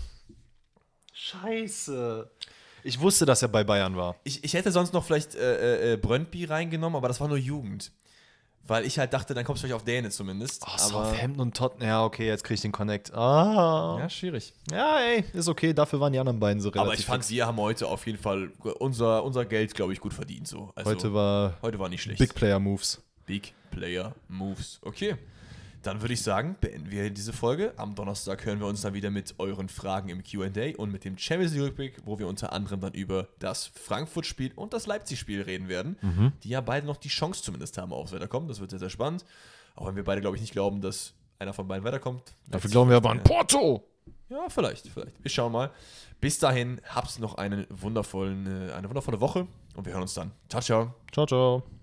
scheiße. Ich wusste, dass er bei Bayern war. Ich, ich hätte sonst noch vielleicht äh, äh, äh, Brøndby reingenommen, aber das war nur Jugend. Weil ich halt dachte, dann kommst du vielleicht auf Däne zumindest. Oh, aber Southampton und Tottenham. Ja, okay, jetzt kriege ich den Connect. Ah. ja, schwierig. Ja, ey, ist okay. Dafür waren die anderen beiden so relativ. Aber ich fand, wir haben heute auf jeden Fall unser, unser Geld, glaube ich, gut verdient. So. Also, heute war heute war nicht schlecht. Big Player Moves. Big Player Moves. Okay. Dann würde ich sagen, beenden wir diese Folge. Am Donnerstag hören wir uns dann wieder mit euren Fragen im QA und mit dem Champions League Rückblick, wo wir unter anderem dann über das Frankfurt-Spiel und das Leipzig-Spiel reden werden, die ja beide noch die Chance zumindest haben, aufs Weiterkommen. Das wird sehr, sehr spannend. Auch wenn wir beide, glaube ich, nicht glauben, dass einer von beiden weiterkommt. Dafür glauben wir aber an Porto. Ja, vielleicht, vielleicht. Wir schauen mal. Bis dahin, habt noch einen wundervollen, äh, eine wundervolle Woche und wir hören uns dann. Ciao, ciao. Ciao, ciao.